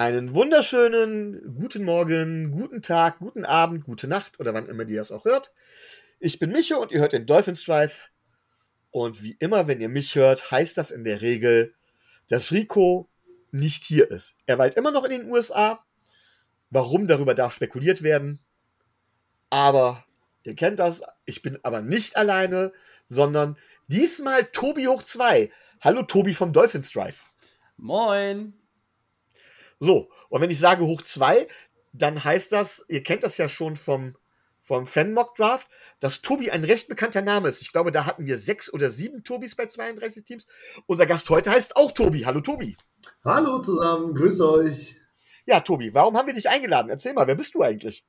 Einen wunderschönen guten Morgen, guten Tag, guten Abend, gute Nacht oder wann immer ihr das auch hört. Ich bin Micho und ihr hört den Dolphins Drive. Und wie immer, wenn ihr mich hört, heißt das in der Regel, dass Rico nicht hier ist. Er weilt immer noch in den USA. Warum, darüber darf spekuliert werden. Aber ihr kennt das. Ich bin aber nicht alleine, sondern diesmal Tobi hoch 2. Hallo Tobi vom Dolphins Drive. Moin. So, und wenn ich sage hoch 2, dann heißt das, ihr kennt das ja schon vom, vom Fan-Mock Draft, dass Tobi ein recht bekannter Name ist. Ich glaube, da hatten wir sechs oder sieben Tobis bei 32 Teams. Unser Gast heute heißt auch Tobi. Hallo Tobi. Hallo zusammen, grüße euch. Ja, Tobi, warum haben wir dich eingeladen? Erzähl mal, wer bist du eigentlich?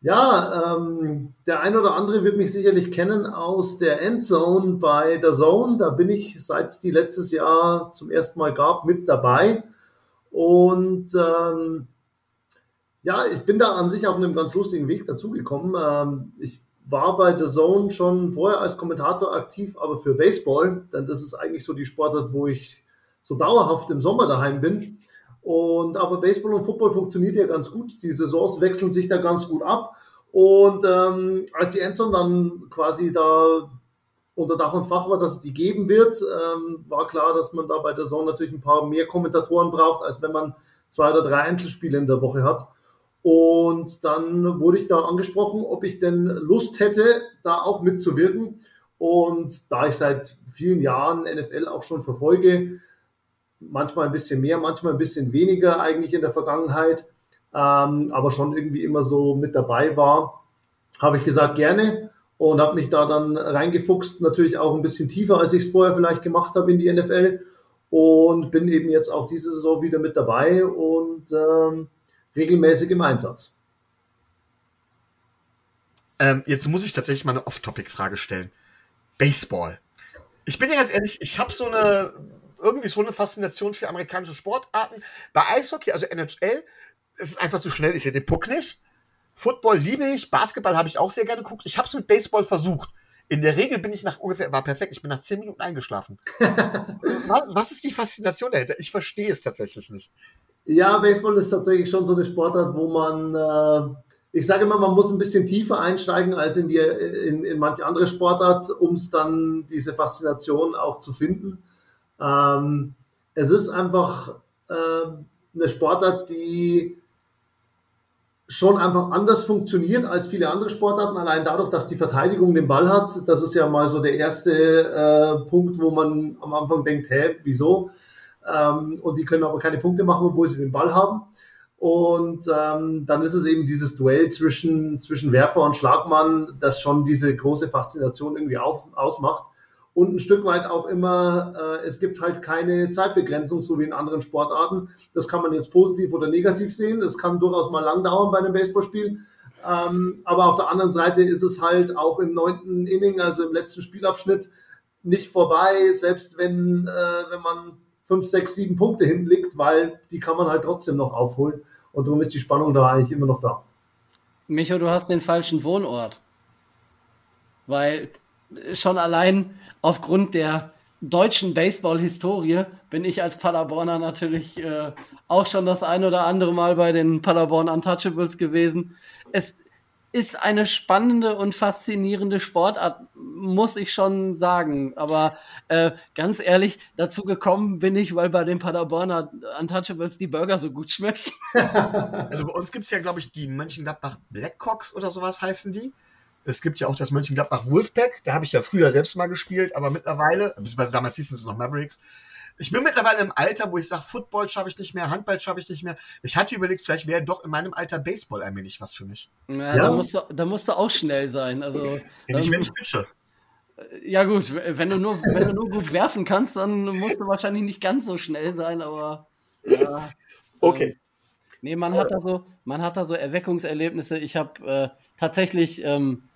Ja, ähm, der ein oder andere wird mich sicherlich kennen aus der Endzone bei der Zone. Da bin ich, seit es die letztes Jahr zum ersten Mal gab, mit dabei. Und ähm, ja, ich bin da an sich auf einem ganz lustigen Weg dazugekommen. Ähm, ich war bei The Zone schon vorher als Kommentator aktiv, aber für Baseball, denn das ist eigentlich so die Sportart, wo ich so dauerhaft im Sommer daheim bin. Und aber Baseball und Football funktioniert ja ganz gut. Die Saisons wechseln sich da ganz gut ab. Und ähm, als die Endzone dann quasi da unter Dach und Fach war, dass es die geben wird, ähm, war klar, dass man da bei der Saison natürlich ein paar mehr Kommentatoren braucht, als wenn man zwei oder drei Einzelspiele in der Woche hat. Und dann wurde ich da angesprochen, ob ich denn Lust hätte, da auch mitzuwirken. Und da ich seit vielen Jahren NFL auch schon verfolge, manchmal ein bisschen mehr, manchmal ein bisschen weniger eigentlich in der Vergangenheit, ähm, aber schon irgendwie immer so mit dabei war, habe ich gesagt, gerne und habe mich da dann reingefuchst, natürlich auch ein bisschen tiefer, als ich es vorher vielleicht gemacht habe in die NFL und bin eben jetzt auch diese Saison wieder mit dabei und ähm, regelmäßig im Einsatz. Ähm, jetzt muss ich tatsächlich mal eine Off-Topic-Frage stellen. Baseball. Ich bin ja ganz ehrlich, ich habe so eine irgendwie so eine Faszination für amerikanische Sportarten. Bei Eishockey, also NHL, ist es einfach zu schnell. Ich sehe den Puck nicht. Football liebe ich, Basketball habe ich auch sehr gerne geguckt. Ich habe es mit Baseball versucht. In der Regel bin ich nach ungefähr, war perfekt, ich bin nach zehn Minuten eingeschlafen. was, ist die Faszination dahinter? Ich verstehe es tatsächlich nicht. Ja, Baseball ist tatsächlich schon so eine Sportart, wo man, äh, ich sage immer, man muss ein bisschen tiefer einsteigen als in, die, in, in manche andere Sportart, um es dann diese Faszination auch zu finden. Ähm, es ist einfach äh, eine Sportart, die schon einfach anders funktioniert als viele andere Sportarten, allein dadurch, dass die Verteidigung den Ball hat. Das ist ja mal so der erste äh, Punkt, wo man am Anfang denkt, hä, wieso? Ähm, und die können aber keine Punkte machen, obwohl sie den Ball haben. Und ähm, dann ist es eben dieses Duell zwischen, zwischen Werfer und Schlagmann, das schon diese große Faszination irgendwie auf, ausmacht und ein Stück weit auch immer, äh, es gibt halt keine Zeitbegrenzung, so wie in anderen Sportarten. Das kann man jetzt positiv oder negativ sehen. Das kann durchaus mal lang dauern bei einem Baseballspiel. Ähm, aber auf der anderen Seite ist es halt auch im neunten Inning, also im letzten Spielabschnitt, nicht vorbei, selbst wenn, äh, wenn man fünf, sechs, sieben Punkte hinlegt, weil die kann man halt trotzdem noch aufholen. Und darum ist die Spannung da eigentlich immer noch da. Micho, du hast den falschen Wohnort. Weil schon allein aufgrund der deutschen Baseball-Historie bin ich als Paderborner natürlich äh, auch schon das ein oder andere Mal bei den Paderborn Untouchables gewesen. Es ist eine spannende und faszinierende Sportart, muss ich schon sagen. Aber äh, ganz ehrlich, dazu gekommen bin ich, weil bei den Paderborner Untouchables die Burger so gut schmecken. Also bei uns gibt es ja, glaube ich, die Mönchengladbach Blackhawks oder sowas heißen die. Es gibt ja auch das Mönchengladbach Wolfpack, da habe ich ja früher selbst mal gespielt, aber mittlerweile, beziehungsweise damals hießen es noch Mavericks, ich bin mittlerweile im Alter, wo ich sage, Football schaffe ich nicht mehr, Handball schaffe ich nicht mehr. Ich hatte überlegt, vielleicht wäre doch in meinem Alter Baseball allmählich was für mich. Ja, ja. Da, musst du, da musst du auch schnell sein. Also, ja, nicht, wenn ich pitche. Ja gut, wenn du, nur, wenn du nur gut werfen kannst, dann musst du wahrscheinlich nicht ganz so schnell sein, aber ja. Okay. Ähm, nee, man hat da so, man hat da so Erweckungserlebnisse. Ich habe äh, tatsächlich ähm,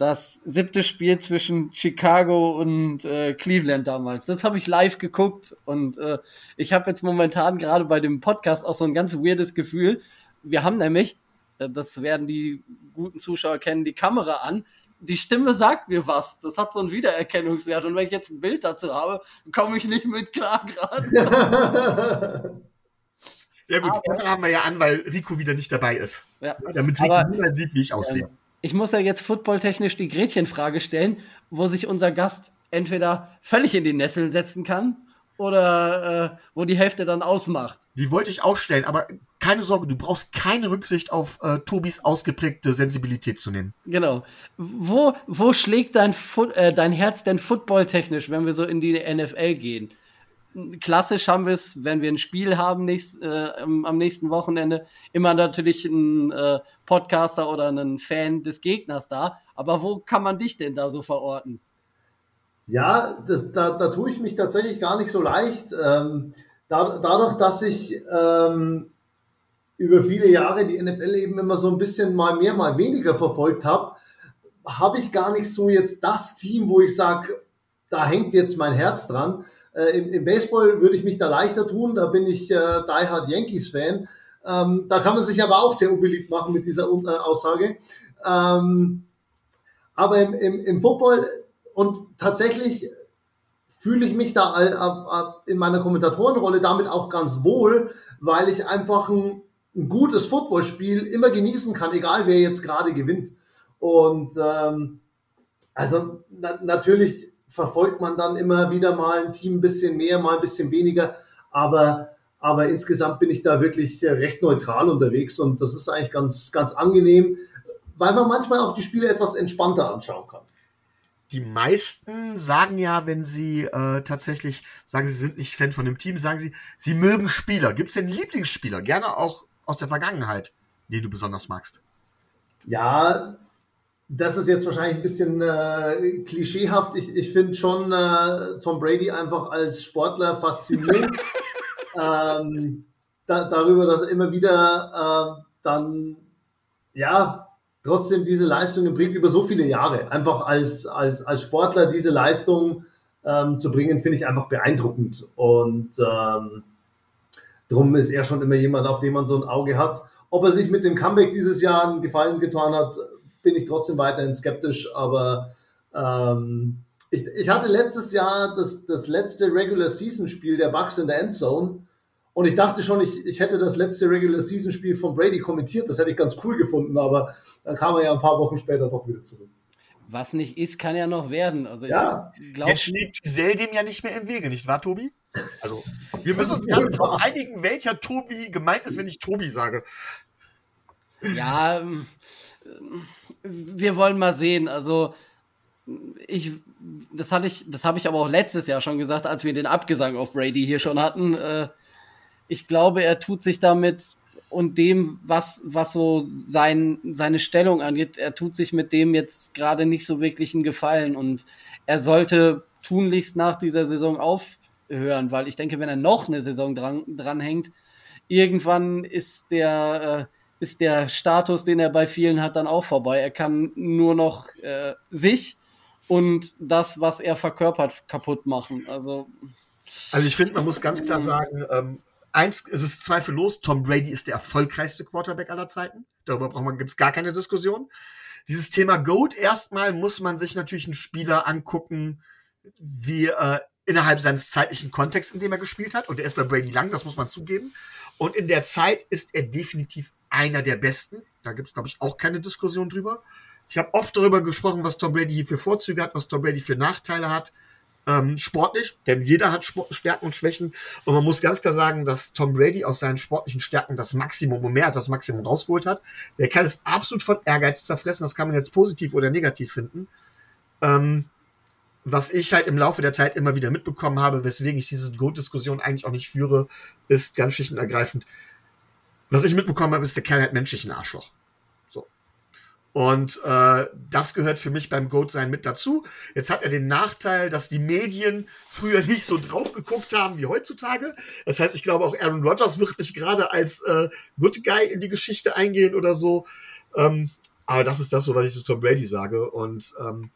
das siebte Spiel zwischen Chicago und äh, Cleveland damals. Das habe ich live geguckt und äh, ich habe jetzt momentan gerade bei dem Podcast auch so ein ganz weirdes Gefühl. Wir haben nämlich, äh, das werden die guten Zuschauer kennen, die Kamera an. Die Stimme sagt mir was. Das hat so einen Wiedererkennungswert. Und wenn ich jetzt ein Bild dazu habe, komme ich nicht mit klar gerade. Ja gut, aber, haben wir ja an, weil Rico wieder nicht dabei ist. Ja. Damit Rico niemand sieht, wie ich aussehe. Ich muss ja jetzt footballtechnisch die Gretchenfrage stellen, wo sich unser Gast entweder völlig in die Nessel setzen kann oder äh, wo die Hälfte dann ausmacht. Die wollte ich auch stellen, aber keine Sorge, du brauchst keine Rücksicht auf äh, Tobis ausgeprägte Sensibilität zu nehmen. Genau. Wo, wo schlägt dein, Foot, äh, dein Herz denn footballtechnisch, wenn wir so in die NFL gehen? Klassisch haben wir es, wenn wir ein Spiel haben nächst, äh, am nächsten Wochenende, immer natürlich ein äh, Podcaster oder einen Fan des Gegners da. Aber wo kann man dich denn da so verorten? Ja, das, da, da tue ich mich tatsächlich gar nicht so leicht. Ähm, da, dadurch, dass ich ähm, über viele Jahre die NFL eben immer so ein bisschen mal mehr, mal weniger verfolgt habe, habe ich gar nicht so jetzt das Team, wo ich sage, da hängt jetzt mein Herz dran. Äh, im, im, Baseball würde ich mich da leichter tun, da bin ich äh, Die Hard Yankees Fan. Ähm, da kann man sich aber auch sehr unbeliebt machen mit dieser äh, Aussage. Ähm, aber im, im, im Football und tatsächlich fühle ich mich da in meiner Kommentatorenrolle damit auch ganz wohl, weil ich einfach ein, ein gutes Footballspiel immer genießen kann, egal wer jetzt gerade gewinnt. Und ähm, also na, natürlich verfolgt man dann immer wieder mal ein Team ein bisschen mehr, mal ein bisschen weniger, aber, aber insgesamt bin ich da wirklich recht neutral unterwegs und das ist eigentlich ganz, ganz angenehm, weil man manchmal auch die Spiele etwas entspannter anschauen kann die meisten sagen ja, wenn sie äh, tatsächlich sagen, sie sind nicht Fan von dem Team, sagen sie, sie mögen Spieler. Gibt es denn Lieblingsspieler? Gerne auch aus der Vergangenheit, den du besonders magst. Ja, das ist jetzt wahrscheinlich ein bisschen äh, klischeehaft. Ich, ich finde schon äh, Tom Brady einfach als Sportler faszinierend. ähm, da, darüber, dass er immer wieder äh, dann ja trotzdem diese Leistungen bringt über so viele Jahre. Einfach als, als, als Sportler diese Leistung ähm, zu bringen, finde ich einfach beeindruckend. Und ähm, darum ist er schon immer jemand, auf den man so ein Auge hat. Ob er sich mit dem Comeback dieses Jahr einen Gefallen getan hat, bin ich trotzdem weiterhin skeptisch. Aber ähm, ich, ich hatte letztes Jahr das, das letzte Regular Season Spiel der Bucks in der Endzone und ich dachte schon, ich, ich hätte das letzte Regular Season Spiel von Brady kommentiert. Das hätte ich ganz cool gefunden, aber dann kam er ja ein paar Wochen später doch wieder zurück. Was nicht ist, kann ja noch werden. Also ja. glaub, Jetzt steht Giselle dem ja nicht mehr im Wege, nicht wahr, Tobi? Also, wir müssen uns damit darauf einigen, welcher Tobi gemeint ist, wenn ich Tobi sage. Ja, ähm, wir wollen mal sehen. Also, ich, das hatte ich, das habe ich aber auch letztes Jahr schon gesagt, als wir den Abgesang auf Brady hier schon hatten. Äh, ich glaube, er tut sich damit und dem, was, was so sein, seine Stellung angeht, er tut sich mit dem jetzt gerade nicht so wirklich einen Gefallen und er sollte tunlichst nach dieser Saison aufhören, weil ich denke, wenn er noch eine Saison dran, dranhängt, irgendwann ist der, äh, ist der Status, den er bei vielen hat, dann auch vorbei. Er kann nur noch äh, sich und das, was er verkörpert, kaputt machen. Also, also ich finde, man muss ganz klar sagen, ähm, eins ist es zweifellos, Tom Brady ist der erfolgreichste Quarterback aller Zeiten. Darüber braucht man, gibt es gar keine Diskussion. Dieses Thema Goat, erstmal muss man sich natürlich einen Spieler angucken, wie äh, innerhalb seines zeitlichen Kontexts, in dem er gespielt hat. Und der ist bei Brady lang, das muss man zugeben. Und in der Zeit ist er definitiv einer der besten. Da gibt es, glaube ich, auch keine Diskussion drüber. Ich habe oft darüber gesprochen, was Tom Brady hier für Vorzüge hat, was Tom Brady für Nachteile hat ähm, sportlich, denn jeder hat Sport Stärken und Schwächen. Und man muss ganz klar sagen, dass Tom Brady aus seinen sportlichen Stärken das Maximum und mehr als das Maximum rausgeholt hat. Der Kerl ist absolut von Ehrgeiz zerfressen. Das kann man jetzt positiv oder negativ finden. Ähm, was ich halt im Laufe der Zeit immer wieder mitbekommen habe, weswegen ich diese Grunddiskussion eigentlich auch nicht führe, ist ganz schlicht und ergreifend. Was ich mitbekommen habe, ist, der Kerl hat menschlichen Arschloch. Und äh, das gehört für mich beim Goat-Sein mit dazu. Jetzt hat er den Nachteil, dass die Medien früher nicht so drauf geguckt haben wie heutzutage. Das heißt, ich glaube, auch Aaron Rodgers wird nicht gerade als äh, Good Guy in die Geschichte eingehen oder so. Ähm, aber das ist das, so was ich zu Tom Brady sage. Und ähm,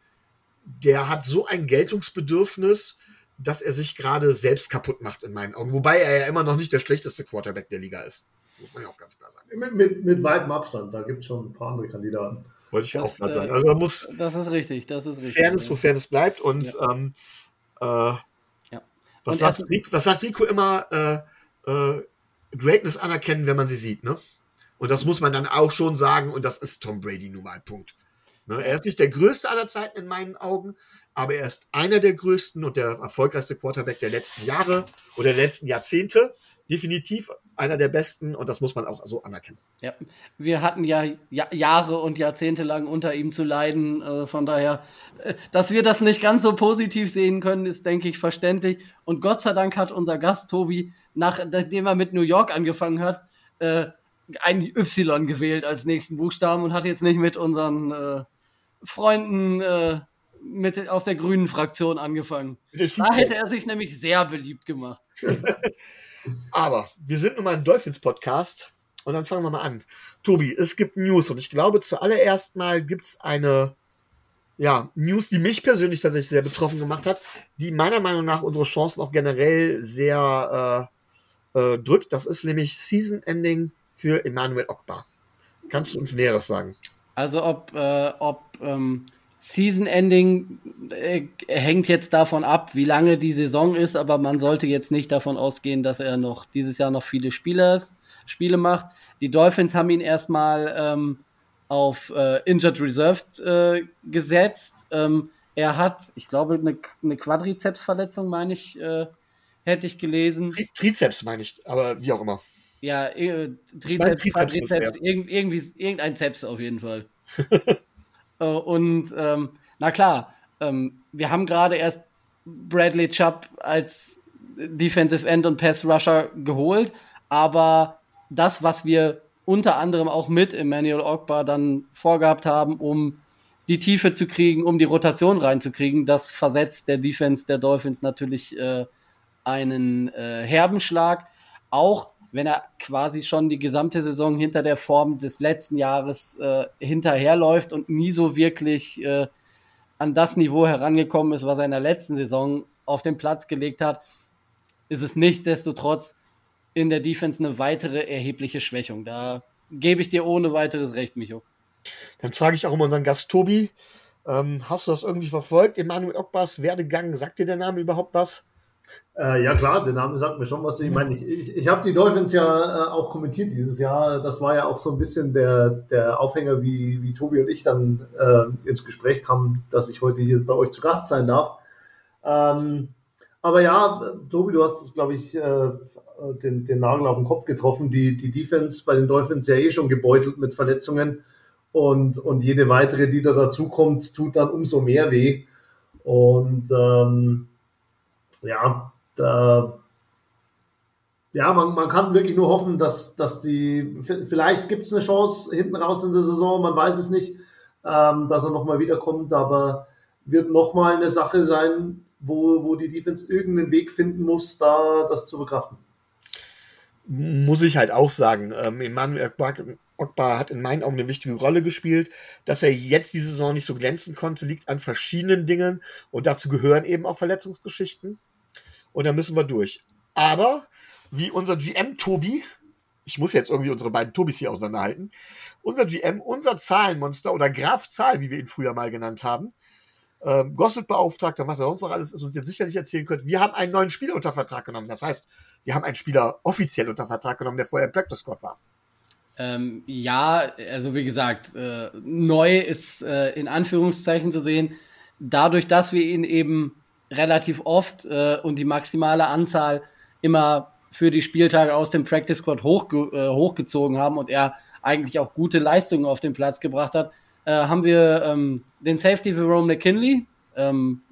der hat so ein Geltungsbedürfnis, dass er sich gerade selbst kaputt macht in meinen Augen. Wobei er ja immer noch nicht der schlechteste Quarterback der Liga ist muss man ja auch ganz klar sagen. Mit, mit, mit weitem Abstand, da gibt es schon ein paar andere Kandidaten. Wollte ich das, auch gerade sagen. Also man muss das ist richtig, das ist richtig. Fairness, wo Fairness bleibt und ja. ähm, äh, ja. Was, sagt Rico, was sagt Rico immer? Äh, äh, Greatness anerkennen, wenn man sie sieht, ne? Und das muss man dann auch schon sagen, und das ist Tom Brady nun mal, Punkt. Ne? Er ist nicht der größte aller Zeiten in meinen Augen, aber er ist einer der größten und der erfolgreichste Quarterback der letzten Jahre oder der letzten Jahrzehnte. Definitiv einer der besten und das muss man auch so anerkennen. Ja, wir hatten ja Jahre und Jahrzehnte lang unter ihm zu leiden. Äh, von daher, äh, dass wir das nicht ganz so positiv sehen können, ist, denke ich, verständlich. Und Gott sei Dank hat unser Gast Tobi, nachdem er mit New York angefangen hat, äh, ein Y gewählt als nächsten Buchstaben und hat jetzt nicht mit unseren Freunden mit, aus der grünen Fraktion angefangen. Da hätte er sich nämlich sehr beliebt gemacht. Aber wir sind nun mal ein Dolphins-Podcast und dann fangen wir mal an. Tobi, es gibt News und ich glaube, zuallererst mal gibt es eine ja, News, die mich persönlich tatsächlich sehr betroffen gemacht hat, die meiner Meinung nach unsere Chancen auch generell sehr äh, äh, drückt. Das ist nämlich Season Ending für Emmanuel Ogbar. Kannst du uns Näheres sagen? Also ob, äh, ob ähm, Season Ending äh, hängt jetzt davon ab, wie lange die Saison ist, aber man sollte jetzt nicht davon ausgehen, dass er noch dieses Jahr noch viele Spieler, Spiele macht. Die Dolphins haben ihn erstmal ähm, auf äh, Injured Reserved äh, gesetzt. Ähm, er hat, ich glaube, eine, eine Quadrizepsverletzung, meine ich, äh, hätte ich gelesen. Tri Trizeps meine ich, aber wie auch immer. Ja, äh, Trizeps, Trizeps Quadrizeps, irg irgendwie, irgendein Zeps auf jeden Fall. Äh, und ähm, na klar, ähm, wir haben gerade erst Bradley Chubb als Defensive End und Pass Rusher geholt, aber das, was wir unter anderem auch mit Emmanuel Ogbar dann vorgehabt haben, um die Tiefe zu kriegen, um die Rotation reinzukriegen, das versetzt der Defense der Dolphins natürlich äh, einen äh, herben Schlag. Auch wenn er quasi schon die gesamte Saison hinter der Form des letzten Jahres äh, hinterherläuft und nie so wirklich äh, an das Niveau herangekommen ist, was er in der letzten Saison auf den Platz gelegt hat, ist es nichtsdestotrotz in der Defense eine weitere erhebliche Schwächung. Da gebe ich dir ohne weiteres recht, Micho. Dann frage ich auch immer unseren Gast Tobi, ähm, hast du das irgendwie verfolgt? Emanuel Ogbas Werdegang, sagt dir der Name überhaupt was? Äh, ja klar, der Name sagt mir schon was. Ich meine, ich, ich, ich habe die Dolphins ja äh, auch kommentiert dieses Jahr. Das war ja auch so ein bisschen der, der Aufhänger, wie, wie Tobi und ich dann äh, ins Gespräch kamen, dass ich heute hier bei euch zu Gast sein darf. Ähm, aber ja, Tobi, du hast es, glaube ich, äh, den, den Nagel auf den Kopf getroffen. Die, die Defense bei den Dolphins ja eh schon gebeutelt mit Verletzungen. Und, und jede weitere, die da dazukommt, tut dann umso mehr weh. Und ähm, ja, da, ja, man, man kann wirklich nur hoffen, dass, dass die, vielleicht gibt es eine Chance hinten raus in der Saison, man weiß es nicht, ähm, dass er nochmal wiederkommt, aber wird nochmal eine Sache sein, wo, wo die Defense irgendeinen Weg finden muss, da das zu verkraften. Muss ich halt auch sagen, ähm, Emmanuel Ogbar hat in meinen Augen eine wichtige Rolle gespielt. Dass er jetzt die Saison nicht so glänzen konnte, liegt an verschiedenen Dingen und dazu gehören eben auch Verletzungsgeschichten und dann müssen wir durch. Aber wie unser GM Tobi, ich muss jetzt irgendwie unsere beiden Tobis hier auseinanderhalten, unser GM, unser Zahlenmonster oder Graf Zahl, wie wir ihn früher mal genannt haben, ähm, Gossip-Beauftragter, was er sonst noch alles ist, uns jetzt sicherlich erzählen könnte, wir haben einen neuen Spieler unter Vertrag genommen. Das heißt, wir haben einen Spieler offiziell unter Vertrag genommen, der vorher im Practice Squad war. Ähm, ja, also wie gesagt, äh, neu ist äh, in Anführungszeichen zu sehen, dadurch, dass wir ihn eben relativ oft äh, und die maximale Anzahl immer für die Spieltage aus dem Practice Squad hochge äh, hochgezogen haben und er eigentlich auch gute Leistungen auf den Platz gebracht hat, äh, haben wir ähm, den Safety Jerome McKinley, ähm,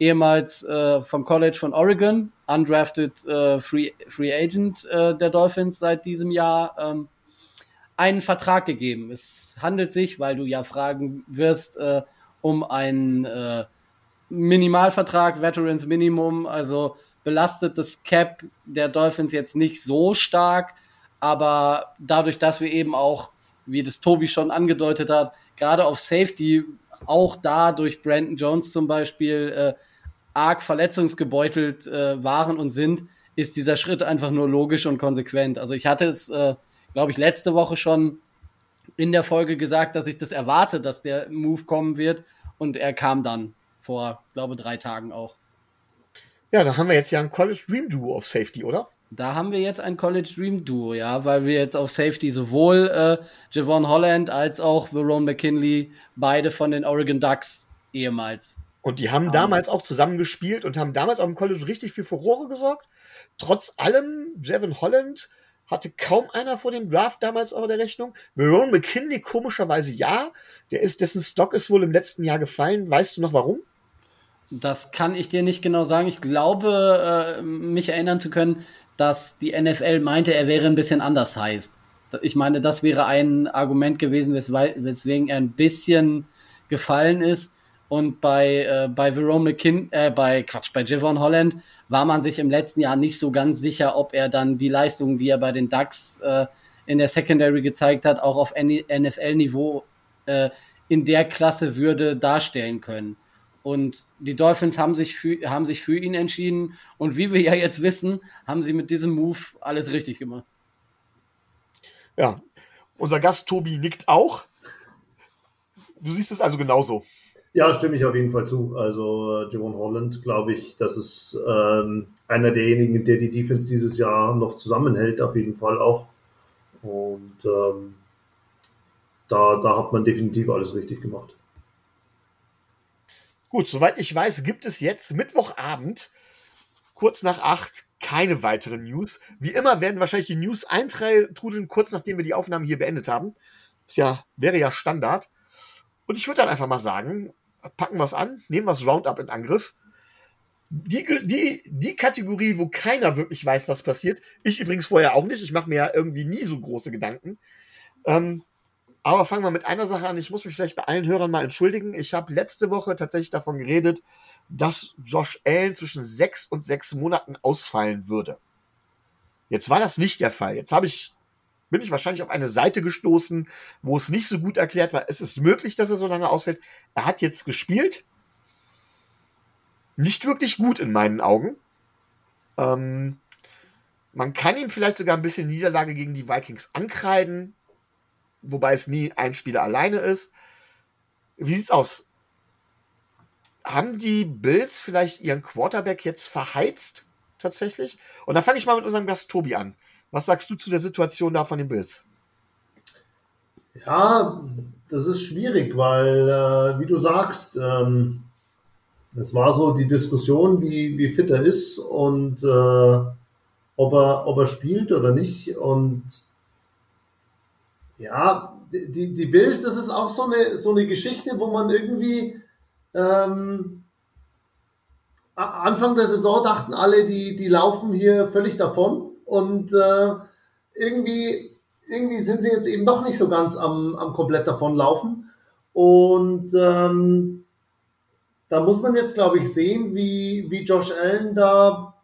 ehemals äh, vom College von Oregon, undrafted äh, Free, Free Agent äh, der Dolphins seit diesem Jahr, ähm, einen Vertrag gegeben. Es handelt sich, weil du ja fragen wirst, äh, um einen äh, Minimalvertrag, Veterans Minimum, also belastet das Cap der Dolphins jetzt nicht so stark, aber dadurch, dass wir eben auch, wie das Tobi schon angedeutet hat, gerade auf Safety auch da durch Brandon Jones zum Beispiel äh, arg verletzungsgebeutelt äh, waren und sind, ist dieser Schritt einfach nur logisch und konsequent. Also ich hatte es, äh, glaube ich, letzte Woche schon in der Folge gesagt, dass ich das erwarte, dass der Move kommen wird und er kam dann vor, glaube drei Tagen auch. Ja, da haben wir jetzt ja ein College Dream Duo auf Safety, oder? Da haben wir jetzt ein College Dream Duo, ja, weil wir jetzt auf Safety sowohl äh, Javon Holland als auch Verone McKinley, beide von den Oregon Ducks ehemals. Und die haben um, damals auch zusammen gespielt und haben damals auch im College richtig für Furore gesorgt. Trotz allem, Javon Holland hatte kaum einer vor dem Draft damals auf der Rechnung. Verone McKinley komischerweise ja. Der ist, dessen Stock ist wohl im letzten Jahr gefallen. Weißt du noch warum? Das kann ich dir nicht genau sagen. Ich glaube, äh, mich erinnern zu können, dass die NFL meinte, er wäre ein bisschen anders heißt. Ich meine, das wäre ein Argument gewesen, weswegen er ein bisschen gefallen ist. Und bei, äh, bei Verone McKin, äh, bei Quatsch, bei Javon Holland war man sich im letzten Jahr nicht so ganz sicher, ob er dann die Leistungen, die er bei den Ducks äh, in der Secondary gezeigt hat, auch auf NFL-Niveau äh, in der Klasse würde darstellen können. Und die Dolphins haben sich, für, haben sich für ihn entschieden. Und wie wir ja jetzt wissen, haben sie mit diesem Move alles richtig gemacht. Ja, unser Gast Tobi nickt auch. Du siehst es also genauso. Ja, stimme ich auf jeden Fall zu. Also äh, Javon Holland, glaube ich, das ist ähm, einer derjenigen, der die Defense dieses Jahr noch zusammenhält, auf jeden Fall auch. Und ähm, da, da hat man definitiv alles richtig gemacht. Gut, soweit ich weiß, gibt es jetzt Mittwochabend, kurz nach acht, keine weiteren News. Wie immer werden wahrscheinlich die News eintrudeln, kurz nachdem wir die Aufnahme hier beendet haben. Das ja, wäre ja Standard. Und ich würde dann einfach mal sagen, packen wir es an, nehmen wir das Roundup in Angriff. Die, die, die Kategorie, wo keiner wirklich weiß, was passiert, ich übrigens vorher auch nicht, ich mache mir ja irgendwie nie so große Gedanken, ähm, aber fangen wir mit einer Sache an. Ich muss mich vielleicht bei allen Hörern mal entschuldigen. Ich habe letzte Woche tatsächlich davon geredet, dass Josh Allen zwischen sechs und sechs Monaten ausfallen würde. Jetzt war das nicht der Fall. Jetzt habe ich, bin ich wahrscheinlich auf eine Seite gestoßen, wo es nicht so gut erklärt war. Es ist möglich, dass er so lange ausfällt. Er hat jetzt gespielt. Nicht wirklich gut in meinen Augen. Ähm, man kann ihm vielleicht sogar ein bisschen Niederlage gegen die Vikings ankreiden wobei es nie ein Spieler alleine ist. Wie sieht's aus? Haben die Bills vielleicht ihren Quarterback jetzt verheizt? Tatsächlich? Und da fange ich mal mit unserem Gast Tobi an. Was sagst du zu der Situation da von den Bills? Ja, das ist schwierig, weil, äh, wie du sagst, ähm, es war so die Diskussion, wie, wie fit er ist und äh, ob, er, ob er spielt oder nicht. Und ja, die, die Bills, das ist auch so eine, so eine Geschichte, wo man irgendwie ähm, Anfang der Saison dachten alle, die, die laufen hier völlig davon und äh, irgendwie, irgendwie sind sie jetzt eben doch nicht so ganz am, am komplett davonlaufen. Und ähm, da muss man jetzt, glaube ich, sehen, wie, wie Josh Allen da,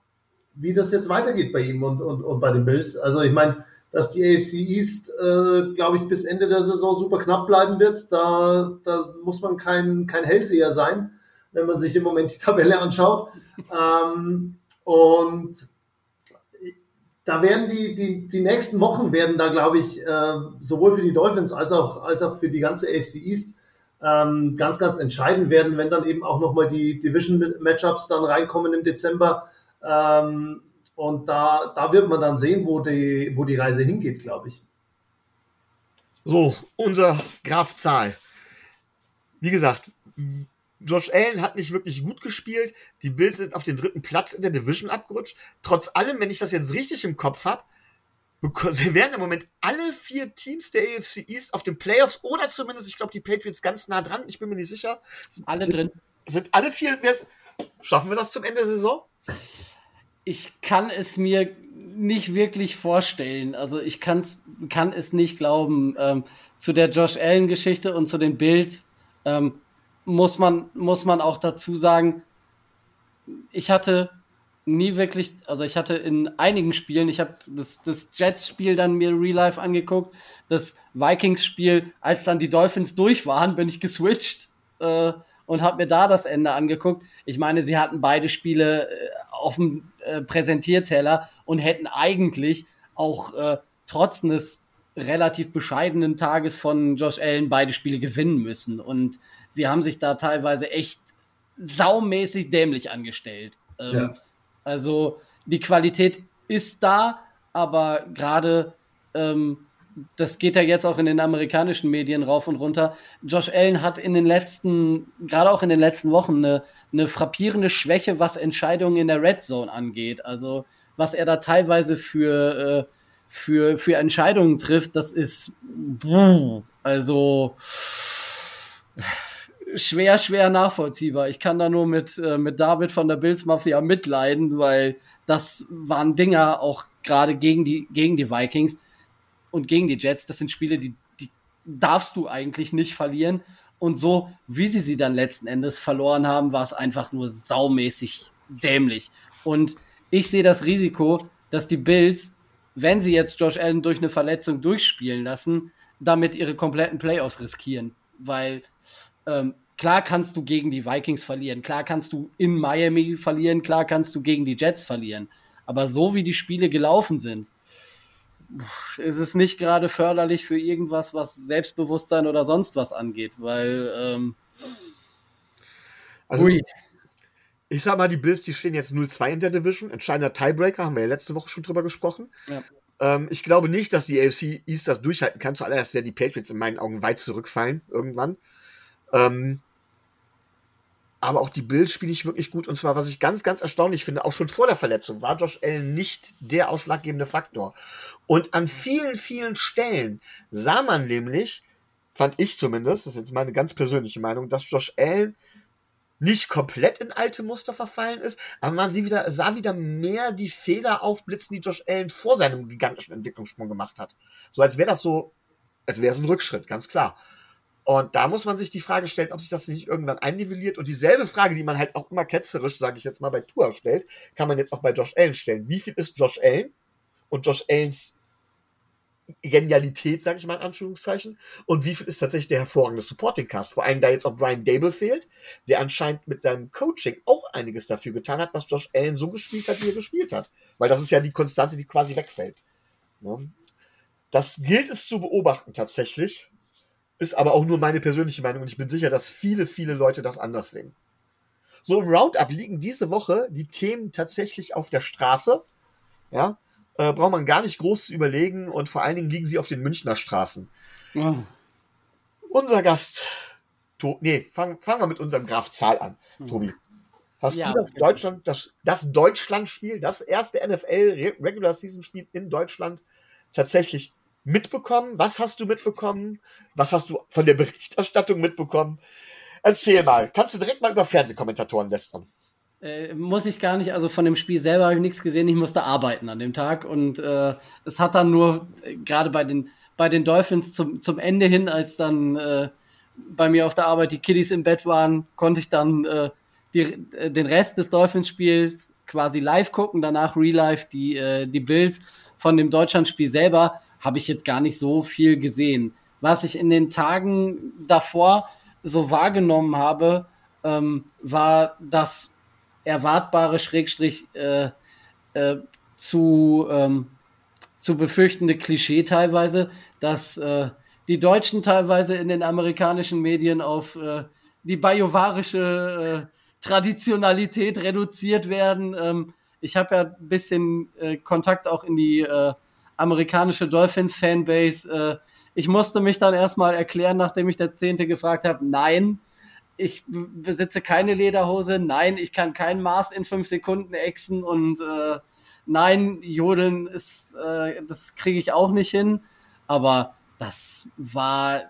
wie das jetzt weitergeht bei ihm und, und, und bei den Bills. Also ich meine, dass die AFC East, äh, glaube ich, bis Ende der Saison super knapp bleiben wird. Da, da muss man kein, kein Hellseher sein, wenn man sich im Moment die Tabelle anschaut. ähm, und da werden die, die, die nächsten Wochen werden da, glaube ich, äh, sowohl für die Dolphins als auch, als auch für die ganze AFC East ähm, ganz, ganz entscheidend werden, wenn dann eben auch nochmal die Division-Matchups dann reinkommen im Dezember. Ähm, und da, da wird man dann sehen, wo die, wo die Reise hingeht, glaube ich. So, unser Graf Zahl. Wie gesagt, Josh Allen hat nicht wirklich gut gespielt. Die Bills sind auf den dritten Platz in der Division abgerutscht. Trotz allem, wenn ich das jetzt richtig im Kopf habe, werden im Moment alle vier Teams der AFC East auf den Playoffs oder zumindest, ich glaube, die Patriots ganz nah dran. Ich bin mir nicht sicher. Sind alle drin. Sind alle vier. Schaffen wir das zum Ende der Saison? Ich kann es mir nicht wirklich vorstellen. Also ich kann's, kann es nicht glauben. Ähm, zu der Josh Allen-Geschichte und zu den Bills ähm, muss, man, muss man auch dazu sagen, ich hatte nie wirklich, also ich hatte in einigen Spielen, ich habe das, das Jets-Spiel dann mir real life angeguckt, das Vikings-Spiel, als dann die Dolphins durch waren, bin ich geswitcht äh, und habe mir da das Ende angeguckt. Ich meine, sie hatten beide Spiele äh, auf dem äh, Präsentierteller und hätten eigentlich auch äh, trotz eines relativ bescheidenen Tages von Josh Allen beide Spiele gewinnen müssen. Und sie haben sich da teilweise echt saumäßig dämlich angestellt. Ähm, ja. Also die Qualität ist da, aber gerade ähm, das geht ja jetzt auch in den amerikanischen Medien rauf und runter. Josh Allen hat in den letzten, gerade auch in den letzten Wochen, eine, eine frappierende Schwäche, was Entscheidungen in der Red Zone angeht. Also was er da teilweise für, äh, für, für Entscheidungen trifft, das ist also schwer, schwer nachvollziehbar. Ich kann da nur mit, äh, mit David von der Bills Mafia mitleiden, weil das waren Dinger auch gerade gegen die, gegen die Vikings und gegen die Jets. Das sind Spiele, die, die darfst du eigentlich nicht verlieren. Und so, wie sie sie dann letzten Endes verloren haben, war es einfach nur saumäßig dämlich. Und ich sehe das Risiko, dass die Bills, wenn sie jetzt Josh Allen durch eine Verletzung durchspielen lassen, damit ihre kompletten Playoffs riskieren. Weil ähm, klar kannst du gegen die Vikings verlieren, klar kannst du in Miami verlieren, klar kannst du gegen die Jets verlieren. Aber so wie die Spiele gelaufen sind, ist es nicht gerade förderlich für irgendwas, was Selbstbewusstsein oder sonst was angeht, weil ähm, also, ui. ich sag mal, die Bills, die stehen jetzt 0-2 in der Division. Entscheidender Tiebreaker, haben wir ja letzte Woche schon drüber gesprochen. Ja. Ähm, ich glaube nicht, dass die AFC East das durchhalten kann. Zuallererst werden die Patriots in meinen Augen weit zurückfallen irgendwann. Ähm, aber auch die Bills spiele ich wirklich gut. Und zwar, was ich ganz, ganz erstaunlich finde, auch schon vor der Verletzung war Josh Allen nicht der ausschlaggebende Faktor. Und an vielen, vielen Stellen sah man nämlich, fand ich zumindest, das ist jetzt meine ganz persönliche Meinung, dass Josh Allen nicht komplett in alte Muster verfallen ist, aber man sah wieder, sah wieder mehr die Fehler aufblitzen, die Josh Allen vor seinem gigantischen Entwicklungssprung gemacht hat. So als wäre das so, als wäre es ein Rückschritt, ganz klar. Und da muss man sich die Frage stellen, ob sich das nicht irgendwann einnivelliert. Und dieselbe Frage, die man halt auch immer ketzerisch, sage ich jetzt mal, bei Tour stellt, kann man jetzt auch bei Josh Allen stellen. Wie viel ist Josh Allen und Josh Allens Genialität, sage ich mal in Anführungszeichen, und wie viel ist tatsächlich der hervorragende Supporting Cast? Vor allem, da jetzt auch Brian Dable fehlt, der anscheinend mit seinem Coaching auch einiges dafür getan hat, dass Josh Allen so gespielt hat, wie er gespielt hat. Weil das ist ja die Konstante, die quasi wegfällt. Ne? Das gilt es zu beobachten tatsächlich. Ist aber auch nur meine persönliche Meinung und ich bin sicher, dass viele, viele Leute das anders sehen. So im Roundup liegen diese Woche die Themen tatsächlich auf der Straße. Ja, äh, braucht man gar nicht groß zu überlegen und vor allen Dingen liegen sie auf den Münchner Straßen. Oh. Unser Gast, to nee, fangen fang wir mit unserem Graf Zahl an, hm. Tobi. Hast ja, du das Deutschland, das, das Deutschland-Spiel, das erste NFL Regular Season Spiel in Deutschland tatsächlich mitbekommen? Was hast du mitbekommen? Was hast du von der Berichterstattung mitbekommen? Erzähl mal. Kannst du direkt mal über Fernsehkommentatoren lästern? Äh, muss ich gar nicht, also von dem Spiel selber habe ich nichts gesehen, ich musste arbeiten an dem Tag und äh, es hat dann nur, äh, gerade bei den, bei den Dolphins zum, zum Ende hin, als dann äh, bei mir auf der Arbeit die Kiddies im Bett waren, konnte ich dann äh, die, äh, den Rest des Dolphins-Spiels quasi live gucken, danach Real Life die, äh, die Bills von dem Deutschlandspiel selber habe ich jetzt gar nicht so viel gesehen. Was ich in den Tagen davor so wahrgenommen habe, ähm, war das erwartbare Schrägstrich äh, äh, zu, ähm, zu befürchtende Klischee teilweise, dass äh, die Deutschen teilweise in den amerikanischen Medien auf äh, die bajovarische äh, Traditionalität reduziert werden. Ähm, ich habe ja ein bisschen äh, Kontakt auch in die amerikanische Dolphins-Fanbase. Äh, ich musste mich dann erstmal erklären, nachdem ich der Zehnte gefragt habe, nein, ich besitze keine Lederhose, nein, ich kann kein Maß in fünf Sekunden exen und äh, nein, Jodeln ist, äh, das kriege ich auch nicht hin. Aber das war,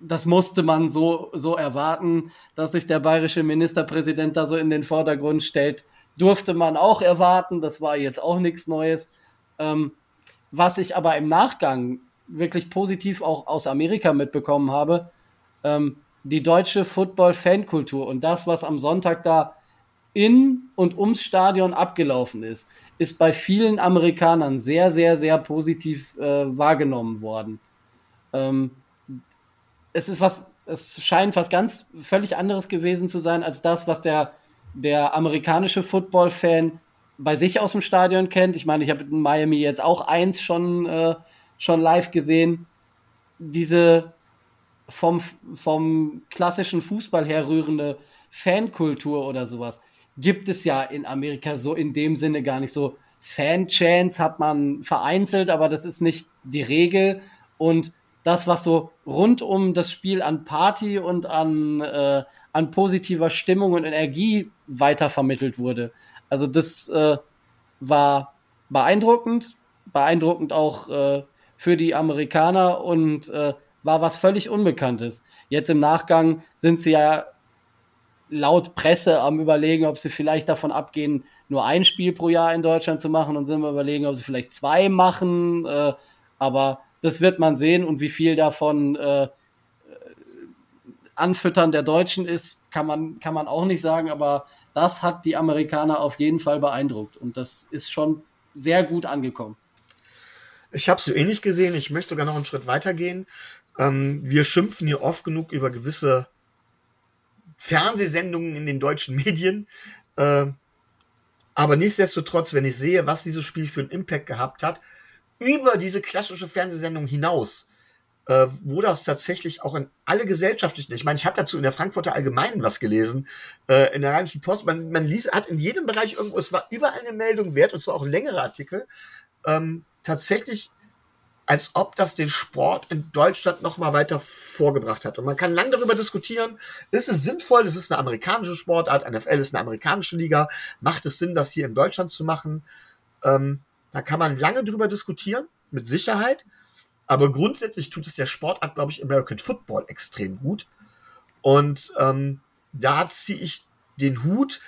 das musste man so, so erwarten, dass sich der bayerische Ministerpräsident da so in den Vordergrund stellt, durfte man auch erwarten. Das war jetzt auch nichts Neues. Ähm, was ich aber im Nachgang wirklich positiv auch aus Amerika mitbekommen habe, ähm, die deutsche Football-Fankultur und das, was am Sonntag da in und ums Stadion abgelaufen ist, ist bei vielen Amerikanern sehr, sehr, sehr positiv äh, wahrgenommen worden. Ähm, es ist was, es scheint was ganz völlig anderes gewesen zu sein als das, was der, der amerikanische Football-Fan bei sich aus dem Stadion kennt. Ich meine, ich habe in Miami jetzt auch eins schon, äh, schon live gesehen. Diese vom, vom klassischen Fußball herrührende Fankultur oder sowas gibt es ja in Amerika so in dem Sinne gar nicht so. Fan-Chance hat man vereinzelt, aber das ist nicht die Regel. Und das, was so rund um das Spiel an Party und an, äh, an positiver Stimmung und Energie weitervermittelt wurde. Also das äh, war beeindruckend, beeindruckend auch äh, für die Amerikaner und äh, war was völlig Unbekanntes. Jetzt im Nachgang sind sie ja laut Presse am überlegen, ob sie vielleicht davon abgehen, nur ein Spiel pro Jahr in Deutschland zu machen und sind wir überlegen, ob sie vielleicht zwei machen. Äh, aber das wird man sehen und wie viel davon äh, Anfüttern der Deutschen ist, kann man, kann man auch nicht sagen, aber das hat die Amerikaner auf jeden Fall beeindruckt und das ist schon sehr gut angekommen. Ich habe es so ähnlich gesehen, ich möchte sogar noch einen Schritt weiter gehen. Ähm, wir schimpfen hier oft genug über gewisse Fernsehsendungen in den deutschen Medien. Äh, aber nichtsdestotrotz, wenn ich sehe, was dieses Spiel für einen Impact gehabt hat, über diese klassische Fernsehsendung hinaus, äh, wo das tatsächlich auch in alle gesellschaftlichen, ich meine, ich habe dazu in der Frankfurter Allgemeinen was gelesen, äh, in der Rheinischen Post, man, man liest, hat in jedem Bereich irgendwo, es war überall eine Meldung wert, und zwar auch längere Artikel, ähm, tatsächlich als ob das den Sport in Deutschland noch mal weiter vorgebracht hat. Und man kann lange darüber diskutieren, ist es sinnvoll, es ist eine amerikanische Sportart, NFL ist eine amerikanische Liga, macht es Sinn, das hier in Deutschland zu machen? Ähm, da kann man lange drüber diskutieren, mit Sicherheit. Aber grundsätzlich tut es der Sportart, glaube ich, American Football extrem gut. Und ähm, da ziehe ich den Hut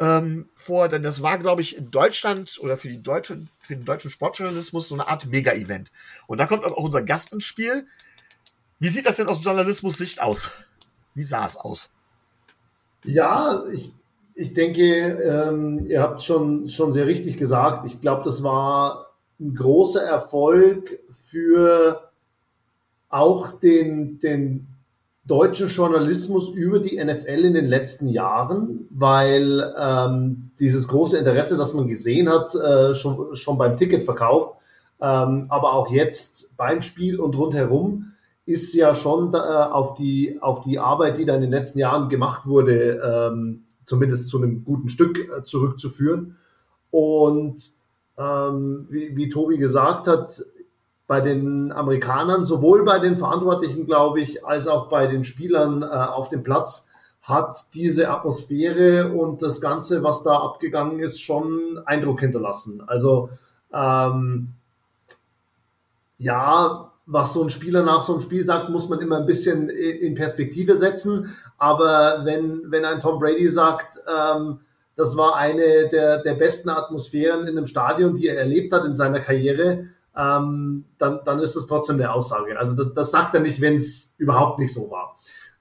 ähm, vor, denn das war, glaube ich, in Deutschland oder für, die deutsche, für den deutschen Sportjournalismus so eine Art Mega-Event. Und da kommt auch unser Gast ins Spiel. Wie sieht das denn aus Journalismus-Sicht aus? Wie sah es aus? Ja, ich, ich denke, ähm, ihr habt schon, schon sehr richtig gesagt. Ich glaube, das war ein großer Erfolg für auch den, den deutschen Journalismus über die NFL in den letzten Jahren, weil ähm, dieses große Interesse, das man gesehen hat, äh, schon, schon beim Ticketverkauf, ähm, aber auch jetzt beim Spiel und rundherum, ist ja schon äh, auf, die, auf die Arbeit, die da in den letzten Jahren gemacht wurde, ähm, zumindest zu einem guten Stück äh, zurückzuführen. Und ähm, wie, wie Tobi gesagt hat, bei den Amerikanern, sowohl bei den Verantwortlichen, glaube ich, als auch bei den Spielern äh, auf dem Platz, hat diese Atmosphäre und das Ganze, was da abgegangen ist, schon Eindruck hinterlassen. Also ähm, ja, was so ein Spieler nach so einem Spiel sagt, muss man immer ein bisschen in Perspektive setzen. Aber wenn, wenn ein Tom Brady sagt, ähm, das war eine der, der besten Atmosphären in einem Stadion, die er erlebt hat in seiner Karriere, ähm, dann, dann ist das trotzdem eine Aussage. Also das, das sagt er nicht, wenn es überhaupt nicht so war.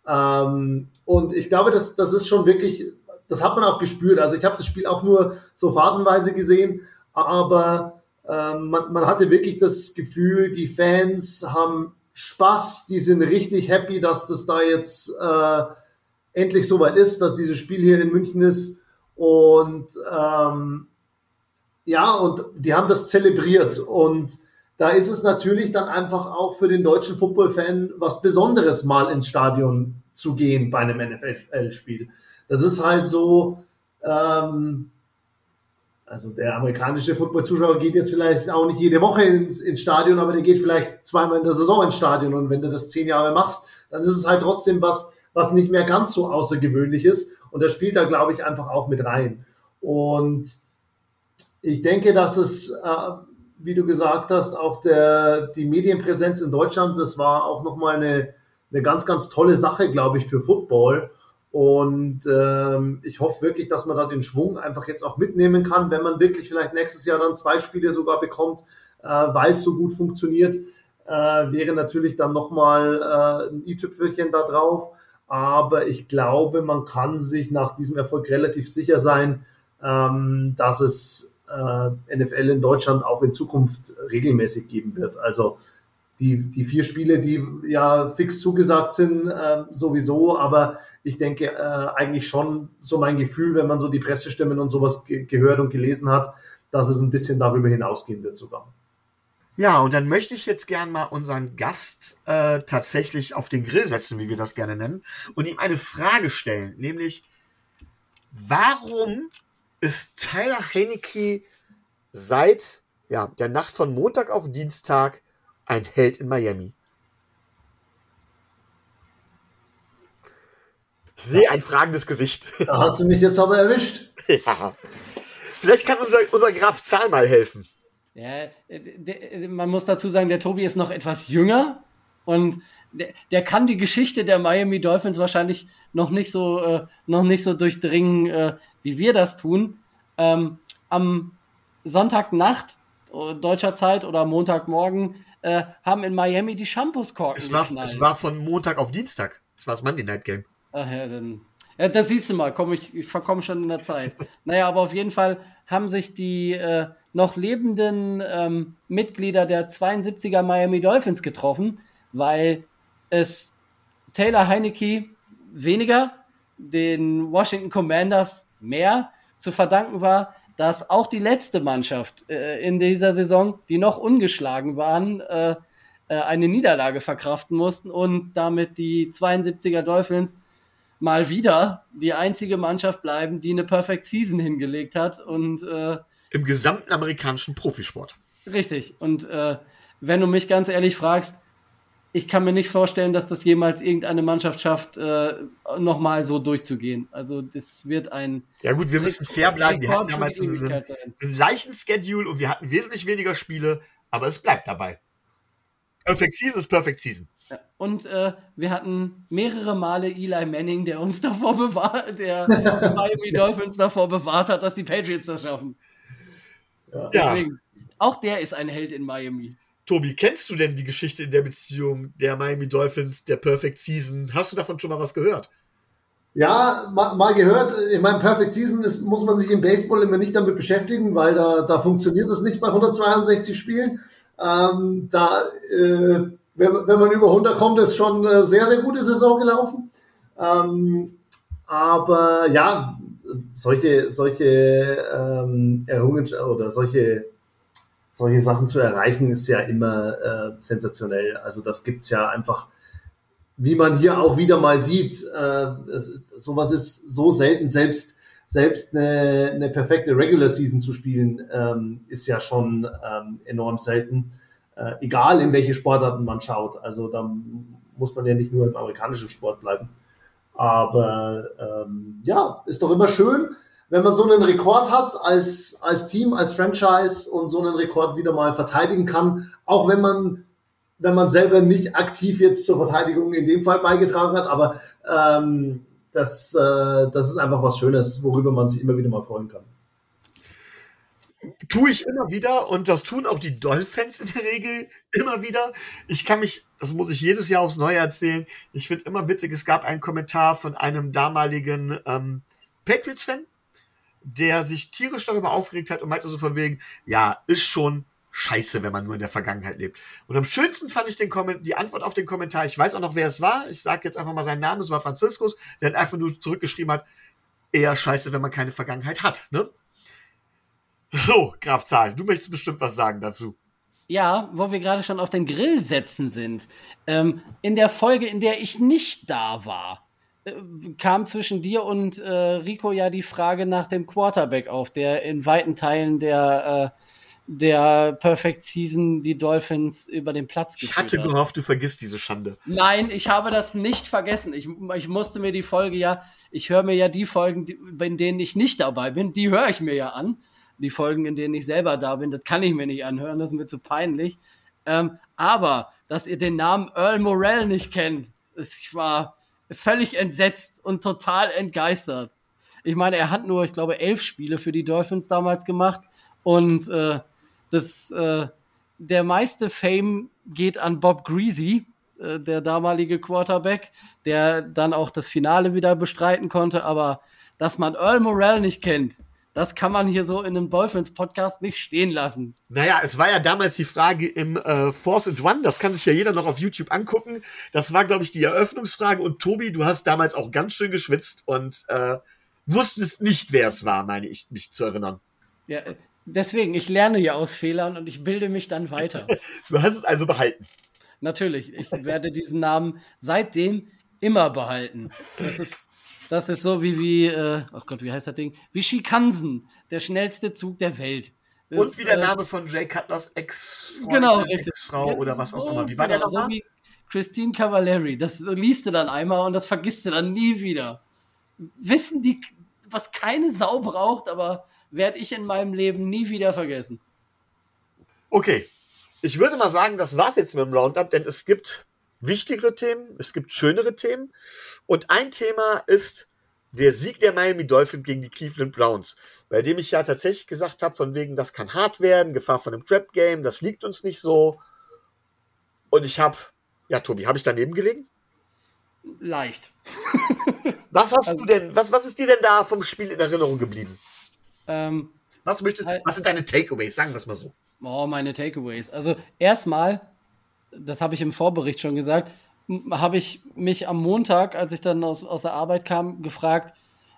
Ähm, und ich glaube, das, das ist schon wirklich, das hat man auch gespürt. Also ich habe das Spiel auch nur so phasenweise gesehen, aber ähm, man, man hatte wirklich das Gefühl, die Fans haben Spaß, die sind richtig happy, dass das da jetzt äh, endlich soweit ist, dass dieses Spiel hier in München ist. Und ähm, ja, und die haben das zelebriert. Und da ist es natürlich dann einfach auch für den deutschen Football-Fan was Besonderes, mal ins Stadion zu gehen bei einem NFL-Spiel. Das ist halt so, ähm, also der amerikanische Football-Zuschauer geht jetzt vielleicht auch nicht jede Woche ins, ins Stadion, aber der geht vielleicht zweimal in der Saison ins Stadion. Und wenn du das zehn Jahre machst, dann ist es halt trotzdem was, was nicht mehr ganz so außergewöhnlich ist. Und das spielt da, glaube ich, einfach auch mit rein. Und ich denke, dass es, äh, wie du gesagt hast, auch der, die Medienpräsenz in Deutschland, das war auch nochmal eine, eine ganz, ganz tolle Sache, glaube ich, für Football. Und ähm, ich hoffe wirklich, dass man da den Schwung einfach jetzt auch mitnehmen kann, wenn man wirklich vielleicht nächstes Jahr dann zwei Spiele sogar bekommt, äh, weil es so gut funktioniert, äh, wäre natürlich dann nochmal äh, ein i-Tüpfelchen da drauf. Aber ich glaube, man kann sich nach diesem Erfolg relativ sicher sein, ähm, dass es äh, NFL in Deutschland auch in Zukunft regelmäßig geben wird. Also die, die vier Spiele, die ja fix zugesagt sind, äh, sowieso, aber ich denke äh, eigentlich schon so mein Gefühl, wenn man so die Pressestimmen und sowas ge gehört und gelesen hat, dass es ein bisschen darüber hinausgehen wird sogar. Ja, und dann möchte ich jetzt gern mal unseren Gast äh, tatsächlich auf den Grill setzen, wie wir das gerne nennen, und ihm eine Frage stellen, nämlich warum ist Tyler Heinecke seit ja, der Nacht von Montag auf Dienstag ein Held in Miami. Ich sehe ein fragendes Gesicht. Da hast du mich jetzt aber erwischt. ja. Vielleicht kann unser, unser Graf Zahl mal helfen. Ja, der, man muss dazu sagen, der Tobi ist noch etwas jünger und der, der kann die Geschichte der Miami Dolphins wahrscheinlich noch nicht so, äh, noch nicht so durchdringen, äh, wie wir das tun. Ähm, am Sonntagnacht äh, deutscher Zeit oder Montagmorgen äh, haben in Miami die Shampoos-Korken es war, es war von Montag auf Dienstag. Es war das Monday Night Game. Ach ja, dann. Ja, das siehst du mal, komm ich, ich verkomme schon in der Zeit. naja, aber auf jeden Fall haben sich die äh, noch lebenden ähm, Mitglieder der 72er Miami Dolphins getroffen, weil es Taylor Heinecke weniger, den Washington Commanders mehr zu verdanken war, dass auch die letzte Mannschaft äh, in dieser Saison, die noch ungeschlagen waren, äh, äh eine Niederlage verkraften mussten und damit die 72er Dolphins mal wieder die einzige Mannschaft bleiben, die eine Perfect Season hingelegt hat und äh, im gesamten amerikanischen Profisport. Richtig. Und äh, wenn du mich ganz ehrlich fragst, ich kann mir nicht vorstellen, dass das jemals irgendeine Mannschaft schafft, äh, nochmal so durchzugehen. Also das wird ein. Ja gut, wir müssen fair bleiben. Wir hatten damals einen, einen leichten Schedule und wir hatten wesentlich weniger Spiele, aber es bleibt dabei. Perfect Season ist Perfect Season. Ja. Und äh, wir hatten mehrere Male Eli Manning, der uns davor bewahrt, der Miami Dolphins davor bewahrt hat, dass die Patriots das schaffen. Ja. Deswegen, auch der ist ein Held in Miami. Tobi, kennst du denn die Geschichte in der Beziehung der Miami Dolphins, der Perfect Season? Hast du davon schon mal was gehört? Ja, mal, mal gehört. In meinem Perfect Season ist, muss man sich im Baseball immer nicht damit beschäftigen, weil da, da funktioniert es nicht bei 162 Spielen. Ähm, da, äh, wenn, wenn man über 100 kommt, ist schon eine sehr, sehr gute Saison gelaufen. Ähm, aber ja, solche, solche ähm, Errungenschaften oder solche solche Sachen zu erreichen, ist ja immer äh, sensationell. Also das gibt's ja einfach, wie man hier auch wieder mal sieht, äh, es, sowas ist so selten, selbst, selbst eine, eine perfekte Regular Season zu spielen, ähm, ist ja schon ähm, enorm selten. Äh, egal in welche Sportarten man schaut. Also da muss man ja nicht nur im amerikanischen Sport bleiben. Aber ähm, ja, ist doch immer schön, wenn man so einen Rekord hat als, als Team, als Franchise und so einen Rekord wieder mal verteidigen kann, auch wenn man, wenn man selber nicht aktiv jetzt zur Verteidigung in dem Fall beigetragen hat, aber ähm, das, äh, das ist einfach was Schönes, worüber man sich immer wieder mal freuen kann. Tue ich immer wieder und das tun auch die Dolphins in der Regel immer wieder. Ich kann mich, das muss ich jedes Jahr aufs Neue erzählen, ich finde immer witzig, es gab einen Kommentar von einem damaligen ähm, Patriots-Fan, der sich tierisch darüber aufgeregt hat und meinte so von wegen, ja, ist schon scheiße, wenn man nur in der Vergangenheit lebt. Und am schönsten fand ich den die Antwort auf den Kommentar, ich weiß auch noch, wer es war, ich sage jetzt einfach mal seinen Namen, es war Franziskus, der hat einfach nur zurückgeschrieben hat, eher scheiße, wenn man keine Vergangenheit hat, ne? So, Graf Zahl, du möchtest bestimmt was sagen dazu. Ja, wo wir gerade schon auf den Grill setzen sind. Ähm, in der Folge, in der ich nicht da war, äh, kam zwischen dir und äh, Rico ja die Frage nach dem Quarterback auf, der in weiten Teilen der, äh, der Perfect Season die Dolphins über den Platz geführt Ich hatte hat. gehofft, du vergisst diese Schande. Nein, ich habe das nicht vergessen. Ich, ich musste mir die Folge ja, ich höre mir ja die Folgen, die, in denen ich nicht dabei bin, die höre ich mir ja an. Die Folgen, in denen ich selber da bin, das kann ich mir nicht anhören, das ist mir zu peinlich. Ähm, aber, dass ihr den Namen Earl Morell nicht kennt, ich war, völlig entsetzt und total entgeistert. Ich meine, er hat nur, ich glaube, elf Spiele für die Dolphins damals gemacht und äh, das, äh, der meiste Fame geht an Bob Greasy, äh, der damalige Quarterback, der dann auch das Finale wieder bestreiten konnte, aber dass man Earl Morrell nicht kennt, das kann man hier so in einem Dolphins-Podcast nicht stehen lassen. Naja, es war ja damals die Frage im äh, Force and One, das kann sich ja jeder noch auf YouTube angucken. Das war, glaube ich, die Eröffnungsfrage. Und Tobi, du hast damals auch ganz schön geschwitzt und äh, wusstest nicht, wer es war, meine ich, mich zu erinnern. Ja, deswegen, ich lerne ja aus Fehlern und ich bilde mich dann weiter. du hast es also behalten. Natürlich, ich werde diesen Namen seitdem immer behalten. Das ist das ist so wie, wie äh, oh Gott, wie heißt das Ding? Wie Shikansen, der schnellste Zug der Welt. Und wie der äh, Name von Jay Cutlers Ex-Frau genau, Ex-Frau oder was auch immer. Wie war genau, der nochmal? So Christine Cavallari. Das liest du dann einmal und das vergisst du dann nie wieder. Wissen die, was keine Sau braucht, aber werde ich in meinem Leben nie wieder vergessen. Okay. Ich würde mal sagen, das war's jetzt mit dem Roundup, denn es gibt wichtigere Themen, es gibt schönere Themen. Und ein Thema ist der Sieg der Miami Dolphins gegen die Cleveland Browns, bei dem ich ja tatsächlich gesagt habe, von wegen, das kann hart werden, Gefahr von einem Trap Game, das liegt uns nicht so. Und ich habe, ja, Tobi, habe ich daneben gelegen? Leicht. was hast also, du denn, was, was ist dir denn da vom Spiel in Erinnerung geblieben? Ähm, was, möchtest, halt, was sind deine Takeaways? Sagen wir es mal so. Oh, meine Takeaways. Also erstmal, das habe ich im Vorbericht schon gesagt, habe ich mich am Montag, als ich dann aus, aus der Arbeit kam, gefragt,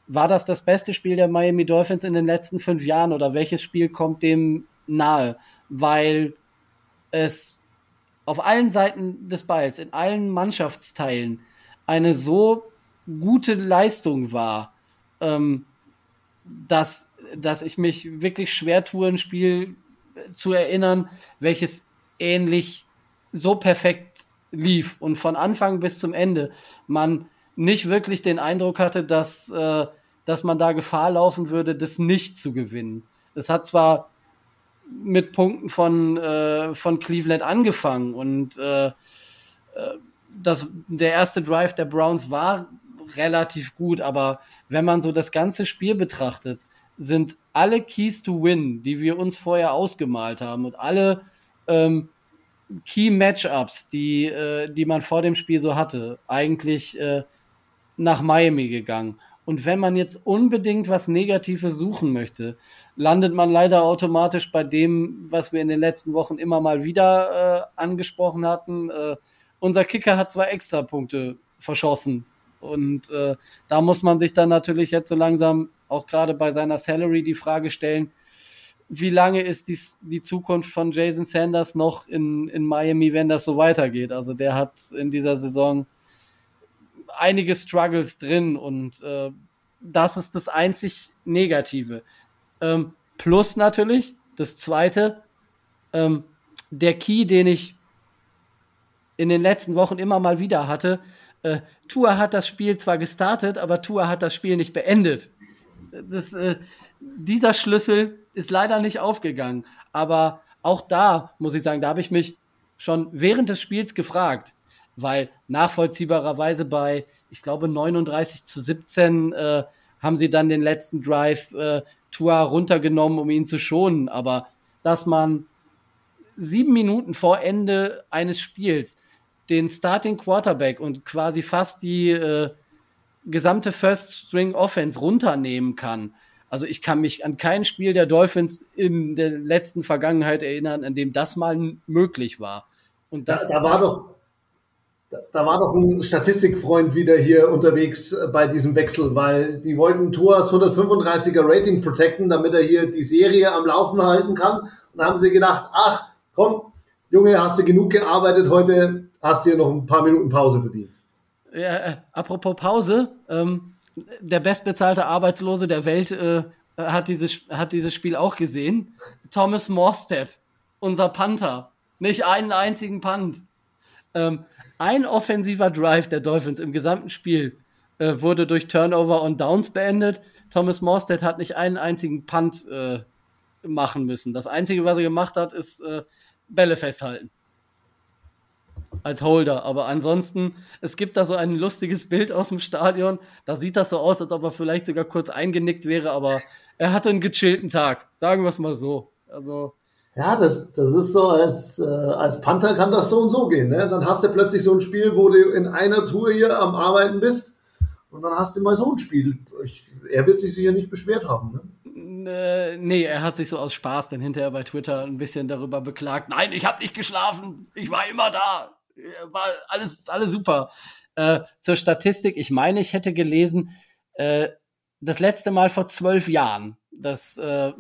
war das das beste Spiel der Miami Dolphins in den letzten fünf Jahren oder welches Spiel kommt dem nahe? Weil es auf allen Seiten des Balls, in allen Mannschaftsteilen, eine so gute Leistung war, ähm, dass, dass ich mich wirklich schwer tue, ein Spiel zu erinnern, welches ähnlich so perfekt lief und von Anfang bis zum Ende man nicht wirklich den Eindruck hatte, dass, äh, dass man da Gefahr laufen würde, das nicht zu gewinnen. Es hat zwar mit Punkten von, äh, von Cleveland angefangen und äh, äh das, der erste Drive der Browns war relativ gut, aber wenn man so das ganze Spiel betrachtet, sind alle Keys to Win, die wir uns vorher ausgemalt haben und alle ähm, Key Matchups, die, äh, die man vor dem Spiel so hatte, eigentlich äh, nach Miami gegangen. Und wenn man jetzt unbedingt was Negatives suchen möchte, landet man leider automatisch bei dem, was wir in den letzten Wochen immer mal wieder äh, angesprochen hatten. Äh, unser Kicker hat zwei Extrapunkte verschossen. Und äh, da muss man sich dann natürlich jetzt so langsam auch gerade bei seiner Salary die Frage stellen, wie lange ist die, die Zukunft von Jason Sanders noch in, in Miami, wenn das so weitergeht? Also der hat in dieser Saison einige Struggles drin und äh, das ist das einzig Negative. Ähm, plus natürlich, das zweite, ähm, der Key, den ich in den letzten Wochen immer mal wieder hatte, äh, Tua hat das Spiel zwar gestartet, aber Tua hat das Spiel nicht beendet. Das, äh, dieser Schlüssel ist leider nicht aufgegangen. Aber auch da muss ich sagen, da habe ich mich schon während des Spiels gefragt, weil nachvollziehbarerweise bei, ich glaube, 39 zu 17 äh, haben sie dann den letzten Drive äh, Tua runtergenommen, um ihn zu schonen. Aber dass man sieben Minuten vor Ende eines Spiels den Starting Quarterback und quasi fast die äh, gesamte First String Offense runternehmen kann, also ich kann mich an kein Spiel der Dolphins in der letzten Vergangenheit erinnern, in dem das mal möglich war. Und das da, da war doch da war doch ein Statistikfreund wieder hier unterwegs äh, bei diesem Wechsel, weil die wollten Tuas 135er Rating protecten, damit er hier die Serie am Laufen halten kann. Und da haben sie gedacht, ach, komm, Junge, hast du genug gearbeitet heute, hast dir noch ein paar Minuten Pause verdient. Ja, äh, apropos Pause, ähm, der bestbezahlte Arbeitslose der Welt äh, hat, dieses, hat dieses Spiel auch gesehen. Thomas Morstead, unser Panther. Nicht einen einzigen Punt. Ähm, ein offensiver Drive der Dolphins im gesamten Spiel äh, wurde durch Turnover und Downs beendet. Thomas Morstead hat nicht einen einzigen Punt äh, machen müssen. Das Einzige, was er gemacht hat, ist äh, Bälle festhalten als Holder. Aber ansonsten, es gibt da so ein lustiges Bild aus dem Stadion. Da sieht das so aus, als ob er vielleicht sogar kurz eingenickt wäre, aber er hatte einen gechillten Tag. Sagen wir es mal so. Also. Ja, das, das ist so, als, äh, als Panther kann das so und so gehen. Ne? Dann hast du plötzlich so ein Spiel, wo du in einer Tour hier am Arbeiten bist und dann hast du mal so ein Spiel. Ich, er wird sich sicher nicht beschwert haben. Ne? nee, er hat sich so aus Spaß dann hinterher bei Twitter ein bisschen darüber beklagt. Nein, ich habe nicht geschlafen, ich war immer da war alles, alles super. Äh, zur Statistik, ich meine, ich hätte gelesen, äh, das letzte Mal vor zwölf Jahren, das äh,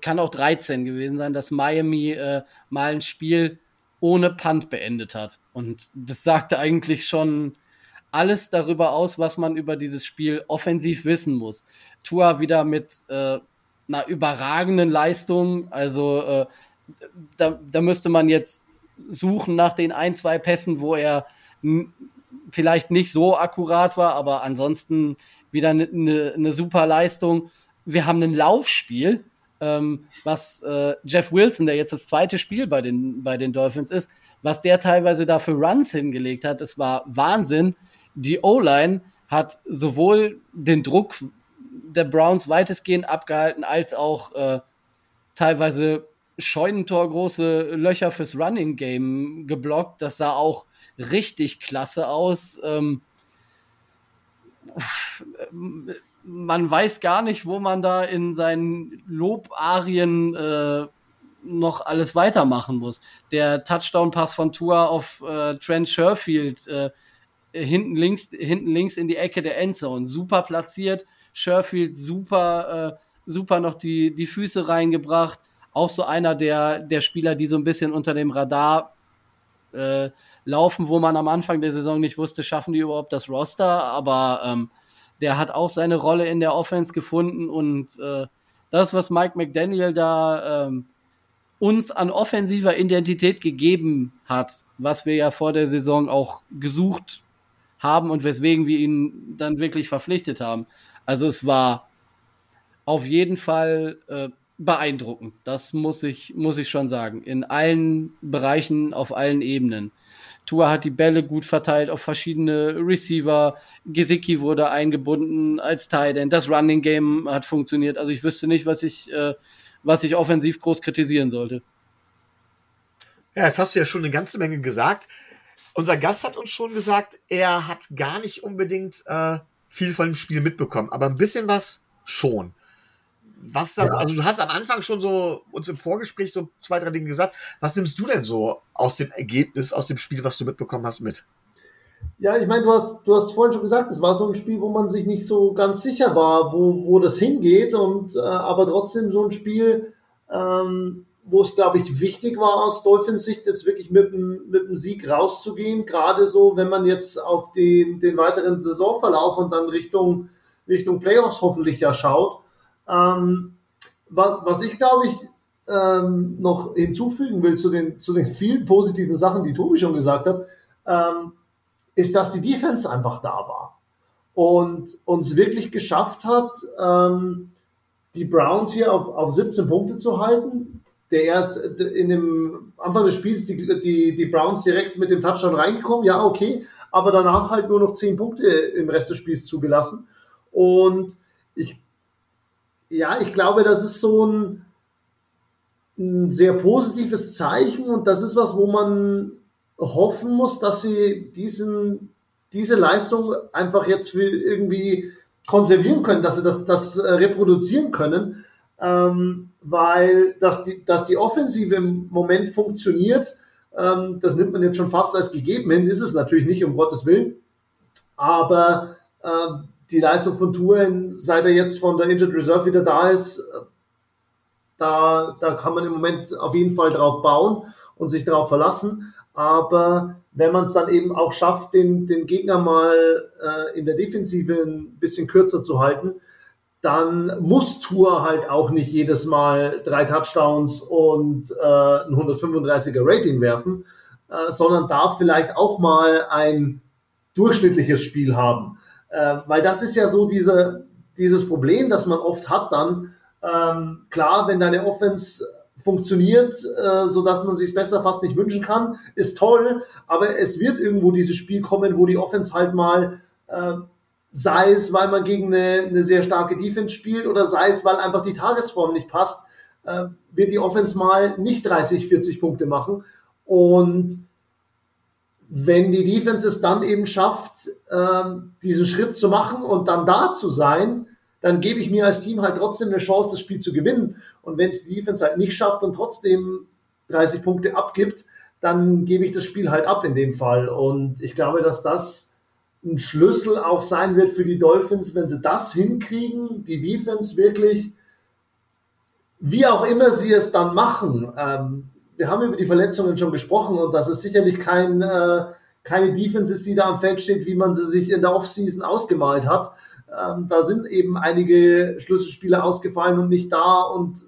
kann auch 13 gewesen sein, dass Miami äh, mal ein Spiel ohne Punt beendet hat. Und das sagte eigentlich schon alles darüber aus, was man über dieses Spiel offensiv wissen muss. Tua wieder mit äh, einer überragenden Leistung. Also äh, da, da müsste man jetzt suchen nach den ein, zwei Pässen, wo er vielleicht nicht so akkurat war, aber ansonsten wieder eine ne, ne super Leistung. Wir haben ein Laufspiel, ähm, was äh, Jeff Wilson, der jetzt das zweite Spiel bei den, bei den Dolphins ist, was der teilweise da für Runs hingelegt hat, das war Wahnsinn. Die O-Line hat sowohl den Druck der Browns weitestgehend abgehalten, als auch äh, teilweise scheunentorgroße Löcher fürs Running Game geblockt. Das sah auch richtig klasse aus. Ähm, man weiß gar nicht, wo man da in seinen Lobarien äh, noch alles weitermachen muss. Der Touchdown-Pass von Tua auf äh, Trent Sherfield äh, hinten links, hinten links in die Ecke der Endzone, super platziert. Sherfield super, äh, super noch die, die Füße reingebracht. Auch so einer der, der Spieler, die so ein bisschen unter dem Radar äh, laufen, wo man am Anfang der Saison nicht wusste, schaffen die überhaupt das Roster, aber ähm, der hat auch seine Rolle in der Offense gefunden und äh, das, was Mike McDaniel da ähm, uns an offensiver Identität gegeben hat, was wir ja vor der Saison auch gesucht haben und weswegen wir ihn dann wirklich verpflichtet haben. Also es war auf jeden Fall äh, beeindruckend. Das muss ich, muss ich schon sagen. In allen Bereichen, auf allen Ebenen. Tua hat die Bälle gut verteilt auf verschiedene Receiver. Gesicki wurde eingebunden als Tight End. Das Running Game hat funktioniert. Also ich wüsste nicht, was ich, äh, was ich offensiv groß kritisieren sollte. Ja, jetzt hast du ja schon eine ganze Menge gesagt. Unser Gast hat uns schon gesagt, er hat gar nicht unbedingt äh, viel von dem Spiel mitbekommen, aber ein bisschen was schon. Was da, ja. also du hast am Anfang schon so uns im Vorgespräch so zwei, drei Dinge gesagt. Was nimmst du denn so aus dem Ergebnis, aus dem Spiel, was du mitbekommen hast, mit? Ja, ich meine, du hast, du hast vorhin schon gesagt, es war so ein Spiel, wo man sich nicht so ganz sicher war, wo, wo das hingeht, und äh, aber trotzdem so ein Spiel, ähm, wo es, glaube ich, wichtig war aus Dolphins Sicht, jetzt wirklich mit dem, mit dem Sieg rauszugehen. Gerade so, wenn man jetzt auf den, den weiteren Saisonverlauf und dann Richtung, Richtung Playoffs hoffentlich ja schaut. Ähm, was, was ich glaube ich ähm, noch hinzufügen will zu den, zu den vielen positiven Sachen, die Tobi schon gesagt hat, ähm, ist, dass die Defense einfach da war und uns wirklich geschafft hat, ähm, die Browns hier auf, auf 17 Punkte zu halten. Der erst in dem Anfang des Spiels die, die, die Browns direkt mit dem Touchdown reingekommen, ja, okay, aber danach halt nur noch 10 Punkte im Rest des Spiels zugelassen. Und ich ja, ich glaube, das ist so ein, ein sehr positives Zeichen und das ist was, wo man hoffen muss, dass sie diesen, diese Leistung einfach jetzt irgendwie konservieren können, dass sie das, das äh, reproduzieren können, ähm, weil dass die, dass die Offensive im Moment funktioniert, ähm, das nimmt man jetzt schon fast als gegeben hin, ist es natürlich nicht, um Gottes Willen, aber ähm, die Leistung von Touren, seit er jetzt von der Injured Reserve wieder da ist, da, da kann man im Moment auf jeden Fall drauf bauen und sich darauf verlassen. Aber wenn man es dann eben auch schafft, den, den Gegner mal äh, in der Defensive ein bisschen kürzer zu halten, dann muss Tour halt auch nicht jedes Mal drei Touchdowns und äh, ein 135er Rating werfen, äh, sondern darf vielleicht auch mal ein durchschnittliches Spiel haben. Äh, weil das ist ja so diese, dieses Problem, das man oft hat dann. Ähm, klar, wenn deine Offense funktioniert, äh, so dass man sich besser fast nicht wünschen kann, ist toll, aber es wird irgendwo dieses Spiel kommen, wo die Offense halt mal, äh, sei es, weil man gegen eine, eine, sehr starke Defense spielt oder sei es, weil einfach die Tagesform nicht passt, äh, wird die Offense mal nicht 30, 40 Punkte machen und wenn die Defense es dann eben schafft, ähm, diesen Schritt zu machen und dann da zu sein, dann gebe ich mir als Team halt trotzdem eine Chance, das Spiel zu gewinnen. Und wenn es die Defense halt nicht schafft und trotzdem 30 Punkte abgibt, dann gebe ich das Spiel halt ab in dem Fall. Und ich glaube, dass das ein Schlüssel auch sein wird für die Dolphins, wenn sie das hinkriegen, die Defense wirklich, wie auch immer sie es dann machen, ähm, wir haben über die Verletzungen schon gesprochen und das ist sicherlich kein, äh, keine Defense ist, die da am Feld steht, wie man sie sich in der Offseason ausgemalt hat. Ähm, da sind eben einige Schlüsselspieler ausgefallen und nicht da. Und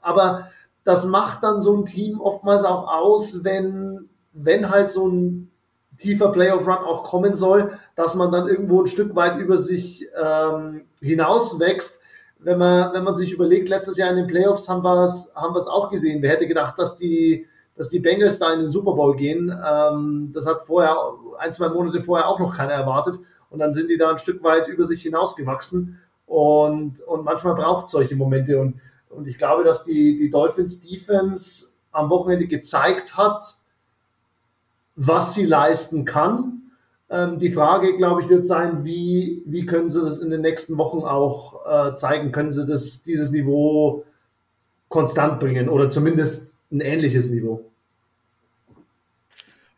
aber das macht dann so ein Team oftmals auch aus, wenn, wenn halt so ein tiefer Playoff-Run auch kommen soll, dass man dann irgendwo ein Stück weit über sich ähm, hinauswächst. Wenn man, wenn man sich überlegt, letztes Jahr in den Playoffs haben wir es haben wir's auch gesehen. Wer hätte gedacht, dass die, dass die Bengals da in den Super Bowl gehen? Ähm, das hat vorher, ein, zwei Monate vorher auch noch keiner erwartet. Und dann sind die da ein Stück weit über sich hinausgewachsen. Und, und manchmal braucht es solche Momente. Und, und ich glaube, dass die, die Dolphins Defense am Wochenende gezeigt hat, was sie leisten kann. Ähm, die Frage, glaube ich, wird sein, wie, wie können sie das in den nächsten Wochen auch äh, zeigen? Können sie das, dieses Niveau konstant bringen oder zumindest ein ähnliches Niveau?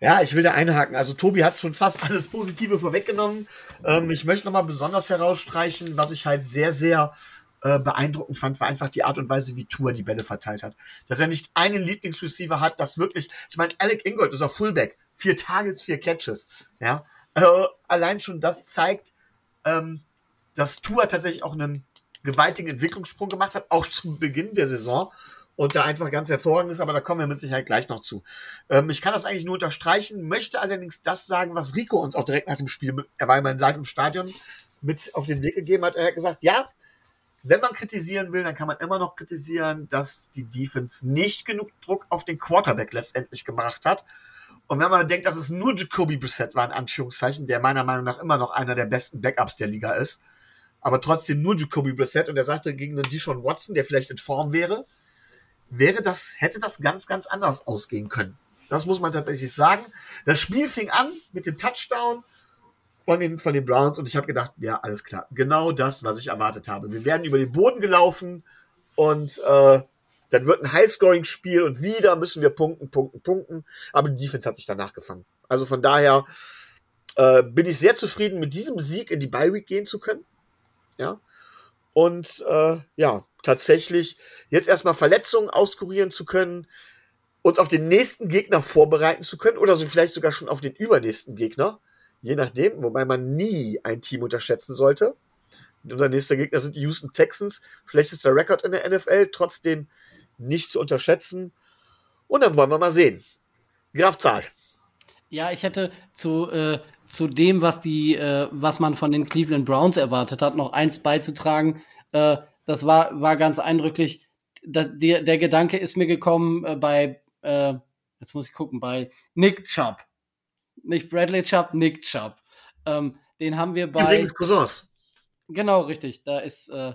Ja, ich will da einhaken. Also Tobi hat schon fast alles Positive vorweggenommen. Ähm, ich möchte nochmal besonders herausstreichen, was ich halt sehr, sehr äh, beeindruckend fand, war einfach die Art und Weise, wie Tour die Bälle verteilt hat. Dass er nicht einen Lieblingsreceiver hat, das wirklich, ich meine, Alec Ingold, unser Fullback, vier Targets, vier Catches. Ja, äh, allein schon das zeigt, ähm, dass Tour tatsächlich auch einen gewaltigen Entwicklungssprung gemacht hat, auch zum Beginn der Saison und da einfach ganz hervorragend ist, aber da kommen wir mit Sicherheit gleich noch zu. Ähm, ich kann das eigentlich nur unterstreichen, möchte allerdings das sagen, was Rico uns auch direkt nach dem Spiel, er war immer live im Stadion, mit auf den Weg gegeben hat. Er hat gesagt, ja, wenn man kritisieren will, dann kann man immer noch kritisieren, dass die Defense nicht genug Druck auf den Quarterback letztendlich gemacht hat. Und wenn man denkt, dass es nur Jacoby Brissett war, in Anführungszeichen, der meiner Meinung nach immer noch einer der besten Backups der Liga ist, aber trotzdem nur Jacoby Brissett und er sagte gegen einen Deshaun Watson, der vielleicht in Form wäre, wäre das, hätte das ganz, ganz anders ausgehen können. Das muss man tatsächlich sagen. Das Spiel fing an mit dem Touchdown von den, von den Browns und ich habe gedacht, ja, alles klar. Genau das, was ich erwartet habe. Wir werden über den Boden gelaufen und äh, dann wird ein Highscoring-Spiel und wieder müssen wir punkten, punkten, punkten. Aber die Defense hat sich danach gefangen. Also von daher äh, bin ich sehr zufrieden, mit diesem Sieg in die Bye Week gehen zu können. Ja. Und äh, ja, tatsächlich jetzt erstmal Verletzungen auskurieren zu können, uns auf den nächsten Gegner vorbereiten zu können oder so vielleicht sogar schon auf den übernächsten Gegner. Je nachdem, wobei man nie ein Team unterschätzen sollte. Unser nächster Gegner sind die Houston Texans. Schlechtester Rekord in der NFL. Trotzdem nicht zu unterschätzen. Und dann wollen wir mal sehen. Graf Zahl. Ja, ich hätte zu, äh, zu dem, was die, äh, was man von den Cleveland Browns erwartet hat, noch eins beizutragen. Äh, das war, war ganz eindrücklich. Da, der, der Gedanke ist mir gekommen äh, bei, äh, jetzt muss ich gucken, bei Nick Chubb. Nicht Bradley Chubb, Nick Chubb. Ähm, den haben wir bei. Übrigens Cousins. Genau, richtig. Da ist äh,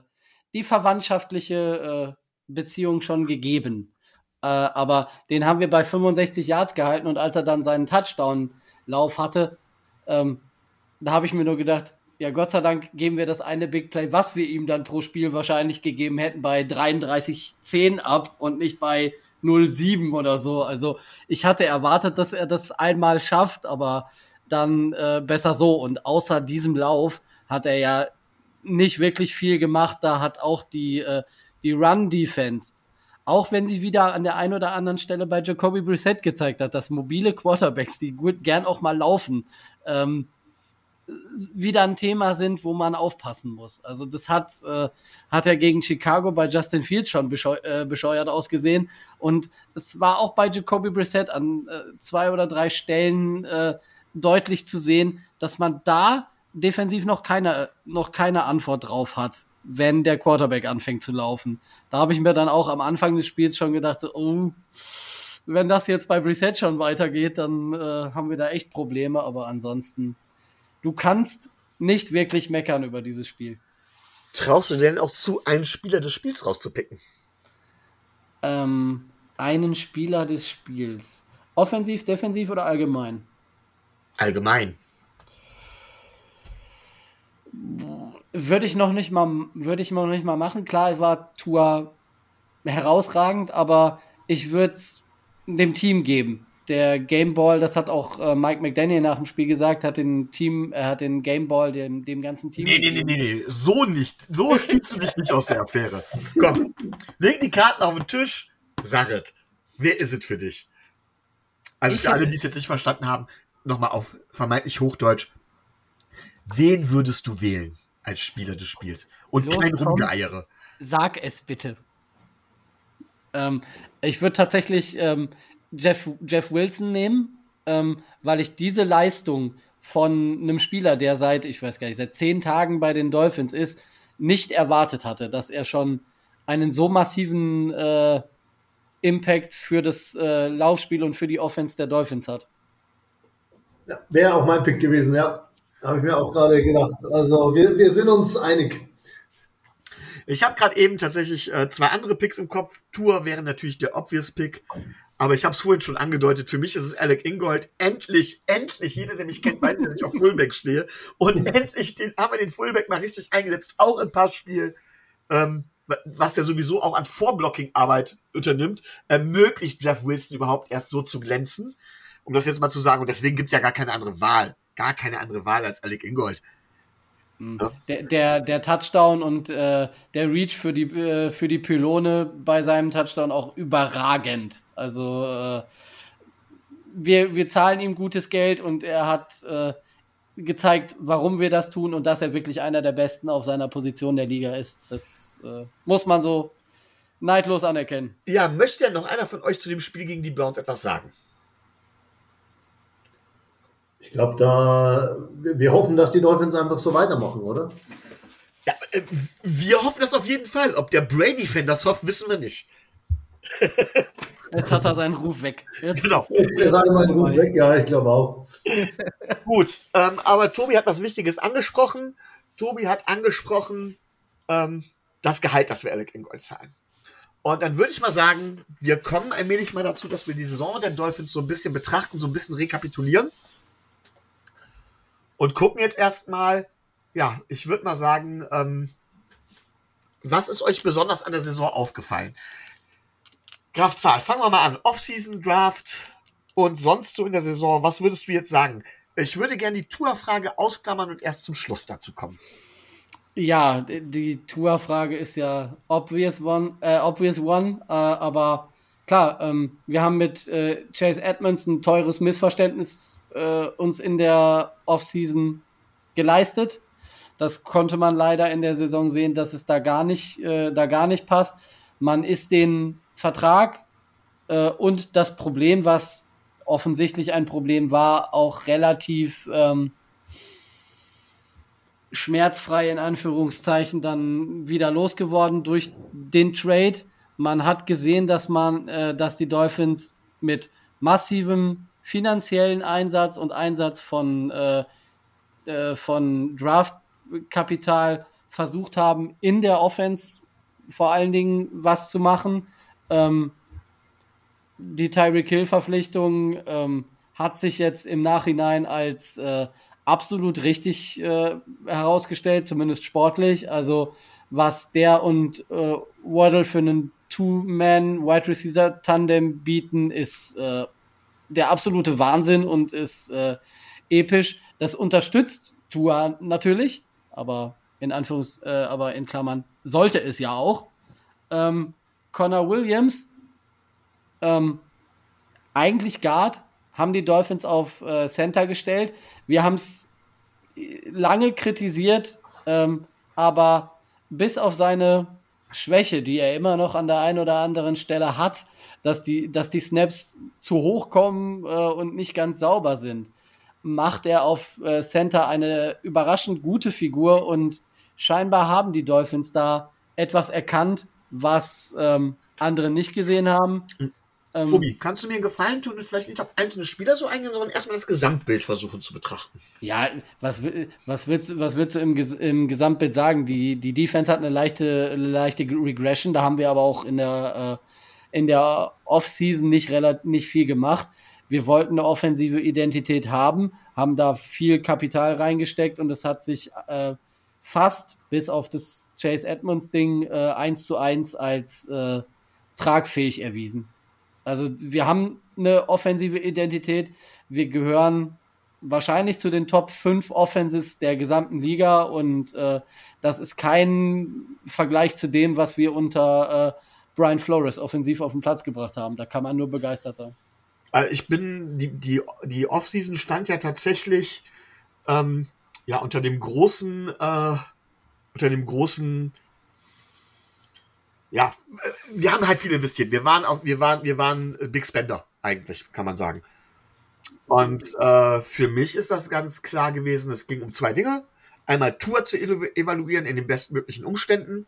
die verwandtschaftliche äh, Beziehung schon gegeben. Äh, aber den haben wir bei 65 Yards gehalten und als er dann seinen Touchdown-Lauf hatte, ähm, da habe ich mir nur gedacht, ja, Gott sei Dank geben wir das eine Big Play, was wir ihm dann pro Spiel wahrscheinlich gegeben hätten, bei 33-10 ab und nicht bei 0-7 oder so. Also ich hatte erwartet, dass er das einmal schafft, aber dann äh, besser so. Und außer diesem Lauf hat er ja nicht wirklich viel gemacht. Da hat auch die äh, die Run-Defense, auch wenn sie wieder an der einen oder anderen Stelle bei Jacoby Brissett gezeigt hat, dass mobile Quarterbacks, die gut gern auch mal laufen, ähm, wieder ein Thema sind, wo man aufpassen muss. Also das hat, äh, hat er gegen Chicago bei Justin Fields schon bescheu äh, bescheuert ausgesehen. Und es war auch bei Jacoby Brissett an äh, zwei oder drei Stellen äh, deutlich zu sehen, dass man da defensiv noch keine, noch keine Antwort drauf hat wenn der Quarterback anfängt zu laufen. Da habe ich mir dann auch am Anfang des Spiels schon gedacht, so, oh, wenn das jetzt bei Reset schon weitergeht, dann äh, haben wir da echt Probleme. Aber ansonsten, du kannst nicht wirklich meckern über dieses Spiel. Traust du denn auch zu, einen Spieler des Spiels rauszupicken? Ähm, einen Spieler des Spiels. Offensiv, defensiv oder allgemein? Allgemein. Würde ich noch nicht mal, würde ich noch nicht mal machen. Klar, war Tour herausragend, aber ich würde es dem Team geben. Der Gameball, das hat auch äh, Mike McDaniel nach dem Spiel gesagt, hat den Team, er hat den Gameball dem, dem ganzen Team. Nee, nee, nee, nee, nee, so nicht. So spielst du dich nicht aus der Affäre. Komm, leg die Karten auf den Tisch, sag es. Wer ist es für dich? Also ich für alle, die es jetzt nicht verstanden haben, nochmal auf vermeintlich Hochdeutsch. Wen würdest du wählen? Als Spieler des Spiels und Los, kein. Rumgeeiere. Sag es bitte. Ähm, ich würde tatsächlich ähm, Jeff, Jeff Wilson nehmen, ähm, weil ich diese Leistung von einem Spieler, der seit, ich weiß gar nicht, seit zehn Tagen bei den Dolphins ist, nicht erwartet hatte, dass er schon einen so massiven äh, Impact für das äh, Laufspiel und für die Offense der Dolphins hat. Ja, Wäre auch mein Pick gewesen, ja. Habe ich mir auch gerade gedacht. Also wir, wir sind uns einig. Ich habe gerade eben tatsächlich äh, zwei andere Picks im Kopf. Tour wäre natürlich der obvious Pick. Aber ich habe es vorhin schon angedeutet. Für mich ist es Alec Ingold. Endlich, endlich, jeder, der mich kennt, weiß, dass ich auf Fullback stehe. Und endlich den, haben wir den Fullback mal richtig eingesetzt, auch im Passspiel. Ähm, was er sowieso auch an Vorblocking-Arbeit unternimmt, ermöglicht Jeff Wilson überhaupt erst so zu glänzen. Um das jetzt mal zu sagen. Und deswegen gibt es ja gar keine andere Wahl. Gar keine andere Wahl als Alec Ingold. Ja. Der, der, der Touchdown und äh, der Reach für die, äh, für die Pylone bei seinem Touchdown auch überragend. Also äh, wir, wir zahlen ihm gutes Geld und er hat äh, gezeigt, warum wir das tun und dass er wirklich einer der Besten auf seiner Position der Liga ist. Das äh, muss man so neidlos anerkennen. Ja, möchte ja noch einer von euch zu dem Spiel gegen die Browns etwas sagen? Ich glaube, da wir hoffen, dass die Dolphins einfach so weitermachen, oder? Ja, äh, wir hoffen das auf jeden Fall. Ob der Brady-Fan das hofft, wissen wir nicht. Jetzt hat er seinen Ruf weg. Jetzt, Genau. Jetzt ist alle meinen Ruf weg, ja, ich glaube auch. Gut, ähm, aber Tobi hat was Wichtiges angesprochen. Tobi hat angesprochen ähm, das Gehalt, das wir Alec Ingold zahlen. Und dann würde ich mal sagen, wir kommen allmählich mal dazu, dass wir die Saison der Dolphins so ein bisschen betrachten, so ein bisschen rekapitulieren. Und gucken jetzt erstmal, ja, ich würde mal sagen, ähm, was ist euch besonders an der Saison aufgefallen? Graf Zahl, fangen wir mal an. Offseason, Draft und sonst so in der Saison, was würdest du jetzt sagen? Ich würde gerne die Tour-Frage ausklammern und erst zum Schluss dazu kommen. Ja, die Tour-Frage ist ja obvious one, äh, obvious one äh, aber klar, ähm, wir haben mit äh, Chase Edmonds ein teures Missverständnis äh, uns in der Offseason geleistet. Das konnte man leider in der Saison sehen, dass es da gar nicht, äh, da gar nicht passt. Man ist den Vertrag äh, und das Problem, was offensichtlich ein Problem war, auch relativ ähm, schmerzfrei in Anführungszeichen dann wieder losgeworden durch den Trade. Man hat gesehen, dass man, äh, dass die Dolphins mit massivem finanziellen Einsatz und Einsatz von, äh, äh, von Draftkapital versucht haben, in der Offense vor allen Dingen was zu machen. Ähm, die Tyreek Hill-Verpflichtung ähm, hat sich jetzt im Nachhinein als äh, absolut richtig äh, herausgestellt, zumindest sportlich. Also was der und äh, Waddle für einen Two-Man-Wide Receiver-Tandem bieten, ist äh, der absolute Wahnsinn und ist äh, episch. Das unterstützt Tua natürlich, aber in Anführungs, äh, aber in Klammern sollte es ja auch. Ähm, Connor Williams, ähm, eigentlich Guard, haben die Dolphins auf äh, Center gestellt. Wir haben es lange kritisiert, ähm, aber bis auf seine Schwäche, die er immer noch an der einen oder anderen Stelle hat, dass die, dass die Snaps zu hoch kommen äh, und nicht ganz sauber sind, macht er auf äh, Center eine überraschend gute Figur und scheinbar haben die Dolphins da etwas erkannt, was ähm, andere nicht gesehen haben. Ähm, Tobi, kannst du mir einen Gefallen tun und vielleicht nicht auf einzelne Spieler so eingehen, sondern erstmal das Gesamtbild versuchen zu betrachten? Ja, was, was, willst, was willst du im, im Gesamtbild sagen? Die, die Defense hat eine leichte, leichte Regression, da haben wir aber auch in der, äh, in der Offseason nicht, nicht viel gemacht. Wir wollten eine offensive Identität haben, haben da viel Kapital reingesteckt und es hat sich äh, fast bis auf das Chase Edmonds Ding äh, 1 zu 1 als äh, tragfähig erwiesen. Also wir haben eine offensive Identität. Wir gehören wahrscheinlich zu den Top 5 Offenses der gesamten Liga und äh, das ist kein Vergleich zu dem, was wir unter äh, Brian Flores offensiv auf den Platz gebracht haben. Da kann man nur begeistert sein. Also ich bin, die, die, die Offseason stand ja tatsächlich ähm, ja, unter dem großen äh, unter dem großen, ja, wir haben halt viel investiert. Wir waren auch, wir waren, wir waren Big Spender, eigentlich, kann man sagen. Und äh, für mich ist das ganz klar gewesen, es ging um zwei Dinge. Einmal Tour zu evaluieren in den bestmöglichen Umständen